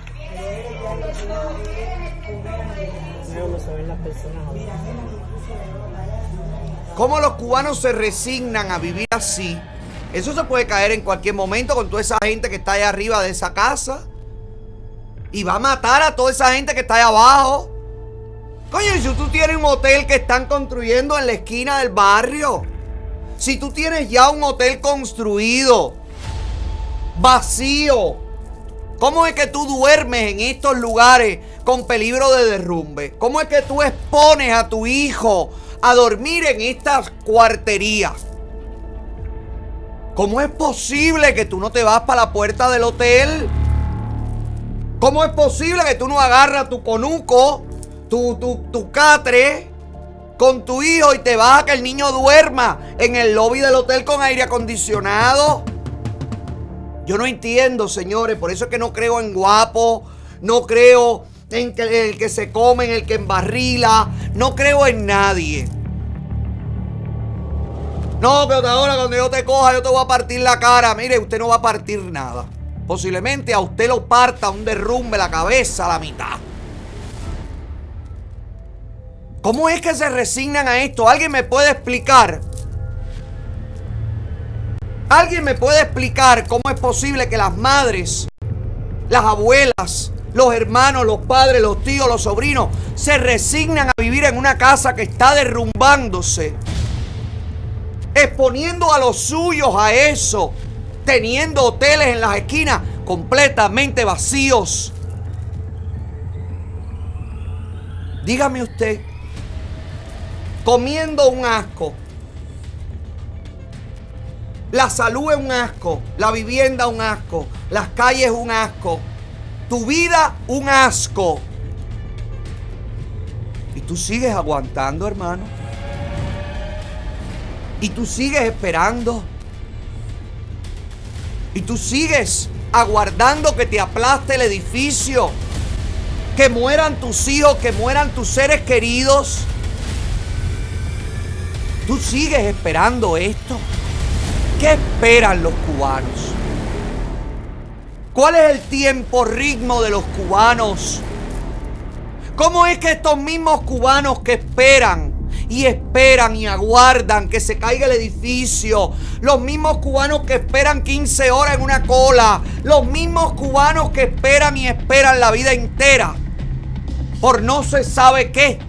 ¿Cómo los cubanos se resignan a vivir así? Eso se puede caer en cualquier momento con toda esa gente que está allá arriba de esa casa. Y va a matar a toda esa gente que está allá abajo. Coño, si tú tienes un hotel que están construyendo en la esquina del barrio. Si tú tienes ya un hotel construido, vacío. ¿Cómo es que tú duermes en estos lugares con peligro de derrumbe? ¿Cómo es que tú expones a tu hijo a dormir en estas cuarterías? ¿Cómo es posible que tú no te vas para la puerta del hotel? ¿Cómo es posible que tú no agarras tu conuco, tu, tu, tu catre con tu hijo y te vas a que el niño duerma en el lobby del hotel con aire acondicionado? Yo no entiendo, señores, por eso es que no creo en guapo, no creo en el que se come, en el que embarrila, no creo en nadie. No, pero ahora cuando yo te coja yo te voy a partir la cara. Mire, usted no va a partir nada. Posiblemente a usted lo parta un derrumbe la cabeza a la mitad. ¿Cómo es que se resignan a esto? ¿Alguien me puede explicar? ¿Alguien me puede explicar cómo es posible que las madres, las abuelas, los hermanos, los padres, los tíos, los sobrinos se resignan a vivir en una casa que está derrumbándose? Exponiendo a los suyos a eso, teniendo hoteles en las esquinas completamente vacíos. Dígame usted, comiendo un asco, la salud es un asco, la vivienda un asco, las calles un asco, tu vida un asco. Y tú sigues aguantando, hermano. Y tú sigues esperando. Y tú sigues aguardando que te aplaste el edificio. Que mueran tus hijos, que mueran tus seres queridos. Tú sigues esperando esto. ¿Qué esperan los cubanos? ¿Cuál es el tiempo, ritmo de los cubanos? ¿Cómo es que estos mismos cubanos que esperan y esperan y aguardan que se caiga el edificio, los mismos cubanos que esperan 15 horas en una cola, los mismos cubanos que esperan y esperan la vida entera por no se sabe qué?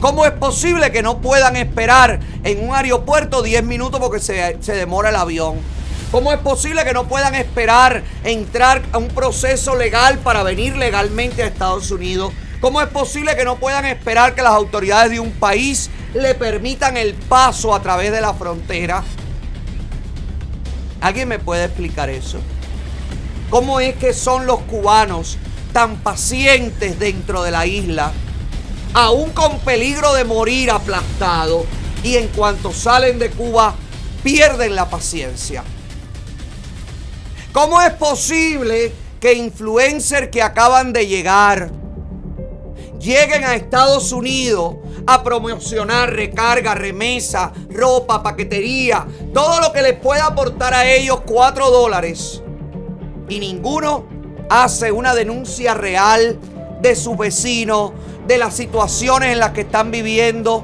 ¿Cómo es posible que no puedan esperar en un aeropuerto 10 minutos porque se, se, demora el avión? ¿Cómo es posible que no puedan esperar entrar a un proceso legal para venir legalmente a Estados Unidos? ¿Cómo es posible que no puedan esperar que las autoridades de un país le permitan el paso a través de la frontera? ¿Alguien me puede explicar eso? ¿Cómo es que son los cubanos tan pacientes dentro de la isla? Aún con peligro de morir aplastado, y en cuanto salen de Cuba, pierden la paciencia. ¿Cómo es posible que influencers que acaban de llegar lleguen a Estados Unidos a promocionar recarga, remesa, ropa, paquetería, todo lo que les pueda aportar a ellos 4 dólares? Y ninguno hace una denuncia real de su vecino, de las situaciones en las que están viviendo.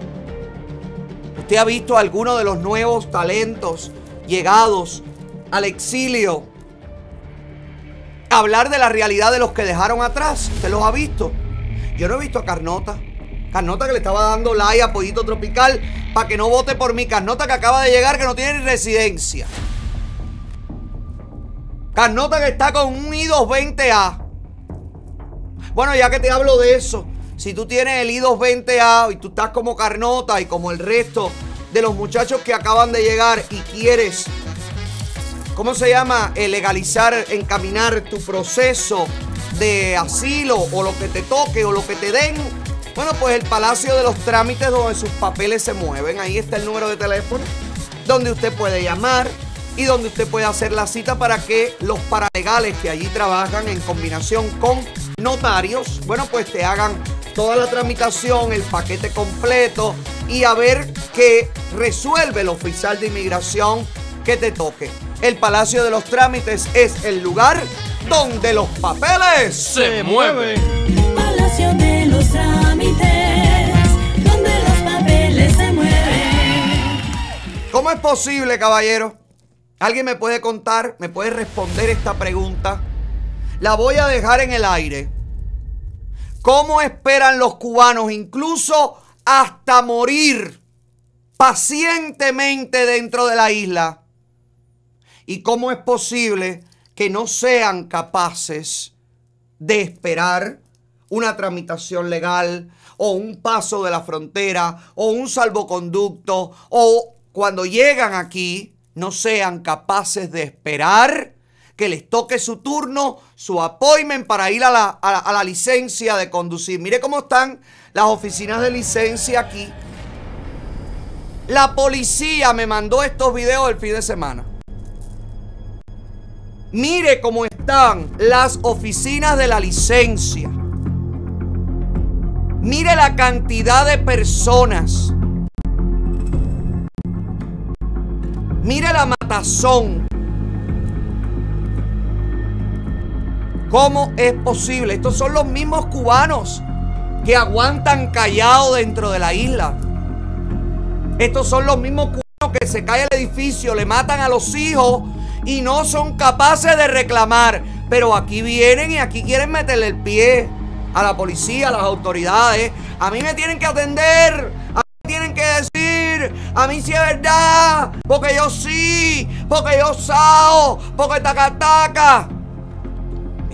Usted ha visto algunos de los nuevos talentos llegados al exilio. Hablar de la realidad de los que dejaron atrás. ¿Usted los ha visto? Yo no he visto a Carnota. Carnota que le estaba dando like a Pollito Tropical para que no vote por mí. Carnota que acaba de llegar que no tiene ni residencia. Carnota que está con un I-220A. Bueno, ya que te hablo de eso, si tú tienes el I-220A y tú estás como Carnota y como el resto de los muchachos que acaban de llegar y quieres, ¿cómo se llama? Eh, legalizar, encaminar tu proceso de asilo o lo que te toque o lo que te den, Bueno, pues el Palacio de los Trámites donde sus papeles se mueven. Ahí está el número de teléfono donde usted puede llamar y donde usted puede hacer la cita para que los paralegales que allí trabajan en combinación con notarios, bueno, pues te hagan toda la tramitación, el paquete completo y a ver qué resuelve el oficial de inmigración que te toque. El Palacio de los Trámites es el lugar donde los papeles se mueven. Palacio de los trámites, donde los papeles se mueven. ¿Cómo es posible, caballero? ¿Alguien me puede contar, me puede responder esta pregunta? La voy a dejar en el aire. ¿Cómo esperan los cubanos, incluso hasta morir, pacientemente dentro de la isla? ¿Y cómo es posible que no sean capaces de esperar una tramitación legal o un paso de la frontera o un salvoconducto o cuando llegan aquí no sean capaces de esperar que les toque su turno, su appointment para ir a la, a a la licencia de conducir. Mire cómo están las oficinas de licencia aquí. La policía me mandó estos videos el fin de semana. Mire cómo están las oficinas de la licencia. Mire la cantidad de personas. Mire la matazón. ¿Cómo es posible? Estos son los mismos cubanos que aguantan callado dentro de la isla. Estos son los mismos cubanos que se cae el edificio, le matan a los hijos y no son capaces de reclamar. Pero aquí vienen y aquí quieren meterle el pie a la policía, a las autoridades. A mí me tienen que atender. A mí me tienen que decir. A mí sí es verdad. Porque yo sí. Porque yo sao. Porque taca taca.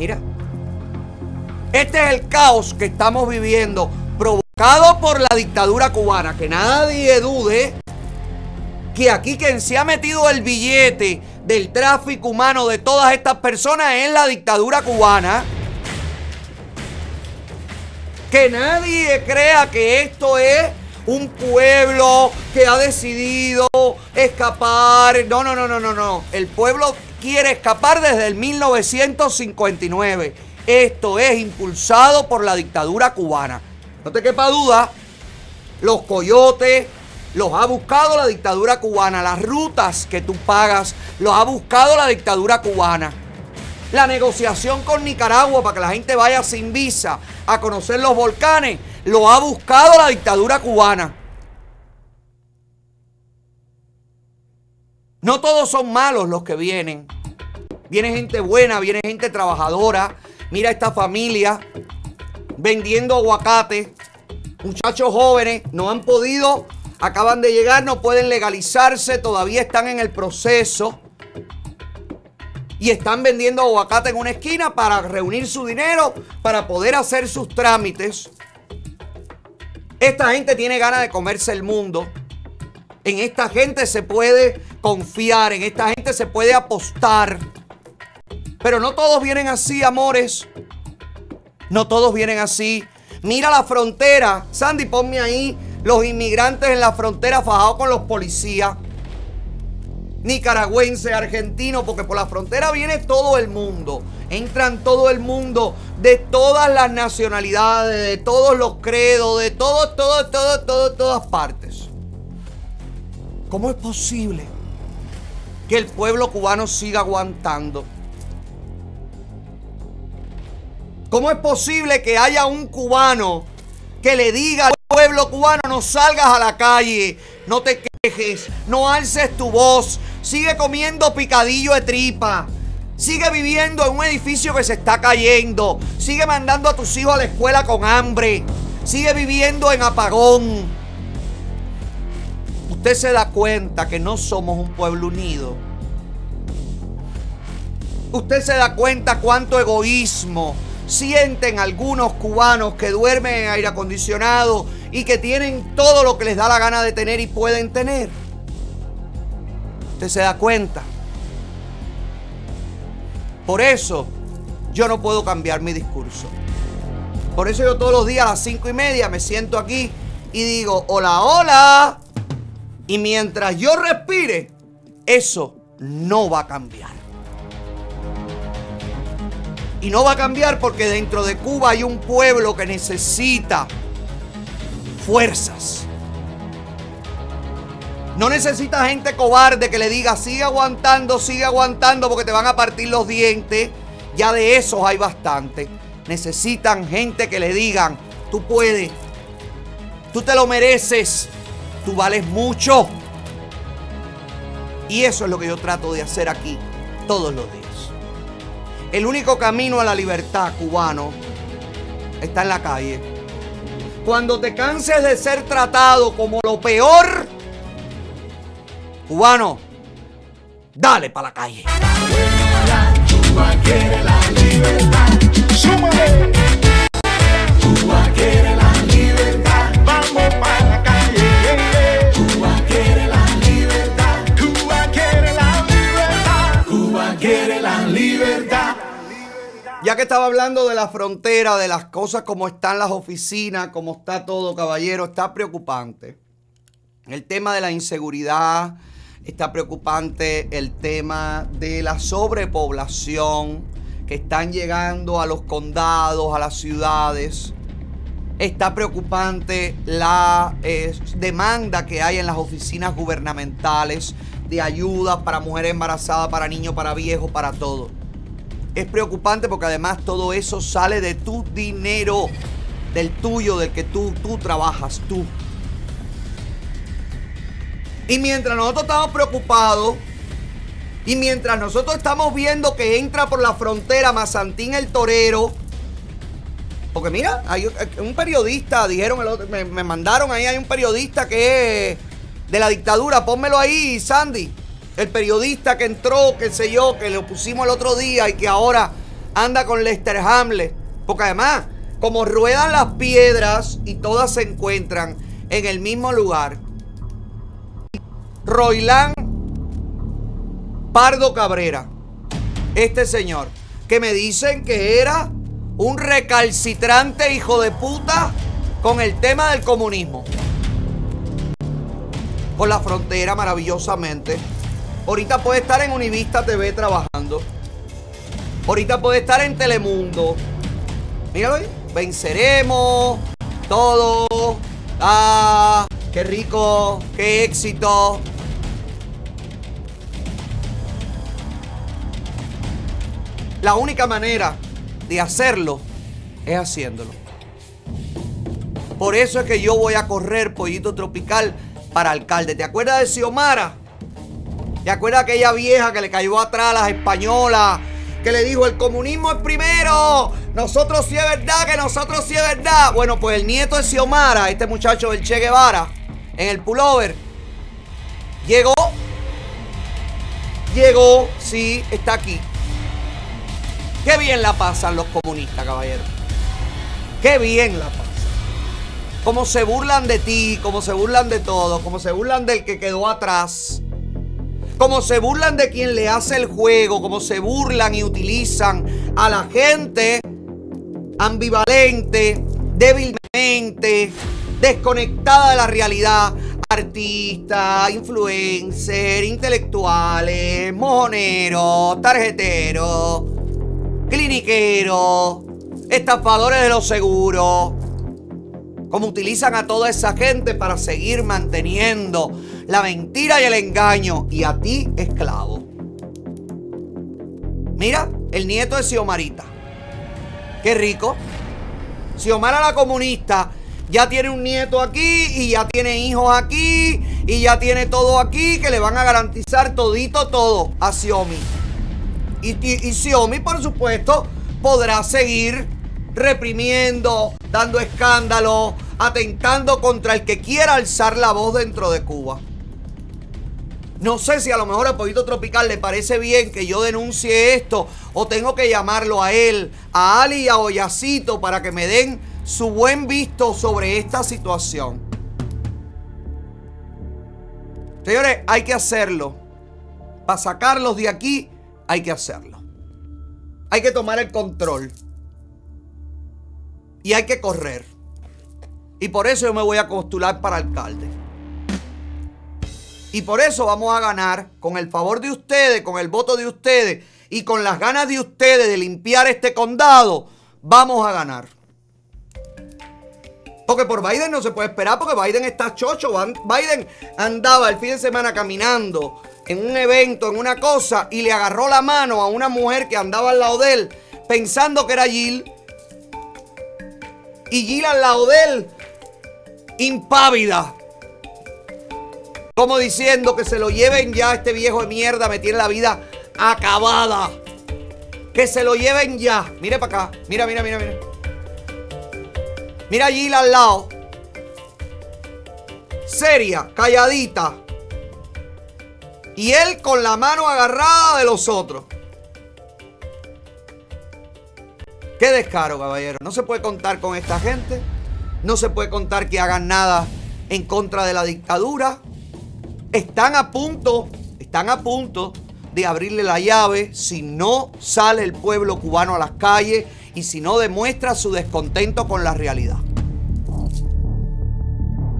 Mira. Este es el caos que estamos viviendo, provocado por la dictadura cubana. Que nadie dude que aquí quien se ha metido el billete del tráfico humano de todas estas personas es la dictadura cubana. Que nadie crea que esto es un pueblo que ha decidido escapar. No, no, no, no, no, no. El pueblo quiere escapar desde el 1959. Esto es impulsado por la dictadura cubana. No te quepa duda, los coyotes los ha buscado la dictadura cubana. Las rutas que tú pagas los ha buscado la dictadura cubana. La negociación con Nicaragua para que la gente vaya sin visa a conocer los volcanes lo ha buscado la dictadura cubana. No todos son malos los que vienen. Viene gente buena, viene gente trabajadora. Mira esta familia vendiendo aguacate. Muchachos jóvenes no han podido, acaban de llegar, no pueden legalizarse, todavía están en el proceso. Y están vendiendo aguacate en una esquina para reunir su dinero, para poder hacer sus trámites. Esta gente tiene ganas de comerse el mundo. En esta gente se puede confiar, en esta gente se puede apostar. Pero no todos vienen así, amores. No todos vienen así. Mira la frontera. Sandy, ponme ahí los inmigrantes en la frontera fajados con los policías. Nicaragüense, argentino, porque por la frontera viene todo el mundo. Entran todo el mundo de todas las nacionalidades, de todos los credos, de todo, todo, todo, todo, todas partes. ¿Cómo es posible que el pueblo cubano siga aguantando? ¿Cómo es posible que haya un cubano que le diga al pueblo cubano no salgas a la calle, no te quejes, no alces tu voz, sigue comiendo picadillo de tripa, sigue viviendo en un edificio que se está cayendo, sigue mandando a tus hijos a la escuela con hambre, sigue viviendo en apagón? Usted se da cuenta que no somos un pueblo unido. Usted se da cuenta cuánto egoísmo sienten algunos cubanos que duermen en aire acondicionado y que tienen todo lo que les da la gana de tener y pueden tener. Usted se da cuenta. Por eso yo no puedo cambiar mi discurso. Por eso yo todos los días a las cinco y media me siento aquí y digo, hola, hola. Y mientras yo respire, eso no va a cambiar. Y no va a cambiar porque dentro de Cuba hay un pueblo que necesita fuerzas. No necesita gente cobarde que le diga, sigue aguantando, sigue aguantando porque te van a partir los dientes. Ya de esos hay bastante. Necesitan gente que le digan, tú puedes, tú te lo mereces, tú vales mucho. Y eso es lo que yo trato de hacer aquí todos los días. El único camino a la libertad cubano está en la calle. Cuando te canses de ser tratado como lo peor, cubano, dale para la calle. Cuba quiere la libertad. Cuba quiere la libertad. Vamos para la calle. Cuba quiere la libertad. Cuba quiere la libertad. Cuba quiere la libertad. Ya que estaba hablando de la frontera, de las cosas como están las oficinas, como está todo, caballero, está preocupante. El tema de la inseguridad, está preocupante el tema de la sobrepoblación que están llegando a los condados, a las ciudades. Está preocupante la eh, demanda que hay en las oficinas gubernamentales de ayuda para mujeres embarazadas, para niños, para viejos, para todo. Es preocupante porque además todo eso sale de tu dinero, del tuyo, del que tú, tú trabajas, tú. Y mientras nosotros estamos preocupados, y mientras nosotros estamos viendo que entra por la frontera Mazantín el Torero, porque mira, hay un periodista, dijeron, el otro, me, me mandaron ahí, hay un periodista que es de la dictadura, pónmelo ahí, Sandy. El periodista que entró, qué sé yo, que lo pusimos el otro día y que ahora anda con Lester Hamlet. Porque además, como ruedan las piedras y todas se encuentran en el mismo lugar, Roilán Pardo Cabrera, este señor, que me dicen que era un recalcitrante hijo de puta con el tema del comunismo. Por la frontera maravillosamente. Ahorita puede estar en Univista TV trabajando. Ahorita puede estar en Telemundo. Míralo ahí. Venceremos. Todo. Ah, qué rico. Qué éxito. La única manera de hacerlo es haciéndolo. Por eso es que yo voy a correr pollito tropical para alcalde. ¿Te acuerdas de Xiomara? ¿Te acuerdas de aquella vieja que le cayó atrás a las españolas? Que le dijo, el comunismo es primero. Nosotros sí es verdad, que nosotros sí es verdad. Bueno, pues el nieto de Xiomara, este muchacho del Che Guevara, en el pullover, llegó. Llegó, sí, está aquí. Qué bien la pasan los comunistas, caballero. Qué bien la pasan. Cómo se burlan de ti, cómo se burlan de todo, cómo se burlan del que quedó atrás. Cómo se burlan de quien le hace el juego, cómo se burlan y utilizan a la gente ambivalente, débilmente, desconectada de la realidad. Artistas, influencers, intelectuales, mojoneros, tarjeteros, cliniqueros, estafadores de los seguros. Como utilizan a toda esa gente para seguir manteniendo la mentira y el engaño y a ti esclavo. Mira, el nieto de Xiomarita. Qué rico. Xiomara la comunista ya tiene un nieto aquí y ya tiene hijos aquí y ya tiene todo aquí que le van a garantizar todito todo a Xiomi. Y, y, Xiomi, por supuesto, podrá seguir reprimiendo, dando escándalo, atentando contra el que quiera alzar la voz dentro de Cuba. No sé si a lo mejor a Poquito Tropical le parece bien que yo denuncie esto o tengo que llamarlo a él, a Ali y a Oyacito para que me den su buen visto sobre esta situación. Señores, hay que hacerlo. Para sacarlos de aquí, hay que hacerlo. Hay que tomar el control. Y hay que correr. Y por eso yo me voy a postular para alcalde. Y por eso vamos a ganar con el favor de ustedes, con el voto de ustedes y con las ganas de ustedes de limpiar este condado. Vamos a ganar. Porque por Biden no se puede esperar porque Biden está chocho. Biden andaba el fin de semana caminando en un evento, en una cosa, y le agarró la mano a una mujer que andaba al lado de él pensando que era Jill. Y Jill al lado de él, impávida. Como diciendo que se lo lleven ya este viejo de mierda, me tiene la vida acabada. Que se lo lleven ya. Mire para acá. Mira, mira, mira, mira. Mira allí al lado. Seria, calladita. Y él con la mano agarrada de los otros. Qué descaro, caballero. No se puede contar con esta gente. No se puede contar que hagan nada en contra de la dictadura. Están a punto, están a punto de abrirle la llave si no sale el pueblo cubano a las calles y si no demuestra su descontento con la realidad.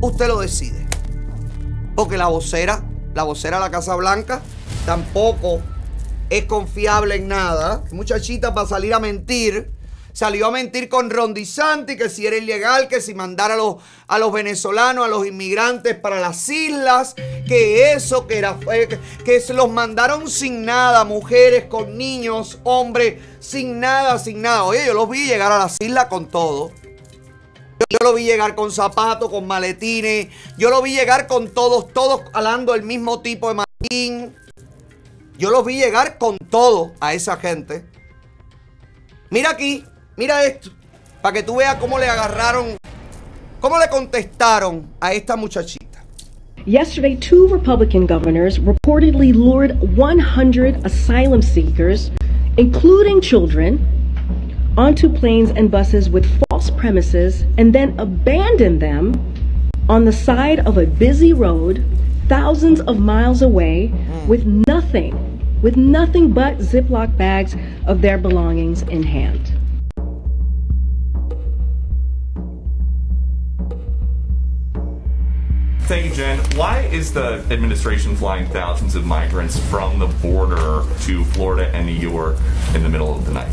Usted lo decide. Porque la vocera, la vocera de la Casa Blanca, tampoco es confiable en nada. Muchachita para salir a mentir Salió a mentir con Ron DeSantis que si era ilegal, que si mandara a los, a los venezolanos, a los inmigrantes para las islas, que eso, que era que se los mandaron sin nada, mujeres con niños, hombres, sin nada, sin nada. Oye, yo los vi llegar a las islas con todo. Yo lo vi llegar con zapatos, con maletines. Yo lo vi llegar con todos, todos alando el mismo tipo de maletín. Yo los vi llegar con todo a esa gente. Mira aquí, Mira esto, para que tú veas cómo le agarraron, cómo le contestaron a esta muchachita. Yesterday, two Republican governors reportedly lured 100 asylum seekers, including children, onto planes and buses with false premises and then abandoned them on the side of a busy road thousands of miles away mm. with nothing, with nothing but Ziploc bags of their belongings in hand. Thank you, Jen. Why is the administration flying thousands of migrants from the border to Florida and New York in the middle of the night?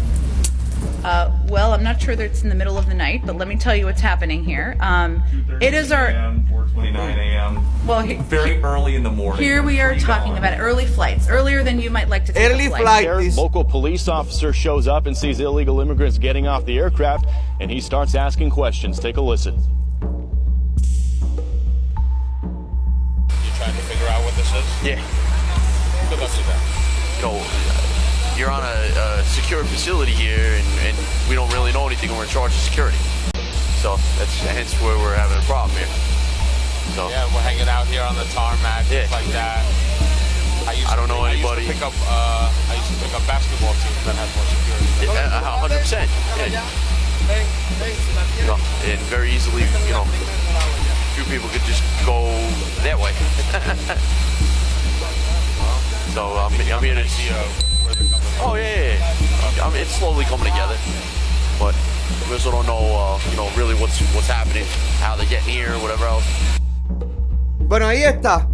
Uh, well, I'm not sure that it's in the middle of the night, but let me tell you what's happening here. Um, it is our 4:29 a.m. Well, he- very early in the morning. here we are talking about early flights, earlier than you might like to take a flight. Local police officer shows up and sees illegal immigrants getting off the aircraft, and he starts asking questions. Take a listen. Figure out what this is? Yeah. Good luck with that. You know, you're on a, a secure facility here, and, and we don't really know anything, and we're in charge of security. So that's hence where we're having a problem here. So Yeah, we're hanging out here on the tarmac, Yeah. things like that. I, used I don't to, know I used to anybody. pick up, uh, I used to pick up basketball teams that had more security. Yeah, a hundred percent. Yeah. You know, and very easily, you know, few people could just go that way. so I'm, I'm here to see. Oh yeah, yeah. I mean, it's slowly coming together, but we also don't know, uh, you know, really what's what's happening, how they're getting here, whatever else. Bueno, ahí está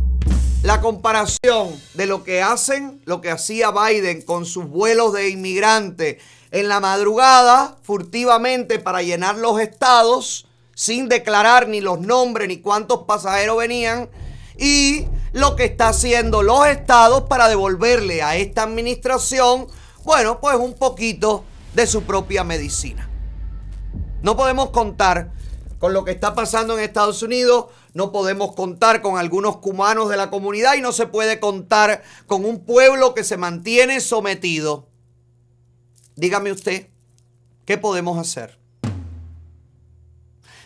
la comparación de lo que hacen, lo que hacía Biden con sus vuelos de inmigrantes en la madrugada, furtivamente para llenar los estados, sin declarar ni los nombres ni cuántos pasajeros venían, y lo que está haciendo los estados para devolverle a esta administración, bueno, pues un poquito de su propia medicina. No podemos contar con lo que está pasando en Estados Unidos, no podemos contar con algunos cumanos de la comunidad y no se puede contar con un pueblo que se mantiene sometido. Dígame usted, ¿qué podemos hacer?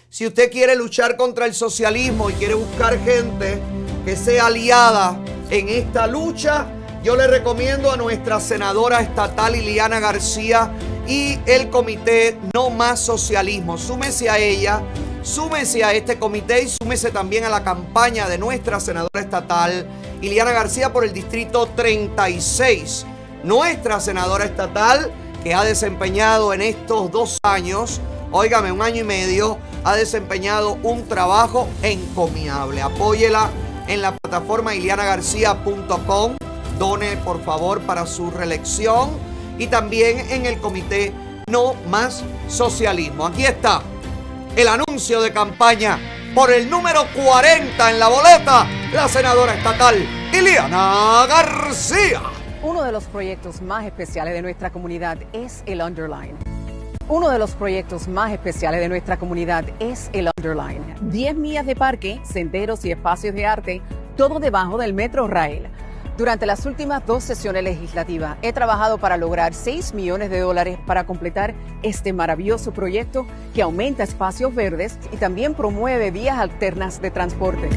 Si usted quiere luchar contra el socialismo y quiere buscar gente que sea aliada en esta lucha, yo le recomiendo a nuestra senadora estatal Iliana García y el comité No Más Socialismo. Súmese a ella, súmese a este comité y súmese también a la campaña de nuestra senadora estatal Iliana García por el distrito 36. Nuestra senadora estatal que ha desempeñado en estos dos años óigame, un año y medio, ha desempeñado un trabajo encomiable. Apóyela en la plataforma ilianagarcía.com. Done, por favor, para su reelección. Y también en el comité No Más Socialismo. Aquí está el anuncio de campaña por el número 40 en la boleta, la senadora estatal Iliana García. Uno de los proyectos más especiales de nuestra comunidad es el Underline. Uno de los proyectos más especiales de nuestra comunidad es el Underline. 10 millas de parque, senderos y espacios de arte, todo debajo del Metro Rail. Durante las últimas dos sesiones legislativas he trabajado para lograr 6 millones de dólares para completar este maravilloso proyecto que aumenta espacios verdes y también promueve vías alternas de transporte.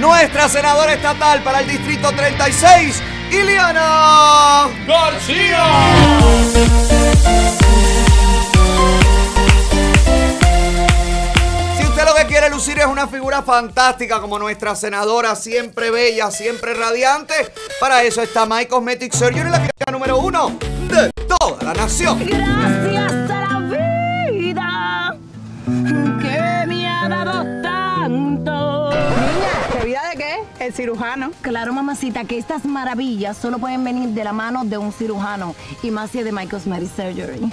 Nuestra senadora estatal para el Distrito 36, Iliana Si usted lo que quiere lucir es una figura fantástica como nuestra senadora, siempre bella, siempre radiante, para eso está My Cosmetic Surgery, la clínica número uno de toda la nación. Gracias El cirujano. Claro, mamacita, que estas maravillas solo pueden venir de la mano de un cirujano y más si de My Cosmetic Surgery.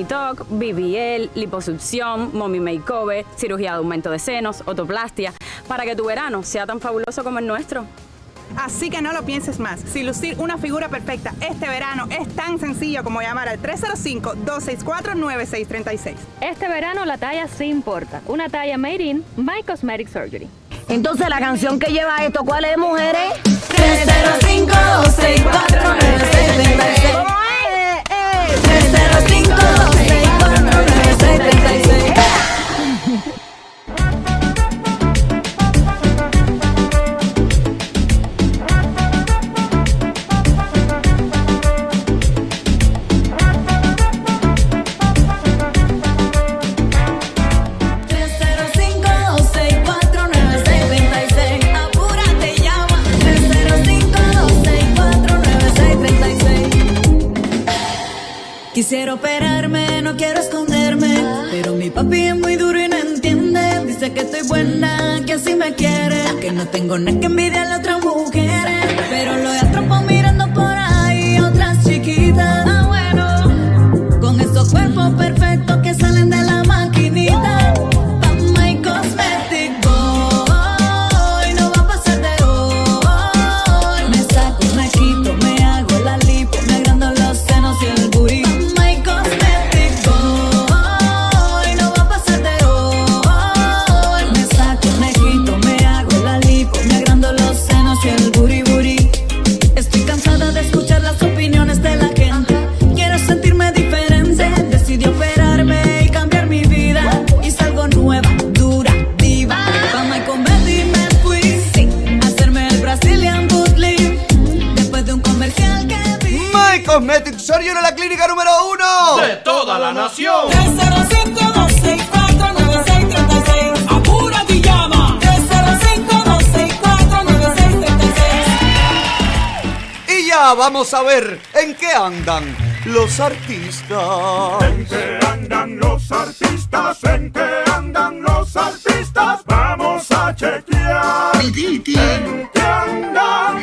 Tommy Talk, BBL, liposucción, mommy makeover, cirugía de aumento de senos, otoplastia, para que tu verano sea tan fabuloso como el nuestro. Así que no lo pienses más. Si lucir una figura perfecta este verano es tan sencillo como llamar al 305-264-9636. Este verano la talla sí importa. Una talla made in My Cosmetic Surgery. Entonces, la canción que lleva esto, ¿cuál es, mujeres? 305 264 9636 ¿Cómo es? 305 264 9636 305-264-9636 No tengo nada que envidiarle a otras mujeres Pero lo atrapo mirando por ahí Otras chiquitas, ah bueno Con esos cuerpos perfectos 305-264-9636 Y ya vamos a ver en qué andan los artistas. ¿En qué andan los artistas? ¿En qué andan los artistas? Vamos a chequear. ¿En qué andan?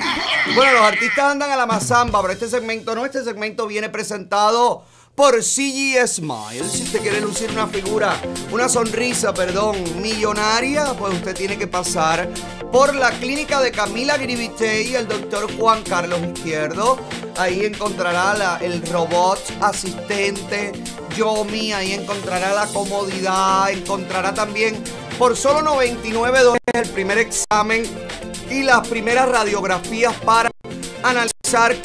Bueno, los artistas andan a la mazamba, pero este segmento no, este segmento viene presentado por CG Smile. Si usted quiere lucir una figura, una sonrisa, perdón, millonaria, pues usted tiene que pasar por la clínica de Camila Grivite y el doctor Juan Carlos Izquierdo. Ahí encontrará la- el robot asistente Yomi, ahí encontrará la comodidad, encontrará también por solo 99 dólares el primer examen y las primeras radiografías para analizar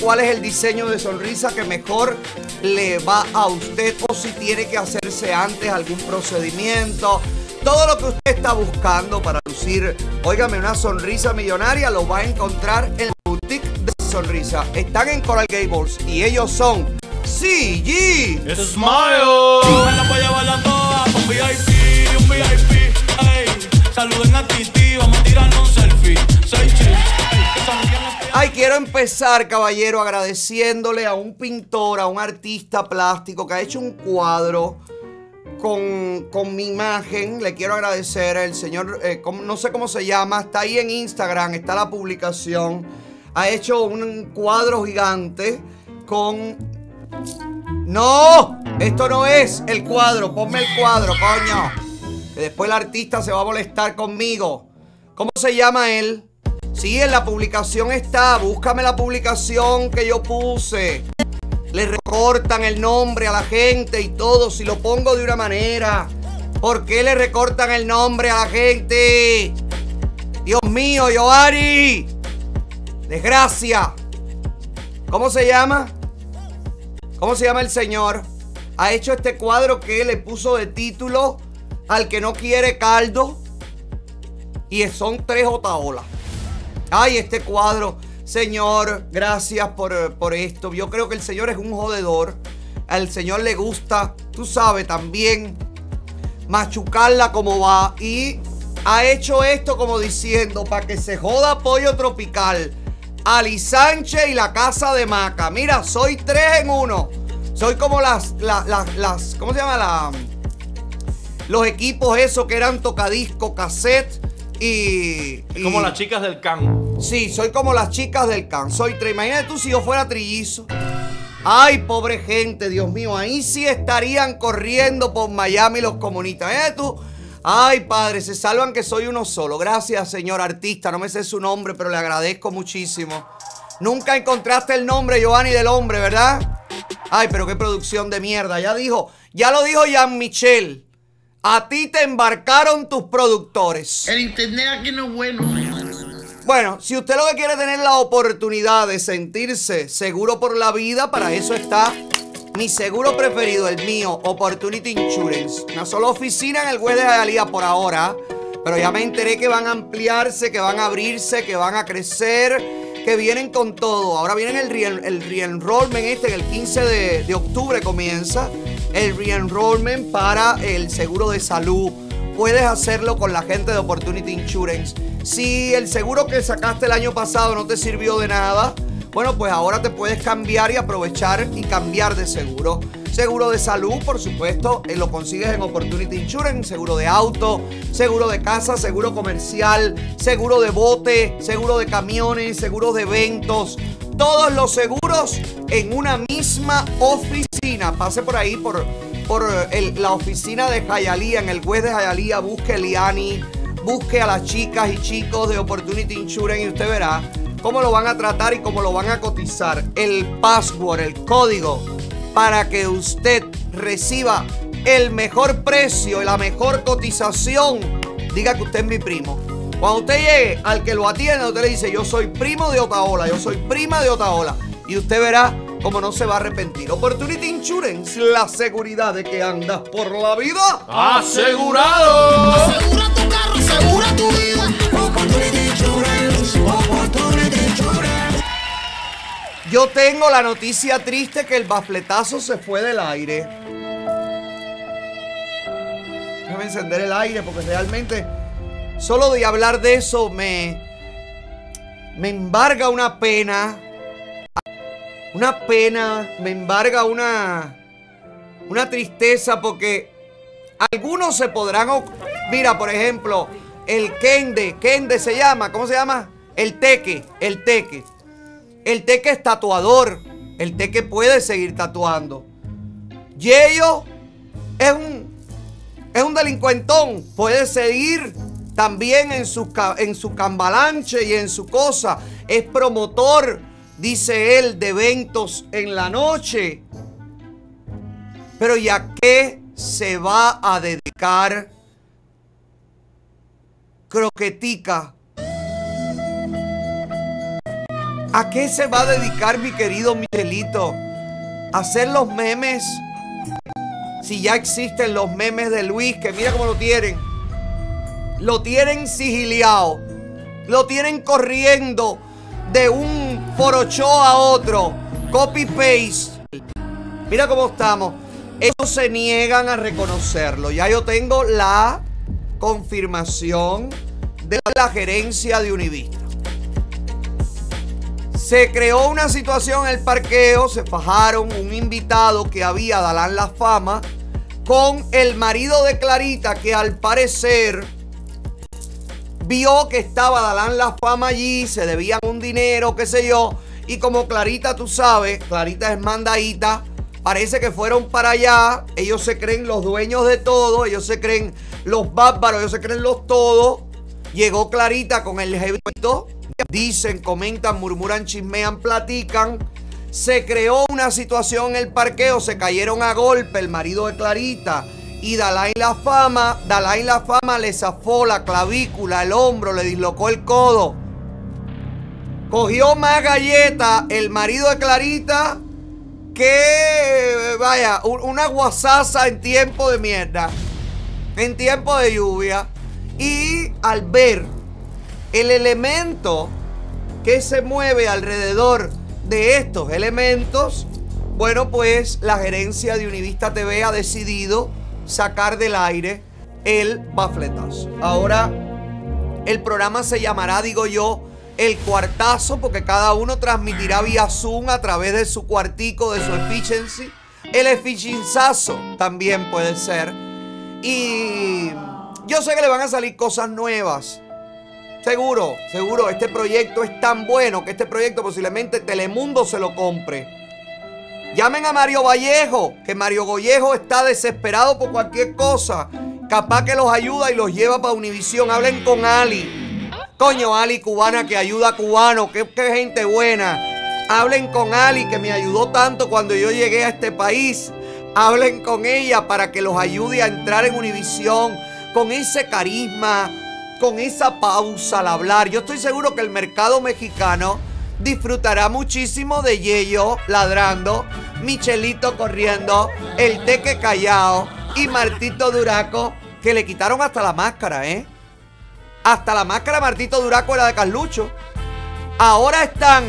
cuál es el diseño de sonrisa que mejor le va a usted o si tiene que hacerse antes algún procedimiento. Todo lo que usted está buscando para lucir, óigame, una sonrisa millonaria, lo va a encontrar en la boutique de sonrisa. Están en Coral Gables y ellos son CG Smile. VIP. Ey, saluden a Titi, vamos a tirarnos un selfie. Seis chis. Ey, Ay, quiero empezar, caballero, agradeciéndole a un pintor, a un artista plástico que ha hecho un cuadro con, con mi imagen. Le quiero agradecer al señor, eh, ¿cómo- no sé cómo se llama, está ahí en Instagram, está la publicación. Ha hecho un cuadro gigante con... No, esto no es el cuadro, ponme el cuadro, coño. Que después el artista se va a molestar conmigo. ¿Cómo se llama él? Sí, en la publicación está. Búscame la publicación que yo puse. Le recortan el nombre a la gente y todo. Si lo pongo de una manera. ¿Por qué le recortan el nombre a la gente? Dios mío, Yoari. Desgracia. ¿Cómo se llama? ¿Cómo se llama el señor? Ha hecho este cuadro que le puso de título Al que no quiere caldo. Y son tres otaolas. Ay, este cuadro. Señor, gracias por, por esto. Yo creo que el Señor es un jodedor. Al Señor le gusta, tú sabes, también machucarla como va. Y ha hecho esto como diciendo, para que se joda pollo tropical. Ali Sánchez y la casa de Maca. Mira, soy tres en uno. Soy como las, las, las, las- ¿cómo se llama? La, los equipos esos que eran tocadisco, cassette y... y- Como las chicas del can. Sí, soy como las chicas del can. Soy tres. Imagínate tú si yo fuera trillizo. Ay, pobre gente, Dios mío. Ahí sí estarían corriendo por Miami los comunistas. ¿Eh tú? Ay, padre, se salvan que soy uno solo. Gracias, señor artista. No me sé su nombre, pero le agradezco muchísimo. Nunca encontraste el nombre, Giovanni, del hombre, ¿verdad? Ay, pero qué producción de mierda. Ya dijo, ya lo dijo Jean Michel. A ti te embarcaron tus productores. El internet aquí no es bueno. Bueno, si usted lo que quiere es tener la oportunidad de sentirse seguro por la vida, para eso está mi seguro preferido, el mío, Opportunity Insurance. Una sola oficina en el web de Hialeah por ahora, pero ya me enteré que van a ampliarse, que van a abrirse, que van a crecer, que vienen con todo. Ahora viene el, re- el re-enrollment este, que el 15 de, de octubre comienza, el re-enrollment para el seguro de salud puedes hacerlo con la gente de Opportunity Insurance. Si el seguro que sacaste el año pasado no te sirvió de nada, bueno, pues ahora te puedes cambiar y aprovechar y cambiar de seguro. Seguro de salud, por supuesto, eh, lo consigues en Opportunity Insurance, seguro de auto, seguro de casa, seguro comercial, seguro de bote, seguro de camiones, seguro de eventos. Todos los seguros en una misma oficina. Pase por ahí por por el- la oficina de Hialeah, en el web de Hialeah, busque Liani, busque a las chicas y chicos de Opportunity Insurance y usted verá cómo lo van a tratar y cómo lo van a cotizar. El password, el código, para que usted reciba el mejor precio la mejor cotización, diga que usted es mi primo. Cuando usted llegue al que lo atiende, usted le dice, yo soy primo de Otaola, yo soy prima de Otaola. Y usted verá cómo no se va a arrepentir. Opportunity Insurance, la seguridad de que andas por la vida. ¡Asegurado! Asegura tu carro, asegura tu vida. Opportunity Insurance, Opportunity Insurance. Yo tengo la noticia triste que el bafletazo se fue del aire. Déjame encender el aire porque realmente solo de hablar de eso me, me embarga una pena. Una pena, me embarga una, una tristeza porque algunos se podrán... Mira, por ejemplo, el Kende, Kende se llama, ¿cómo se llama? El Teque, el Teque. El Teque es tatuador. El Teque puede seguir tatuando. Yeyo es un, es un delincuentón. Puede seguir también en su, en su cambalanche y en su cosa. Es promotor, dice él, de eventos en la noche. Pero ¿y a qué se va a dedicar Croquetica? ¿A qué se va a dedicar mi querido Michelito? ¿A hacer los memes? Si ya existen los memes de Luis, que mira cómo lo tienen. Lo tienen sigiliado, lo tienen corriendo de un forocho a otro, copy paste. Mira cómo estamos. Ellos se niegan a reconocerlo. Ya yo tengo la confirmación de la gerencia de Univista. Se creó una situación en el parqueo, se fajaron un invitado que había, Dalán La Fama, con el marido de Clarita, que al parecer vio que estaba Dalán La Fama allí, se debían un dinero, qué sé yo, y como Clarita, tú sabes, Clarita es mandadita, parece que fueron para allá, ellos se creen los dueños de todo, ellos se creen los bárbaros, ellos se creen los todos. Llegó Clarita con el jevito, dicen, comentan, murmuran, chismean, platican. Se creó una situación en el parqueo, se cayeron a golpe el marido de Clarita y Dalai La Fama. Dalai La Fama le zafó la clavícula, el hombro, le dislocó el codo. Cogió más galleta el marido de Clarita que, vaya, un- una guasaza en tiempo de mierda, en tiempo de lluvia. Y al ver el elemento que se mueve alrededor de estos elementos, bueno, pues la gerencia de Univista TV ha decidido sacar del aire el bafletazo. Ahora el programa se llamará, digo yo, el cuartazo, porque cada uno transmitirá vía Zoom a través de su cuartico, de su efficiency. El eficienzazo también puede ser. Y yo sé que le van a salir cosas nuevas. Seguro, seguro. Este proyecto es tan bueno que este proyecto posiblemente Telemundo se lo compre. Llamen a Mario Vallejo, que Mario Vallejo está desesperado por cualquier cosa. Capaz que los ayuda y los lleva para Univisión. Hablen con Ali. Coño, Ali cubana que ayuda a cubano. Qué, qué gente buena. Hablen con Ali que me ayudó tanto cuando yo llegué a este país. Hablen con ella para que los ayude a entrar en Univisión con ese carisma, con esa pausa al hablar. Yo estoy seguro que el mercado mexicano disfrutará muchísimo de Yeyo ladrando, Michelito corriendo, el Teque callao y Martito Duraco que le quitaron hasta la máscara, ¿eh? Hasta la máscara Martito Duraco era de Carlucho. Ahora están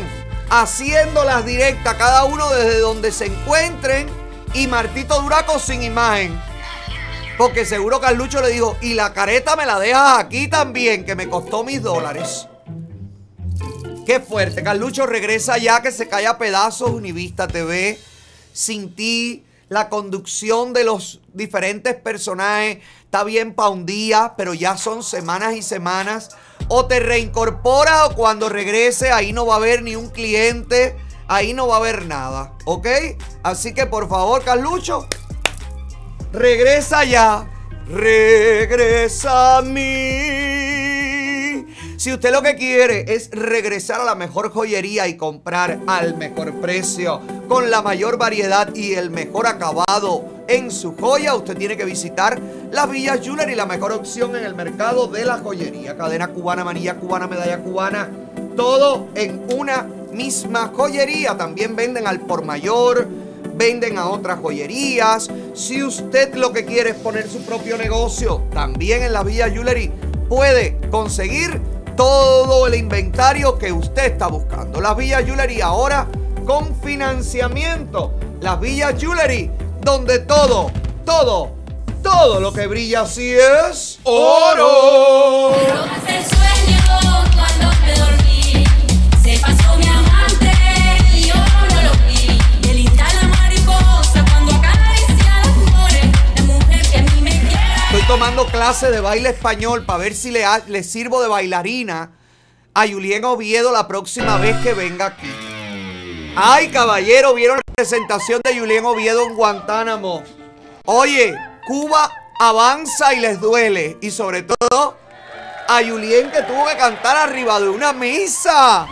haciendo las directas cada uno desde donde se encuentren y Martito Duraco sin imagen. Porque seguro Carlucho le dijo, y la careta me la dejas aquí también, que me costó mis dólares. Qué fuerte. Carlucho regresa ya que se cae a pedazos Univista TV. Sin ti, la conducción de los diferentes personajes está bien para un día, pero ya son semanas y semanas. O te reincorporas o cuando regrese ahí no va a haber ni un cliente, ahí no va a haber nada. ¿Ok? Así que por favor, Carlucho, regresa ya. Regresa a mí. Si usted lo que quiere es regresar a la mejor joyería y comprar al mejor precio, con la mayor variedad y el mejor acabado en su joya, usted tiene que visitar las Villas Jewelry, la mejor opción en el mercado de la joyería. Cadena cubana, manilla cubana, medalla cubana, todo en una misma joyería. También venden al por mayor, venden a otras joyerías. Si usted lo que quiere es poner su propio negocio, también en la Villa Jewelry puede conseguir todo el inventario que usted está buscando. Las Villa Jewelry ahora con financiamiento. Las Villa Jewelry, donde todo, todo, todo lo que brilla así es oro. El sueño cuando me dormí, tomando clase de baile español para ver si le, le sirvo de bailarina a Julien Oviedo la próxima vez que venga aquí. Ay, caballero, vieron la presentación de Julien Oviedo en Guantánamo. Oye, Cuba avanza y les duele. Y sobre todo a Julien que tuvo que cantar arriba de una misa.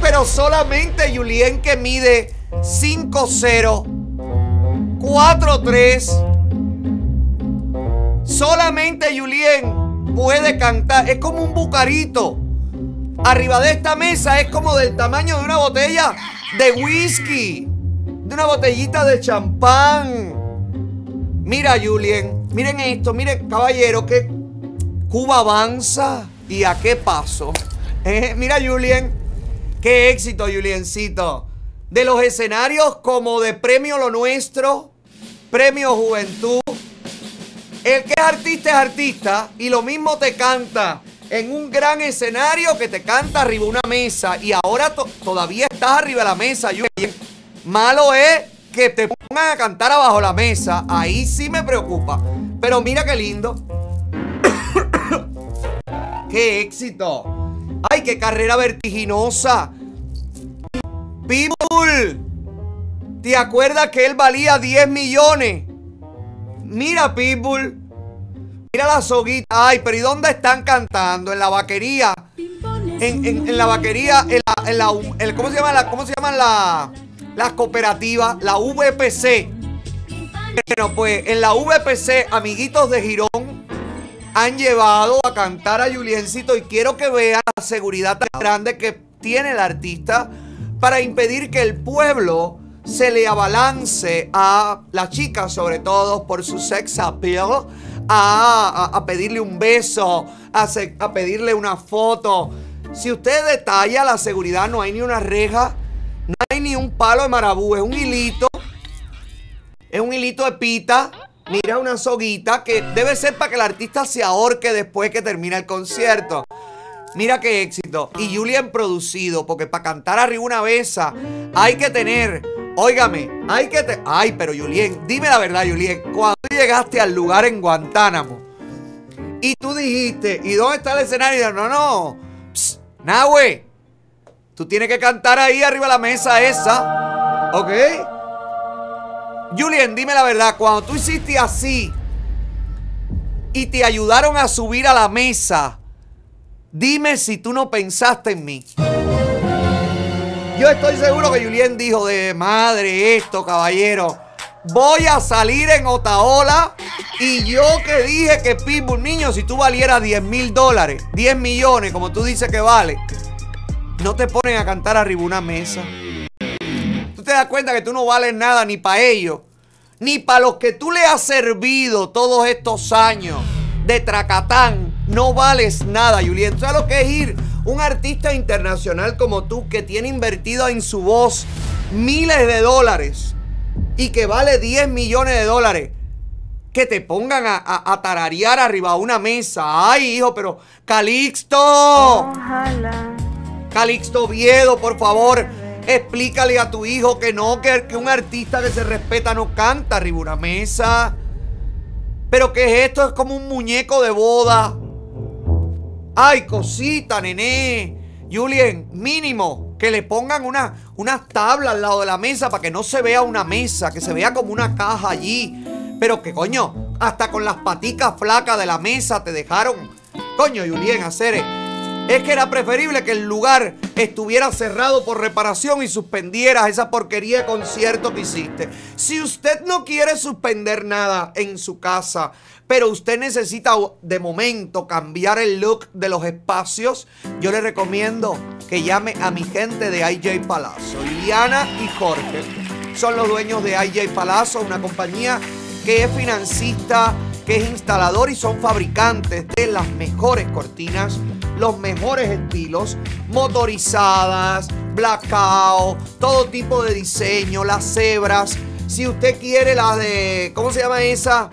Pero solamente Julien que mide 5'0, 4'3. Solamente Julien puede cantar. Es como un bucarito. Arriba de esta mesa es como del tamaño de una botella de whisky. De una botellita de champán. Mira, Julien. Miren esto. Miren, caballero, qué Cuba avanza y a qué paso. Eh, mira, Julien, qué éxito, Juliencito. De los escenarios como de Premio Lo Nuestro, Premio Juventud. El que es artista es artista y lo mismo te canta en un gran escenario que te canta arriba de una mesa y ahora to- todavía estás arriba de la mesa. Malo es que te pongan a cantar abajo la mesa. Ahí sí me preocupa. Pero mira qué lindo. ¡Qué éxito! ¡Ay, qué carrera vertiginosa! Pitbull, ¿te acuerdas que él valía 10 millones? Mira, Pitbull. Mira la soguita. Ay, pero ¿y dónde están cantando? En la vaquería. En, en- la vaquería, en la, en la- ¿cómo se llama la, cómo se llaman la- las cooperativas? La VPC. Bueno, pues en la VPC, amiguitos de Girón, han llevado a cantar a Juliencito y quiero que vean la seguridad tan grande que tiene el artista para impedir que el pueblo se le abalance a la chica, sobre todo por su sex appeal, a, a- a pedirle un beso, a, se- a pedirle una foto. Si usted detalla la seguridad, no hay ni una reja, no hay ni un palo de marabú, es un hilito es un hilito de pita. Mira una soguita que debe ser para que el artista se ahorque después que termina el concierto. Mira qué éxito. Y Julian producido, porque para cantar arriba una besa hay que tener, óigame, hay que te Ay, pero Julien, dime la verdad, Julien, cuando llegaste al lugar en Guantánamo y tú dijiste, ¿y dónde está el escenario? No, no, Psst, Nahue, tú tienes que cantar ahí arriba de la mesa esa, ¿ok? Julien, dime la verdad, cuando tú hiciste así y te ayudaron a subir a la mesa, dime si tú no pensaste en mí. Yo estoy seguro que Julien dijo de madre esto, caballero. Voy a salir en Otaola y yo que dije que Pitbull, niño, si tú valieras 10 mil dólares, 10 millones, como tú dices que vale, no te ponen a cantar arriba una mesa. Tú te das cuenta que tú no vales nada ni para ellos, ni para los que tú le has servido todos estos años de tracatán. No vales nada, Julien. ¿Tú sabes lo que es ir? Un artista internacional como tú que tiene invertido en su voz miles de dólares y que vale 10 millones de dólares. Que te pongan a, a- a tararear arriba de una mesa. Ay, hijo, pero Calixto. Calixto Viedo, por favor, explícale a tu hijo que no, que, que un artista que se respeta no canta arriba una mesa. Pero que esto es como un muñeco de boda. Ay, cosita, nené. Julien, mínimo que le pongan una- unas tablas al lado de la mesa para que no se vea una mesa, que se vea como una caja allí. Pero que coño, hasta con las paticas flacas de la mesa te dejaron. Coño, Julien, hacer es que era preferible que el lugar estuviera cerrado por reparación y suspendieras esa porquería de concierto que hiciste. Si usted no quiere suspender nada en su casa, pero usted necesita de momento cambiar el look de los espacios, yo le recomiendo que llame a mi gente de IJ Palazzo. Liliana y Jorge son los dueños de IJ Palazzo, una compañía que es financista, que es instalador y son fabricantes de las mejores cortinas, los mejores estilos, motorizadas, blackout, todo tipo de diseño, las cebras. Si usted quiere las de, ¿cómo se llama esa?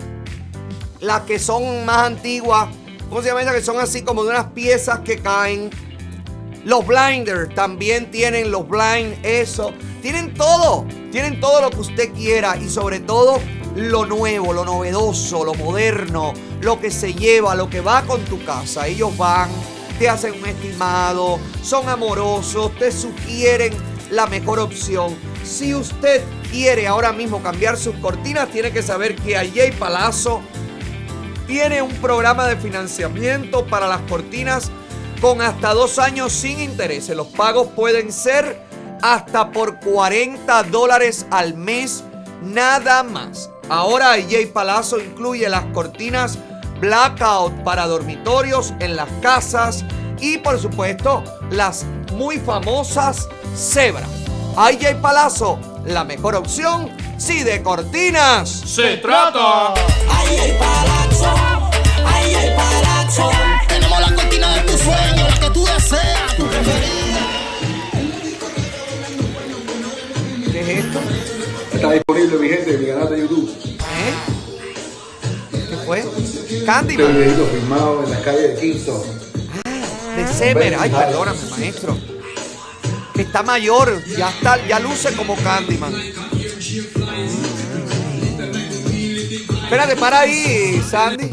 Las que son más antiguas. ¿Cómo se llama esa? Que son así como de unas piezas que caen. Los blinders también tienen los blind, eso. Tienen todo. Tienen todo lo que usted quiera y sobre todo lo nuevo, lo novedoso, lo moderno, lo que se lleva, lo que va con tu casa. Ellos van, te hacen un estimado, son amorosos, te sugieren la mejor opción. Si usted quiere ahora mismo cambiar sus cortinas, tiene que saber que AJ Palazzo tiene un programa de financiamiento para las cortinas con hasta dos años sin intereses. Los pagos pueden ser hasta por 40 dólares al mes, nada más. Ahora AJ Palazzo incluye las cortinas blackout para dormitorios en las casas y por supuesto las muy famosas cebras. AJ Palazzo, la mejor opción si de cortinas Se trata. Ahí hay palazzo, ahí hay palazzo. que tú deseas, tu preferida. ¿Qué es esto? Está disponible, mi gente, en mi canal de YouTube. ¿Eh? ¿Qué fue? Este Candyman. videito filmado en las calles de Kingston. De Semer. Ay, perdóname, maestro. Que está mayor. Ya está, ya luce como Candyman. Espérate, para ahí, Sandy.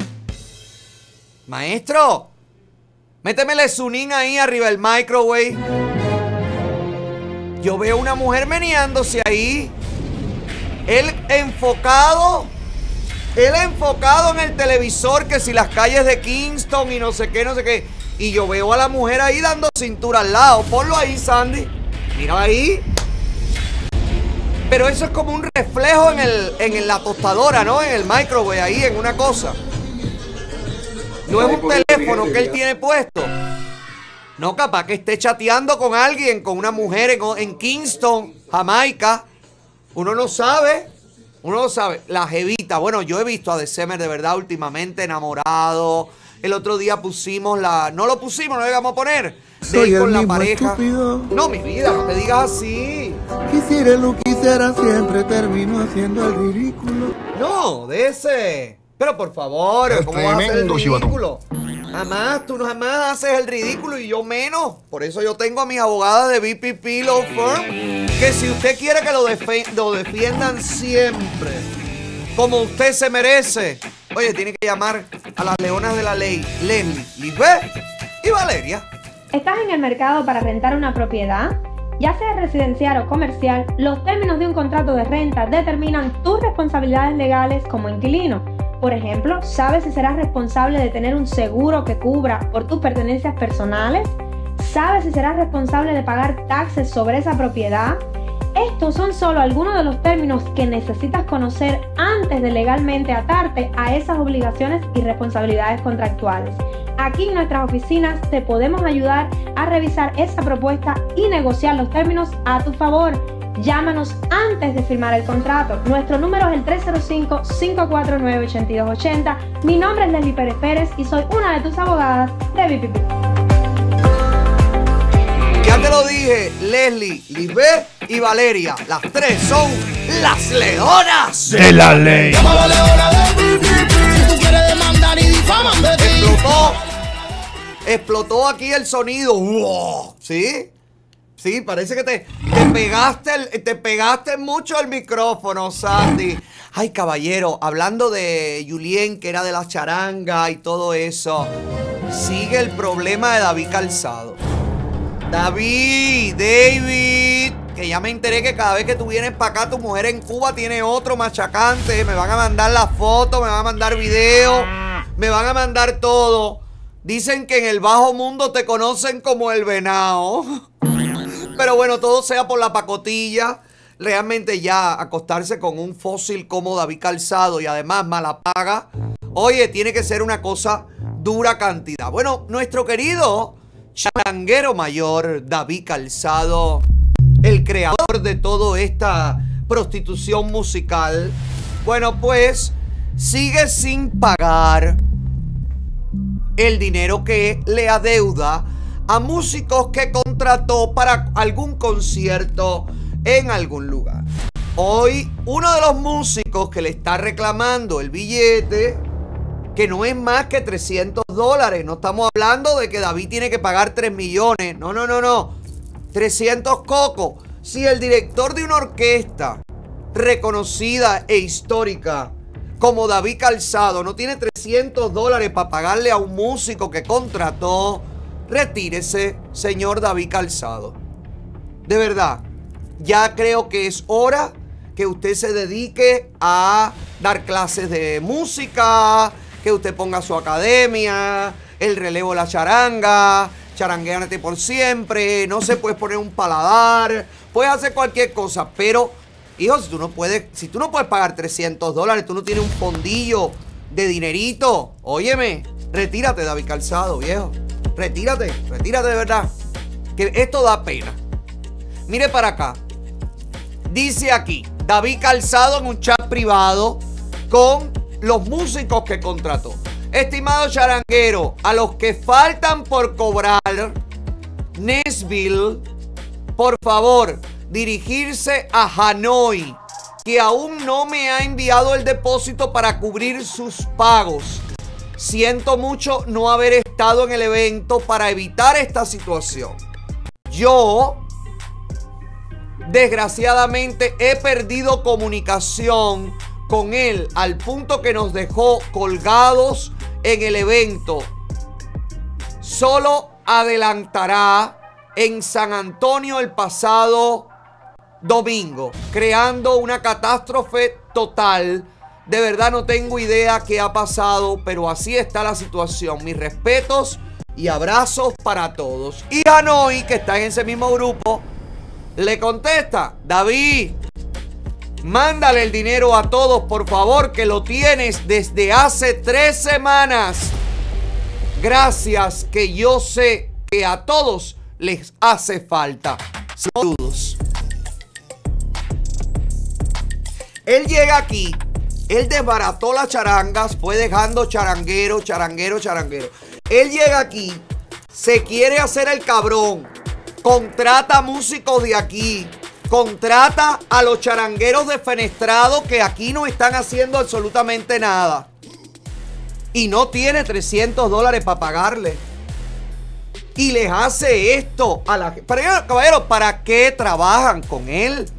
Maestro. Métemele Sunin ahí arriba del microwave. Yo veo una mujer meneándose ahí. Él enfocado. Él enfocado en el televisor, que si las calles de Kingston y no sé qué, no sé qué. Y yo veo a la mujer ahí dando cintura al lado. Ponlo ahí, Sandy. Mira ahí. Pero eso es como un reflejo en, el, en la tostadora, ¿no? En el microwave, ahí, en una cosa. No es un teléfono que él tiene puesto. No, capaz que esté chateando con alguien, con una mujer en, en Kingston, Jamaica. Uno no sabe. Uno no sabe. La jevita. Bueno, yo he visto a December de verdad últimamente enamorado. El otro día pusimos la. No lo pusimos, no lo íbamos a poner. De Soy ir el con la mismo pareja. estúpido. No, mi vida, no te digas así. Quisiera lo quisiera siempre termino haciendo el ridículo. No, de ese. Pero por favor, Es ¿cómo vas a hacer el chivatón. Jamás, tú no jamás haces el ridículo y yo menos. Por eso yo tengo a mis abogadas de BPP Law Firm. Que si usted quiere que lo defiendan siempre, como usted se merece, oye, tiene que llamar a las leonas de la ley, Leslie, Lisbeth y Valeria. ¿Estás en el mercado para rentar una propiedad? Ya sea residencial o comercial, los términos de un contrato de renta determinan tus responsabilidades legales como inquilino. Por ejemplo, ¿sabes si serás responsable de tener un seguro que cubra por tus pertenencias personales? ¿Sabes si serás responsable de pagar taxes sobre esa propiedad? Estos son solo algunos de los términos que necesitas conocer antes de legalmente atarte a esas obligaciones y responsabilidades contractuales. Aquí en nuestras oficinas te podemos ayudar a revisar esa propuesta y negociar los términos a tu favor. Llámanos antes de firmar el contrato. Nuestro número es el 305-549-8280. Mi nombre es Leslie Pérez Pérez y soy una de tus abogadas de BPP. Ya te lo dije, Leslie, Lisbeth y Valeria. Las tres son las leonas De la ley. Llama a la leona Si tú quieres demandar y difaman de ti. Explotó. Explotó aquí el sonido. ¡Wow! ¿Sí? Sí, parece que te, te pegaste el- te pegaste mucho el micrófono, Sandy. Ay, caballero, hablando de Julien, que era de la charanga y todo eso. Sigue el problema de David Calzado. David, David, que ya me enteré que cada vez que tú vienes para acá, tu mujer en Cuba tiene otro machacante. Me van a mandar la foto, me van a mandar video, me van a mandar todo. Dicen que en el bajo mundo te conocen como el venado. Pero bueno, todo sea por la pacotilla. Realmente ya acostarse con un fósil como David Calzado y además mala paga. Oye, tiene que ser una cosa dura cantidad. Bueno, nuestro querido charanguero mayor, David Calzado, el creador de toda esta prostitución musical, bueno, pues sigue sin pagar el dinero que le adeuda a músicos que contrató para algún concierto en algún lugar. Hoy uno de los músicos que le está reclamando el billete, que no es más que 300 dólares, no estamos hablando de que David tiene que pagar 3 millones, no, no, no, no, 300 cocos. Si el director de una orquesta reconocida e histórica como David Calzado no tiene 300 dólares para pagarle a un músico que contrató, retírese, señor David Calzado. De verdad, ya creo que es hora que usted se dedique a dar clases de música, que usted ponga su academia, el relevo la charanga, charangueate por siempre, no se puede poner un paladar, puedes hacer cualquier cosa, pero, hijo, si tú no puedes, si tú no puedes pagar 300 dólares, tú no tienes un fondillo de dinerito, óyeme, retírate, David Calzado, viejo, retírate, retírate de verdad, que esto da pena. Mire para acá. Dice aquí, David Calzado en un chat privado con los músicos que contrató. Estimado charanguero, a los que faltan por cobrar, Nesville, por favor, dirigirse a Hanoi, que aún no me ha enviado el depósito para cubrir sus pagos. Siento mucho no haber estado en el evento para evitar esta situación. Yo, desgraciadamente, he perdido comunicación con él al punto que nos dejó colgados en el evento. Solo adelantará en San Antonio el pasado domingo, creando una catástrofe total. De verdad no tengo idea qué ha pasado, pero así está la situación. Mis respetos y abrazos para todos. Y Hanoi, que está en ese mismo grupo, le contesta, David, mándale el dinero a todos, por favor, que lo tienes desde hace tres semanas. Gracias, que yo sé que a todos les hace falta. Saludos. Él llega aquí, él desbarató las charangas, fue dejando charanguero, charanguero, charanguero. Él llega aquí, se quiere hacer el cabrón, contrata músicos de aquí, contrata a los charangueros defenestrados que aquí no están haciendo absolutamente nada. Y no tiene 300 dólares para pagarle. Y les hace esto a la gente. Caballero, ¿para qué trabajan con él?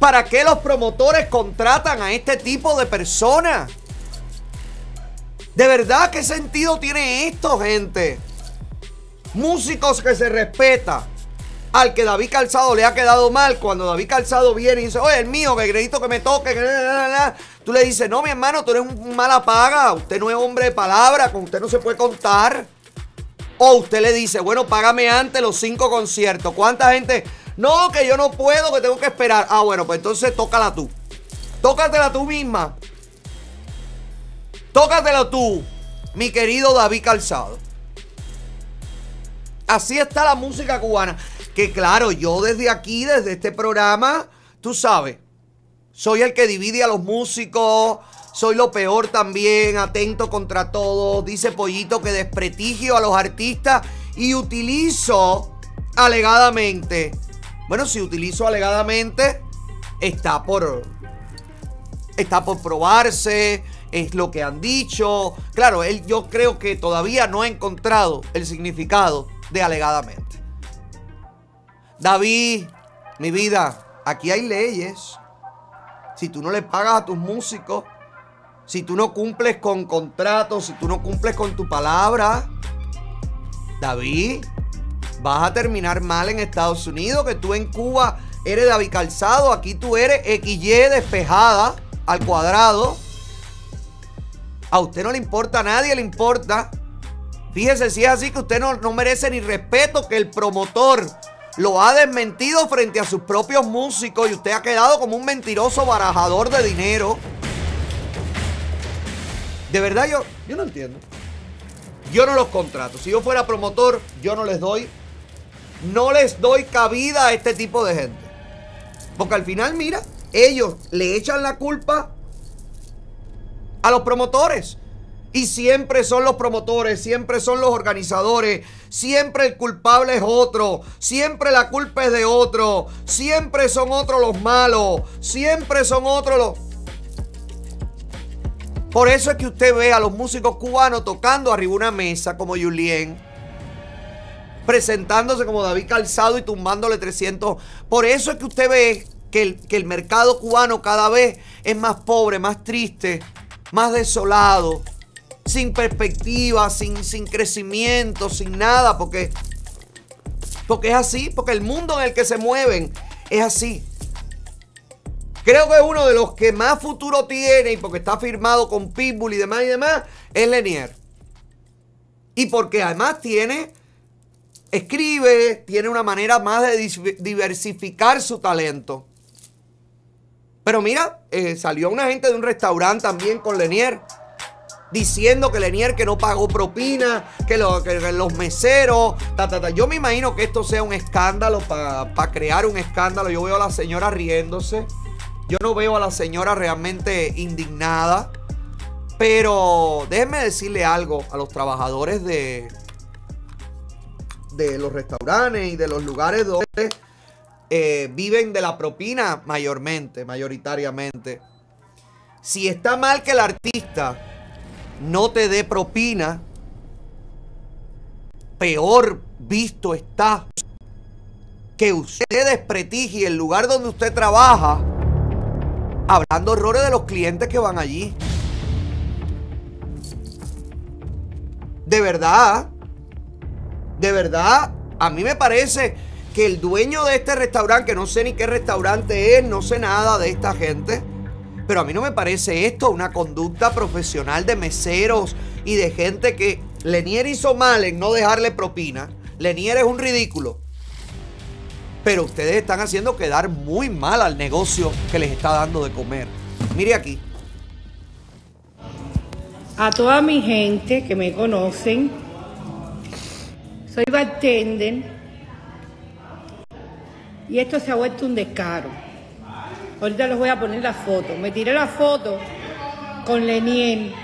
¿Para qué los promotores contratan a este tipo de personas? ¿De verdad qué sentido tiene esto, gente? Músicos que se respeta. Al que David Calzado le ha quedado mal, cuando David Calzado viene y dice, oye, el mío, que necesito que me toque, que... tú le dices, no, mi hermano, tú eres un mala paga, usted no es hombre de palabra, con usted no se puede contar. O usted le dice, bueno, págame antes los cinco conciertos. ¿Cuánta gente? No, que yo no puedo, que tengo que esperar. Ah, bueno, pues entonces tócala tú. Tócatela tú misma. Tócatela tú, mi querido David Calzado. Así está la música cubana. Que claro, yo desde aquí, desde este programa, tú sabes, soy el que divide a los músicos, soy lo peor también, atento contra todo. Dice Pollito que desprestigio a los artistas y utilizo alegadamente. Bueno, si utilizo alegadamente, está por. Está por probarse, es lo que han dicho. Claro, él yo creo que todavía no ha encontrado el significado de alegadamente. David, mi vida, aquí hay leyes. Si tú no le pagas a tus músicos, si tú no cumples con contratos, si tú no cumples con tu palabra, David, vas a terminar mal en Estados Unidos, que tú en Cuba eres David Calzado, aquí tú eres XY despejada al cuadrado. A usted no le importa, a nadie le importa. Fíjese si es así que usted no, no merece ni respeto que el promotor lo ha desmentido frente a sus propios músicos y usted ha quedado como un mentiroso barajador de dinero. De verdad yo, yo no entiendo. Yo no los contrato. Si yo fuera promotor, yo no les doy, no les doy cabida a este tipo de gente. Porque al final, mira, ellos le echan la culpa a los promotores. Y siempre son los promotores, siempre son los organizadores, siempre el culpable es otro, siempre la culpa es de otro, siempre son otros los malos, siempre son otros los... Por eso es que usted ve a los músicos cubanos tocando arriba una mesa como Julien, presentándose como David Calzado y tumbándole 300. Por eso es que usted ve que el, que el mercado cubano cada vez es más pobre, más triste, más desolado, sin perspectiva, sin, sin crecimiento, sin nada, porque, porque es así, porque el mundo en el que se mueven es así. Creo que uno de los que más futuro tiene y porque está firmado con Pitbull y demás y demás, es Lenier. Y porque además tiene, escribe, tiene una manera más de diversificar su talento. Pero mira, eh, salió una gente de un restaurante también con Lenier. Diciendo que Lenier que no pagó propina, que, lo- que- que los meseros, ta, ta, ta. Yo me imagino que esto sea un escándalo para crear un escándalo. Yo veo a la señora riéndose. Yo no veo a la señora realmente indignada. Pero déjenme decirle algo a los trabajadores de, de los restaurantes y de los lugares donde eh, viven de la propina mayormente, mayoritariamente. Si está mal que el artista no te dé propina, peor visto está que usted desprestigie el lugar donde usted trabaja hablando horrores de los clientes que van allí. De verdad, de verdad, a mí me parece que el dueño de este restaurante, que no sé ni qué restaurante es, no sé nada de esta gente, pero a mí no me parece esto una conducta profesional de meseros y de gente que Lenier hizo mal en no dejarle propina. Lenier es un ridículo. Pero ustedes están haciendo quedar muy mal al negocio que les está dando de comer. Mire aquí. A toda mi gente que me conocen, soy bartender y esto se ha vuelto un descaro. Ahorita les voy a poner la foto. Me tiré la foto con Leniel.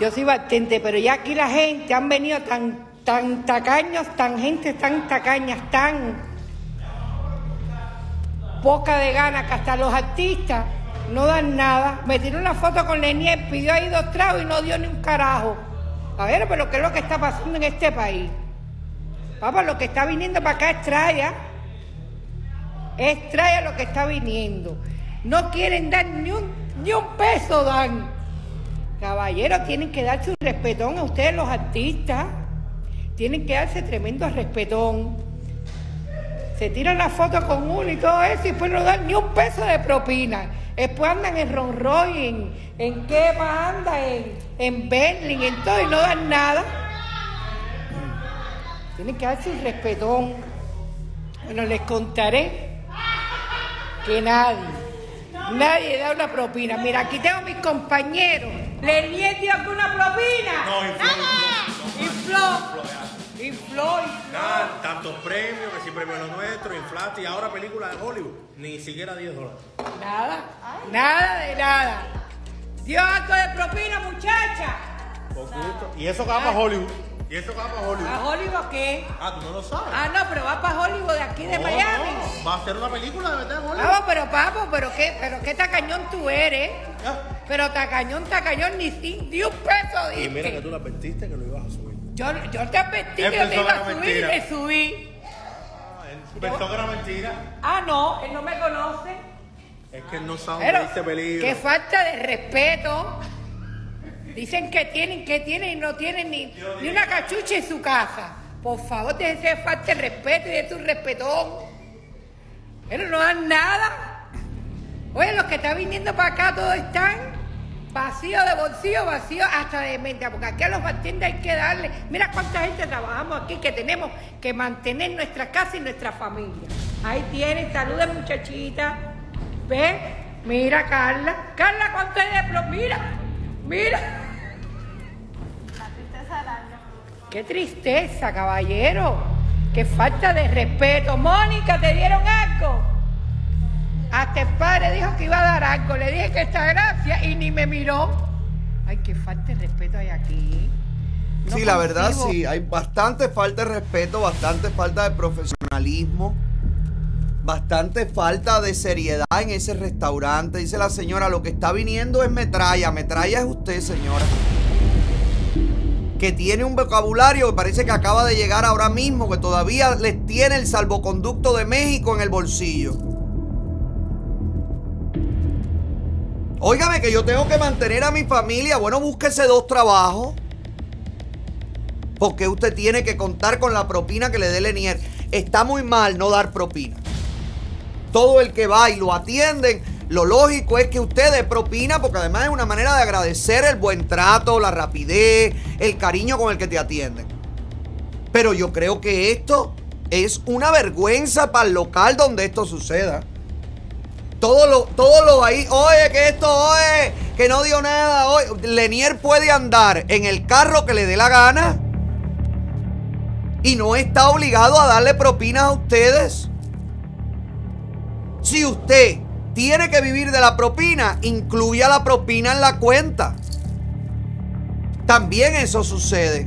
Yo soy bartender, pero ya aquí la gente han venido tan, tan tacaños, tan gente tan tacañas, tan poca de gana que hasta los artistas no dan nada. Me tiró una foto con Leniel, pidió ahí dos tragos y no dio ni un carajo. Ver, pero ¿qué es lo que está pasando en este país? Papá, lo que está viniendo para acá es traya. Es traya lo que está viniendo. No quieren dar ni un, ni un peso, dan. Caballeros, tienen que darse un respetón a ustedes los artistas. Tienen que darse tremendo respetón. Se tiran la foto con uno y todo eso y después no dan ni un peso de propina. Después andan en Ron Roy, en, en qué más anda, en, en Bentley, en todo y no dan nada. Tienen que darse un respetón. Bueno, les contaré que nadie, nadie da una propina. Mira, aquí tengo a mis compañeros. ¿Le dio alguna propina? No, infló. Infló. Nada, tantos premios, que sí premio lo nuestro, inflaste y ahora película de Hollywood, ni siquiera 10 dólares. Nada, nada de nada. Dio algo de propina, muchacha. Poquito. Y eso que va para Hollywood. Y eso que va para Hollywood. ¿A Hollywood qué? Ah, tú no lo sabes. Ah, no, pero va para Hollywood de aquí de No, Miami. no, Va a ser una película de verdad Hollywood. Vamos, pero papo, pero qué, pero qué tacañón tú eres. Pero tacañón, tacañón, ni, sin- ni un peso Y mira que tú le advertiste que lo ibas a subir. Yo, yo te advertí que pensó me iba a subir mentira. y me subí. Pensó que era mentira. Ah, no, él no me conoce. Es que él no sabe Pero, este peligro. qué falta de respeto. Dicen que tienen, que tienen y no tienen ni, ni una cachucha en su casa. Por favor, déjense de falta de respeto y de tu respetón. Pero no dan nada. Oye, los que están viniendo para acá todos están vacíos de bolsillo, vacíos hasta de mente. Porque aquí a los bartenders hay que darle. Mira cuánta gente trabajamos aquí que tenemos que mantener nuestra casa y nuestra familia. Ahí tienen, saluden muchachita. ¿Ves? Mira, Carla. Carla, ¿cuánto es de plo- Mira, mira. Qué tristeza, caballero. Qué falta de respeto. Mónica, ¿te dieron algo? Hasta el padre dijo que iba a dar algo. Le dije que esta gracia y ni me miró. Ay, qué falta de respeto hay aquí. No sí, la verdad sí, hay bastante falta de respeto, bastante falta de profesionalismo, bastante falta de seriedad en ese restaurante. Dice la señora, lo que está viniendo es metralla, metralla es usted, señora. Que tiene un vocabulario que parece que acaba de llegar ahora mismo, que todavía les tiene el salvoconducto de México en el bolsillo. Óigame que yo tengo que mantener a mi familia. Bueno, búsquese dos trabajos. Porque usted tiene que contar con la propina que le dé Lenier. Está muy mal no dar propina. Todo el que va y lo atienden, lo lógico es que usted dé propina porque además es una manera de agradecer el buen trato, la rapidez, el cariño con el que te atienden. Pero yo creo que esto es una vergüenza para el local donde esto suceda. Todo lo, todo lo ahí, oye, que esto, oye, que no dio nada, oye. Lenier puede andar en el carro que le dé la gana y no está obligado a darle propinas a ustedes. Si usted tiene que vivir de la propina, incluya la propina en la cuenta. También eso sucede.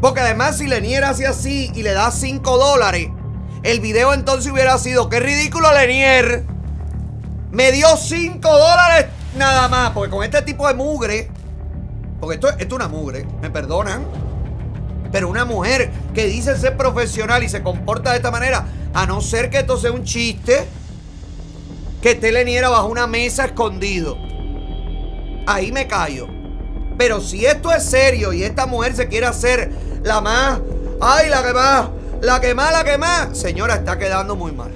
Porque además si Lenier hace así y le da 5 dólares, el video entonces hubiera sido, qué ridículo Lenier. Me dio 5 dólares nada más. Porque con este tipo de mugre, porque esto, es una mugre, me perdonan. Pero una mujer que dice ser profesional y se comporta de esta manera, a no ser que esto sea un chiste, que esté Lenier bajo una mesa escondido. Ahí me callo. Pero si esto es serio y esta mujer se quiere hacer la más, ay, la que más, la que más, la que más, señora, está quedando muy mal.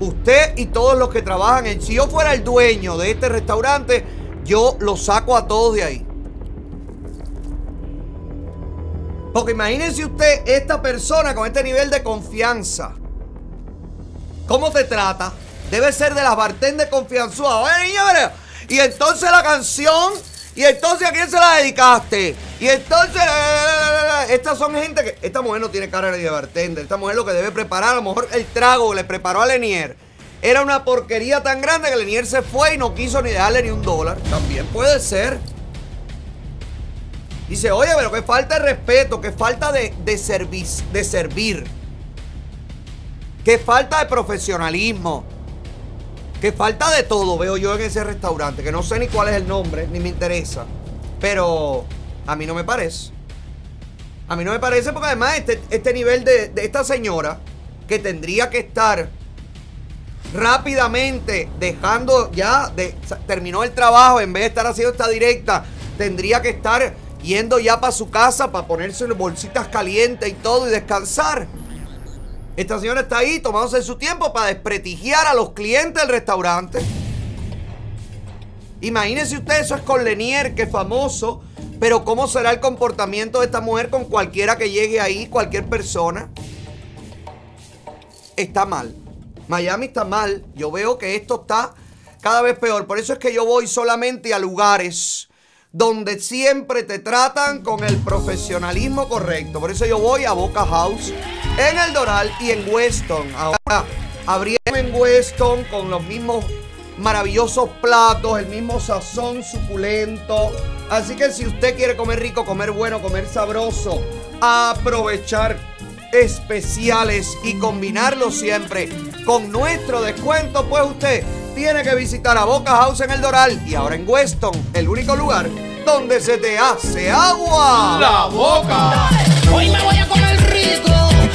Usted y todos los que trabajan en, si yo fuera el dueño de este restaurante, yo lo saco a todos de ahí. Porque imagínense usted esta persona con este nivel de confianza. ¿Cómo te trata? Debe ser de las bartenders confianzudas. Y entonces la canción. Y entonces a quién se la dedicaste. Y entonces. eh, Estas son gente que. Esta mujer no tiene cara de bartender. Esta mujer lo que debe preparar, a lo mejor el trago le preparó a Lenier. Era una porquería tan grande que Lenier se fue y no quiso ni dejarle ni un dólar. También puede ser. Dice, oye, pero que falta de respeto, que falta de, de, servis- de servir. Que falta de profesionalismo. Que falta de todo, veo yo en ese restaurante. Que no sé ni cuál es el nombre, ni me interesa. Pero a mí no me parece. A mí no me parece porque además este, este nivel de, esta señora, que tendría que estar rápidamente dejando ya, de, terminó el trabajo, en vez de estar haciendo esta directa, tendría que estar yendo ya para su casa para ponerse bolsitas calientes y todo y descansar. Esta señora está ahí tomándose su tiempo para desprestigiar a los clientes del restaurante. Imagínense usted, eso es con Lenier, que es famoso, pero ¿cómo será el comportamiento de esta mujer con cualquiera que llegue ahí, cualquier persona? Está mal. Miami está mal. Yo veo que esto está cada vez peor. Por eso es que yo voy solamente a lugares donde siempre te tratan con el profesionalismo correcto. Por eso yo voy a Boca House en el Doral y en Weston. Ahora abrieron en Weston con los mismos maravillosos platos, el mismo sazón suculento. Así que si usted quiere comer rico, comer bueno, comer sabroso, aprovechar especiales y combinarlo siempre con nuestro descuento, pues usted tiene que visitar a Boca House en el Doral y ahora en Weston, el único lugar donde se te hace agua. La boca. Hoy me voy a comer rico,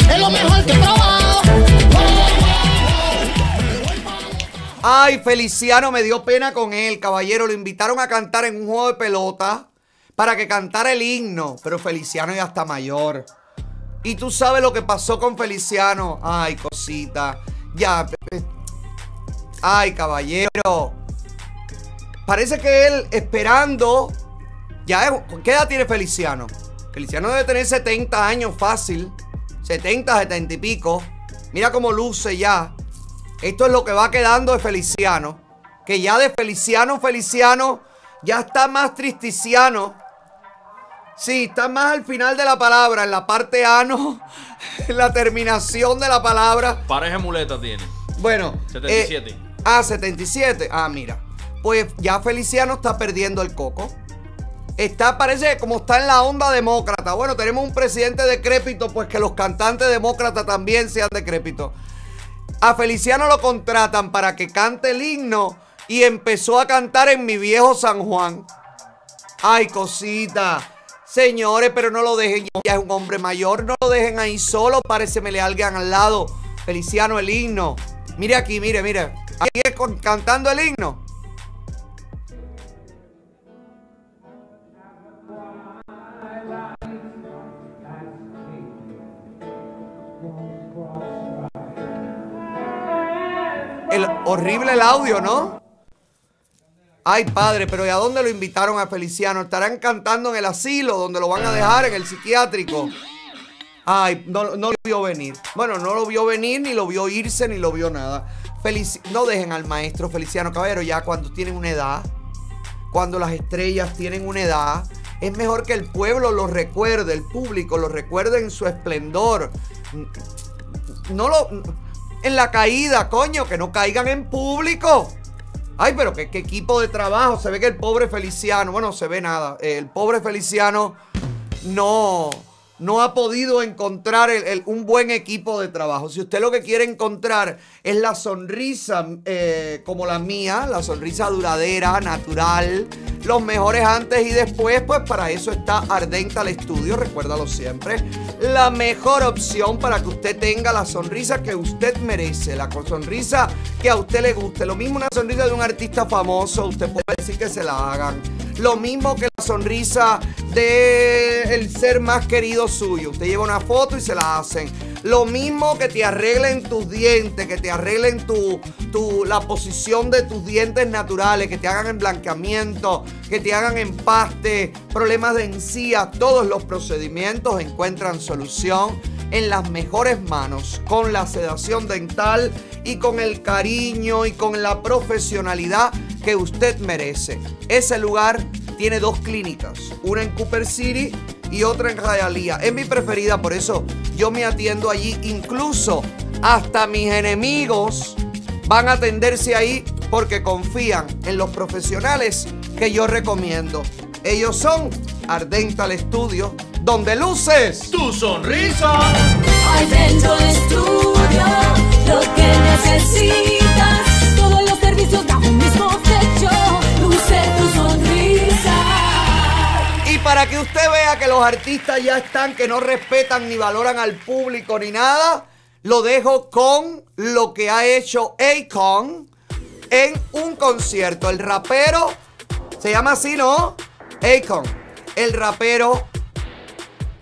es lo mejor que he probado. Ay, Feliciano me dio pena con él, caballero. Lo invitaron a cantar en un juego de pelota para que cantara el himno. Pero Feliciano ya está mayor. Y tú sabes lo que pasó con Feliciano. Ay, cosita. Ya. Ay, caballero. Parece que él esperando. Ya es- ¿Qué edad tiene Feliciano? Feliciano debe tener 70 años fácil. 70, 70 y pico. Mira cómo luce ya. Esto es lo que va quedando de Feliciano. Que ya de Feliciano, Feliciano, ya está más tristiciano. Sí, está más al final de la palabra, en la parte ano, en la terminación de la palabra. Pareja muleta tiene. Bueno. 77. eh, ah, 77. Ah, mira. Pues ya Feliciano está perdiendo el coco. Está, parece como está en la onda demócrata. Bueno, tenemos un presidente decrépito, pues que los cantantes demócratas también sean decrépitos. A Feliciano lo contratan para que cante el himno y empezó a cantar en mi viejo San Juan. Ay, cosita. Señores, pero no lo dejen, ya es un hombre mayor, no lo dejen ahí solo, parecemele alguien al lado. Feliciano, el himno. Mire aquí, mire, mire. Aquí es cantando el himno. El horrible el audio, ¿no? Ay, padre, pero ¿y a dónde lo invitaron a Feliciano? ¿Estarán cantando en el asilo donde lo van a dejar, en el psiquiátrico? Ay, no, no lo vio venir. Bueno, no lo vio venir, ni lo vio irse, ni lo vio nada. No dejen al maestro Feliciano Caballero ya cuando tienen una edad, cuando las estrellas tienen una edad, es mejor que el pueblo lo recuerde, el público lo recuerde en su esplendor. No lo. En la caída, coño, que no caigan en público. Ay, pero qué, equipo de trabajo. Se ve que el pobre Feliciano, bueno, se ve nada. El pobre Feliciano no, no ha podido encontrar un buen equipo de trabajo. Si usted lo que quiere encontrar es la sonrisa eh, como la mía, la sonrisa duradera, natural, los mejores antes y después, pues para eso está Ardental Estudio, recuérdalo siempre. La mejor opción para que usted tenga la sonrisa que usted merece, la sonrisa que a usted le guste. Lo mismo una sonrisa de un artista famoso, usted puede decir que se la hagan. Lo mismo que la sonrisa de el ser más querido suyo. Usted lleva una foto y se la hacen. Lo mismo que te arreglen tus dientes, que te arreglen tu, tu- la posición de tus dientes naturales, que te hagan en blanqueamiento, que te hagan empaste, problemas de encías. Todos los procedimientos encuentran solución en las mejores manos, con la sedación dental y con el cariño y con la profesionalidad que usted merece. Ese lugar tiene dos clínicas, una en Cooper City y otra en Hialeah. Es mi preferida, por eso yo me atiendo allí. Incluso hasta mis enemigos van a atenderse ahí porque confían en los profesionales que yo recomiendo. Ellos son Ardental Studio, donde luces tu sonrisa. Adentro del estudio, lo que necesitas. Todos los servicios bajo un mismo techo. Luce tu sonrisa. Y para que usted vea que los artistas ya están, que no respetan ni valoran al público ni nada, lo dejo con lo que ha hecho Akon en un concierto. El rapero, se llama así, ¿no? Akon. El rapero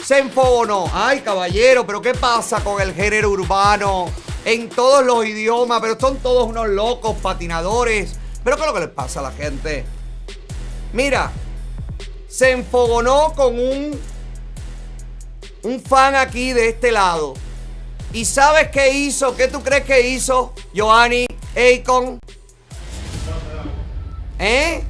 se enfogonó. Ay, caballero, pero ¿qué pasa con el género urbano? En todos los idiomas, pero son todos unos locos patinadores. ¿Pero qué es lo que les pasa a la gente? Mira, se enfogonó con un, un fan aquí de este lado. ¿Y sabes qué hizo? ¿Qué tú crees que hizo Joanny Akon? ¿Eh?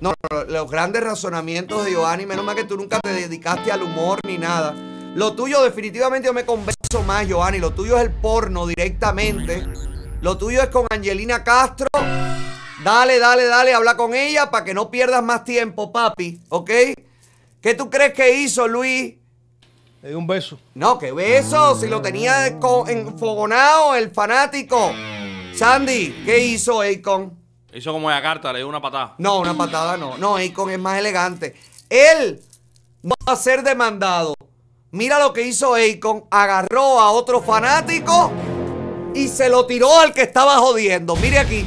No, los grandes razonamientos de Giovanni, menos mal que tú nunca te dedicaste al humor ni nada. Lo tuyo definitivamente yo me convenzo más, Giovanni. Lo tuyo es el porno directamente. Lo tuyo es con Angelina Castro. Dale, dale, dale, habla con ella para que no pierdas más tiempo, papi, ¿ok? ¿Qué tú crees que hizo Luis? Le di un beso. No, qué beso, si lo tenía enfogonado el fanático. Sandy, ¿qué hizo Akon? Hizo como la carta, le dio una patada. No, una patada no. No, Akon es más elegante. Él va a ser demandado. Mira lo que hizo Akon. Agarró a otro fanático y se lo tiró al que estaba jodiendo. Mire aquí.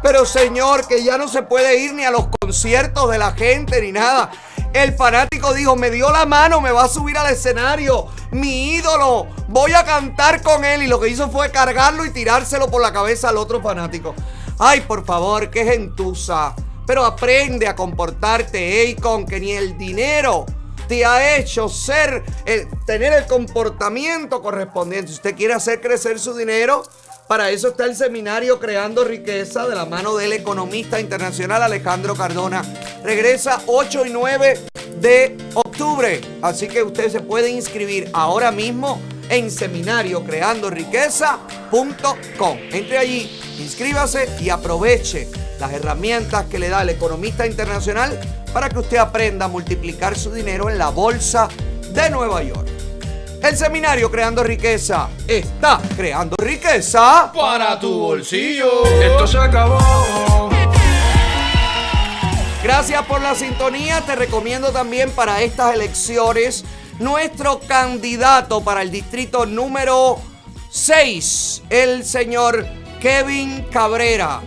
Pero señor, que ya no se puede ir ni a los conciertos de la gente ni nada. El fanático dijo, me dio la mano, me va a subir al escenario. Mi ídolo, voy a cantar con él. Y lo que hizo fue cargarlo y tirárselo por la cabeza al otro fanático. Ay, por favor, qué gentuza. Pero aprende a comportarte, Akon, que ni el dinero te ha hecho ser, eh, tener el comportamiento correspondiente. Si usted quiere hacer crecer su dinero, para eso está el seminario Creando Riqueza de la mano del economista internacional Alejandro Cardona. Regresa 8 y 9 de octubre. Así que usted se puede inscribir ahora mismo en seminariocreandoriqueza.com. Entre allí, inscríbase y aproveche las herramientas que le da el economista internacional para que usted aprenda a multiplicar su dinero en la bolsa de Nueva York. El seminario Creando Riqueza está creando riqueza Para tu bolsillo. Esto se acabó. Gracias por la sintonía. Te recomiendo también para estas elecciones nuestro candidato para el distrito número 6, el señor Kevin Cabrera.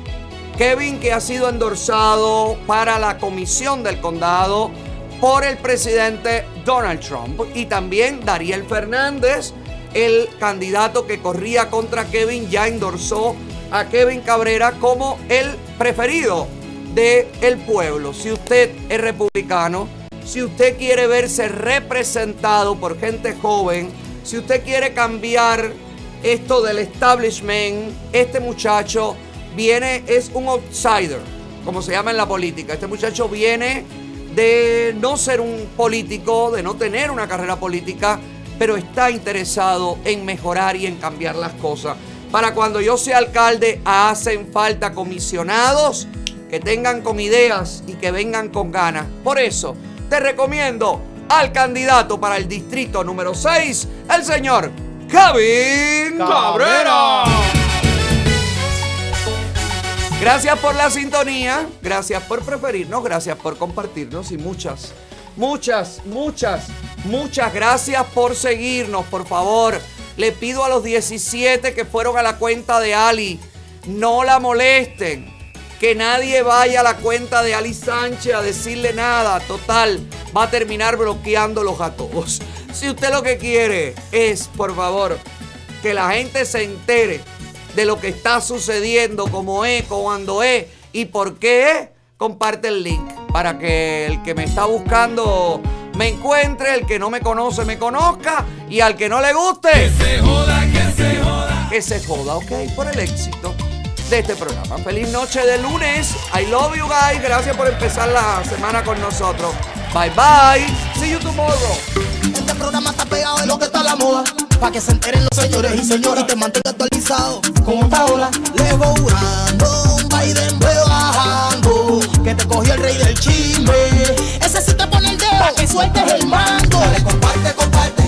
Kevin que ha sido endorsado para la comisión del condado por el presidente Donald Trump y también Dariel Fernández, el candidato que corría contra Kevin, ya endorsó a Kevin Cabrera como el preferido del el pueblo. Si usted es republicano, si usted quiere verse representado por gente joven, si usted quiere cambiar esto del establishment, este muchacho viene, es un outsider, como se llama en la política. Este muchacho viene de no ser un político, de no tener una carrera política. pero está interesado en mejorar y en cambiar las cosas. Para cuando yo sea alcalde, hacen falta comisionados que tengan con ideas y que vengan con ganas. Por eso, te recomiendo al candidato para el distrito número 6, el señor Kevin Cabrera. Gracias por la sintonía, gracias por preferirnos, gracias por compartirnos y muchas, muchas, muchas, muchas gracias por seguirnos, por favor. Le pido a los 17 que fueron a la cuenta de Ali, no la molesten. Que nadie vaya a la cuenta de Ali Sánchez a decirle nada. Total, va a terminar bloqueándolos a todos. Si usted lo que quiere es, por favor, que la gente se entere de lo que está sucediendo, cómo es, cuándo es y por qué es, comparte el link para que el que me está buscando me encuentre, el que no me conoce me conozca y al que no le guste. Que se joda, que se joda. Que se joda, ok, por el éxito de este programa. Feliz noche de lunes. I love you guys. Gracias por empezar la semana con nosotros. Bye bye. See you tomorrow. Este programa está pegado de lo que está la moda. Pa' que se enteren los señores y señoras y te mantenga actualizado. Como está ahora, le burando, Biden ve bajando. Que te cogió el rey del chisme. Ese sí te pone el dedo pa' que sueltes el mando. Dale, comparte, comparte.